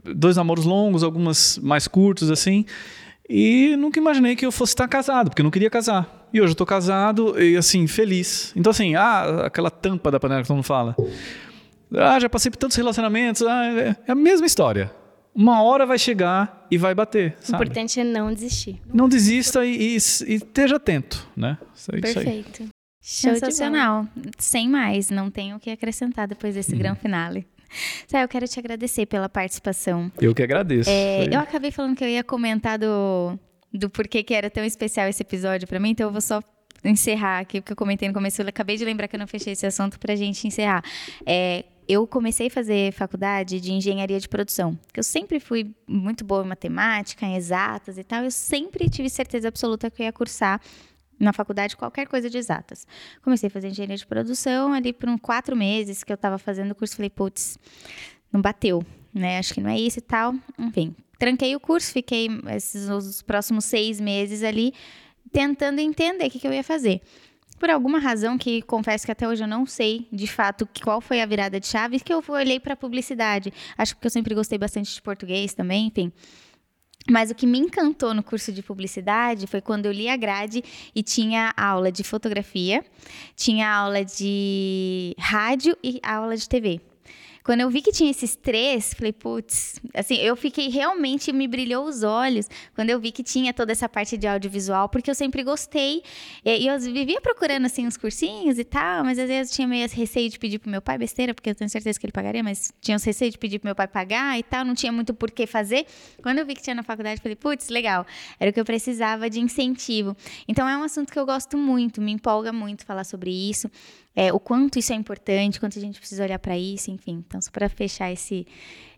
dois namoros longos, algumas mais curtos assim. E nunca imaginei que eu fosse estar casado, porque eu não queria casar. E hoje eu estou casado e, assim, feliz. Então, assim, ah, aquela tampa da panela que todo mundo fala. Ah, já passei por tantos relacionamentos. Ah, é, é a mesma história. Uma hora vai chegar e vai bater. O importante é não desistir. Não desista e, e, e esteja atento, né? Isso aí, Perfeito. Isso aí. Sensacional. Sem mais, não tenho o que acrescentar depois desse uhum. grande finale. [laughs] Sai, eu quero te agradecer pela participação. Eu que agradeço. É, eu acabei falando que eu ia comentar do, do porquê que era tão especial esse episódio para mim, então eu vou só encerrar aqui, porque eu comentei no começo, eu acabei de lembrar que eu não fechei esse assunto pra gente encerrar. É, eu comecei a fazer faculdade de engenharia de produção, que eu sempre fui muito boa em matemática, em exatas e tal, eu sempre tive certeza absoluta que eu ia cursar na faculdade qualquer coisa de exatas. Comecei a fazer engenharia de produção ali por uns quatro meses que eu estava fazendo o curso. Falei, putz, não bateu, né? Acho que não é isso e tal. Enfim, tranquei o curso, fiquei esses os próximos seis meses ali tentando entender o que, que eu ia fazer. Por alguma razão que confesso que até hoje eu não sei de fato qual foi a virada de chave, que eu olhei para publicidade. Acho que eu sempre gostei bastante de português também, enfim. Mas o que me encantou no curso de publicidade foi quando eu li a grade e tinha aula de fotografia, tinha aula de rádio e aula de TV. Quando eu vi que tinha esses três, falei, putz, assim, eu fiquei realmente, me brilhou os olhos quando eu vi que tinha toda essa parte de audiovisual, porque eu sempre gostei. E eu vivia procurando, assim, uns cursinhos e tal, mas às vezes tinha meio receio de pedir pro meu pai besteira, porque eu tenho certeza que ele pagaria, mas tinha uns receio de pedir pro meu pai pagar e tal, não tinha muito por que fazer. Quando eu vi que tinha na faculdade, falei, putz, legal, era o que eu precisava de incentivo. Então é um assunto que eu gosto muito, me empolga muito falar sobre isso é, o quanto isso é importante, quanto a gente precisa olhar para isso, enfim. Então, só para fechar esse,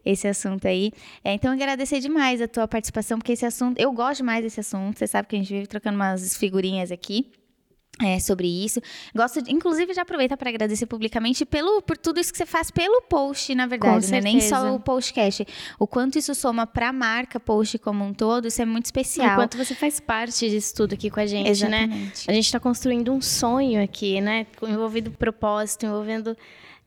esse assunto aí. É, então, agradecer demais a tua participação, porque esse assunto, eu gosto demais desse assunto. Você sabe que a gente vive trocando umas figurinhas aqui é, sobre isso. Gosto, de, inclusive, de aproveitar para agradecer publicamente pelo, por tudo isso que você faz pelo post, na verdade, né? Nem só o postcast. O quanto isso soma para a marca post como um todo, isso é muito especial. O quanto você faz parte disso tudo aqui com a gente, né? Exatamente. né? A gente está construindo um sonho aqui, né? Envolvendo propósito, envolvendo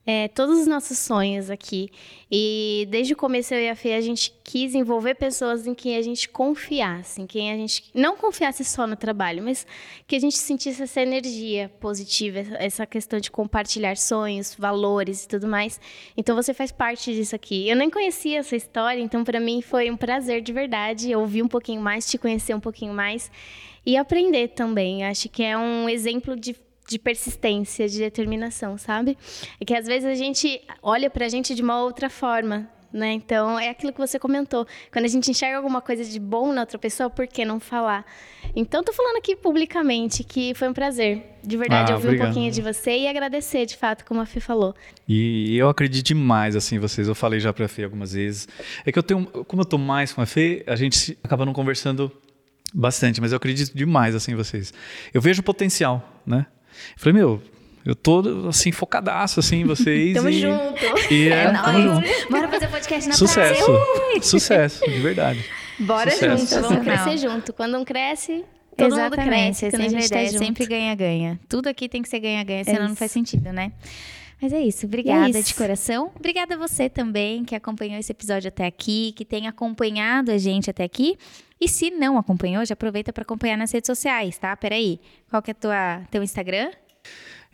é, todos os nossos sonhos aqui. E desde o começo eu e a Fê, a gente quis envolver pessoas em quem a gente confiasse, em quem a gente não confiasse só no trabalho, mas que a gente sentisse essa energia positiva, essa questão de compartilhar sonhos, valores e tudo mais. Então você faz parte disso aqui. Eu nem conhecia essa história, então para mim foi um prazer de verdade ouvir um pouquinho mais, te conhecer um pouquinho mais e aprender também. Acho que é um exemplo de de persistência, de determinação, sabe? É que às vezes a gente olha pra gente de uma outra forma, né? Então, é aquilo que você comentou. Quando a gente enxerga alguma coisa de bom na outra pessoa, por que não falar? Então, tô falando aqui publicamente que foi um prazer. De verdade, ah, ouvir obrigado. um pouquinho de você e agradecer, de fato, como a Fê falou. E eu acredito demais, assim, vocês. Eu falei já pra Fê algumas vezes. É que eu tenho, como eu tô mais com a Fê, a gente acaba não conversando bastante, mas eu acredito demais, assim, vocês. Eu vejo potencial, né? Eu falei, meu, eu tô, assim, focadaço, assim, vocês. [laughs] tamo e, junto. E é, [laughs] é tamo junto. Bora fazer podcast na Sucesso. Praia. [laughs] Sucesso, de verdade. Bora Sucesso. junto, vamos crescer junto. Quando um cresce, todo Exatamente, mundo cresce. Essa é a ideia, tá sempre ganha-ganha. Tudo aqui tem que ser ganha-ganha, senão é não faz sentido, né? Mas é isso. Obrigada é isso. de coração. Obrigada a você também que acompanhou esse episódio até aqui, que tem acompanhado a gente até aqui. E se não acompanhou, já aproveita para acompanhar nas redes sociais, tá? Peraí. Qual que é tua, teu Instagram?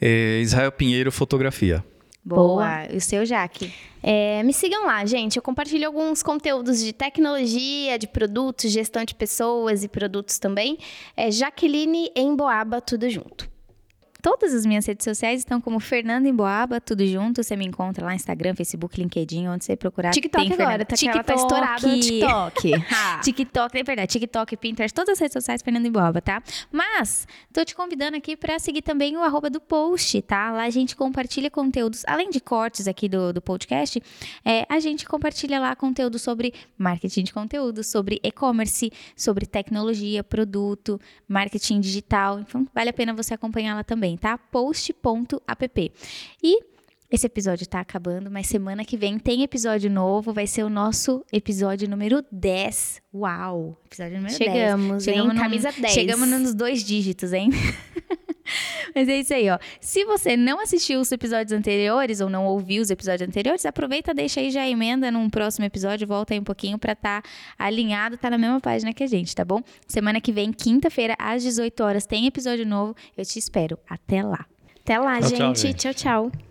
É Israel Pinheiro Fotografia. Boa. E o seu, Jaque? É, me sigam lá, gente. Eu compartilho alguns conteúdos de tecnologia, de produtos, gestão de pessoas e produtos também. É Jaqueline em Boaba, tudo junto. Todas as minhas redes sociais estão como Fernanda em Boaba, tudo junto. Você me encontra lá no Instagram, Facebook, LinkedIn, onde você procurar. TikTok tem agora, tá, TikTok, tá estourado no TikTok. [laughs] TikTok, é verdade. TikTok, Pinterest, todas as redes sociais Fernanda em Boaba, tá? Mas, tô te convidando aqui para seguir também o arroba do post, tá? Lá a gente compartilha conteúdos, além de cortes aqui do, do podcast, é, a gente compartilha lá conteúdo sobre marketing de conteúdo, sobre e-commerce, sobre tecnologia, produto, marketing digital. Então, vale a pena você acompanhar lá também também, tá? post.app. E esse episódio tá acabando, mas semana que vem tem episódio novo, vai ser o nosso episódio número 10. Uau! Episódio número Chegamos, 10. Chegamos, hein? Camisa 10. Chegamos nos dois dígitos, hein? [laughs] [laughs] Mas é isso aí, ó. Se você não assistiu os episódios anteriores ou não ouviu os episódios anteriores, aproveita, deixa aí já a emenda num próximo episódio, volta aí um pouquinho para estar tá alinhado, tá na mesma página que a gente, tá bom? Semana que vem, quinta-feira, às 18 horas, tem episódio novo. Eu te espero. Até lá. Até lá, tchau, gente. Tchau, tchau. tchau.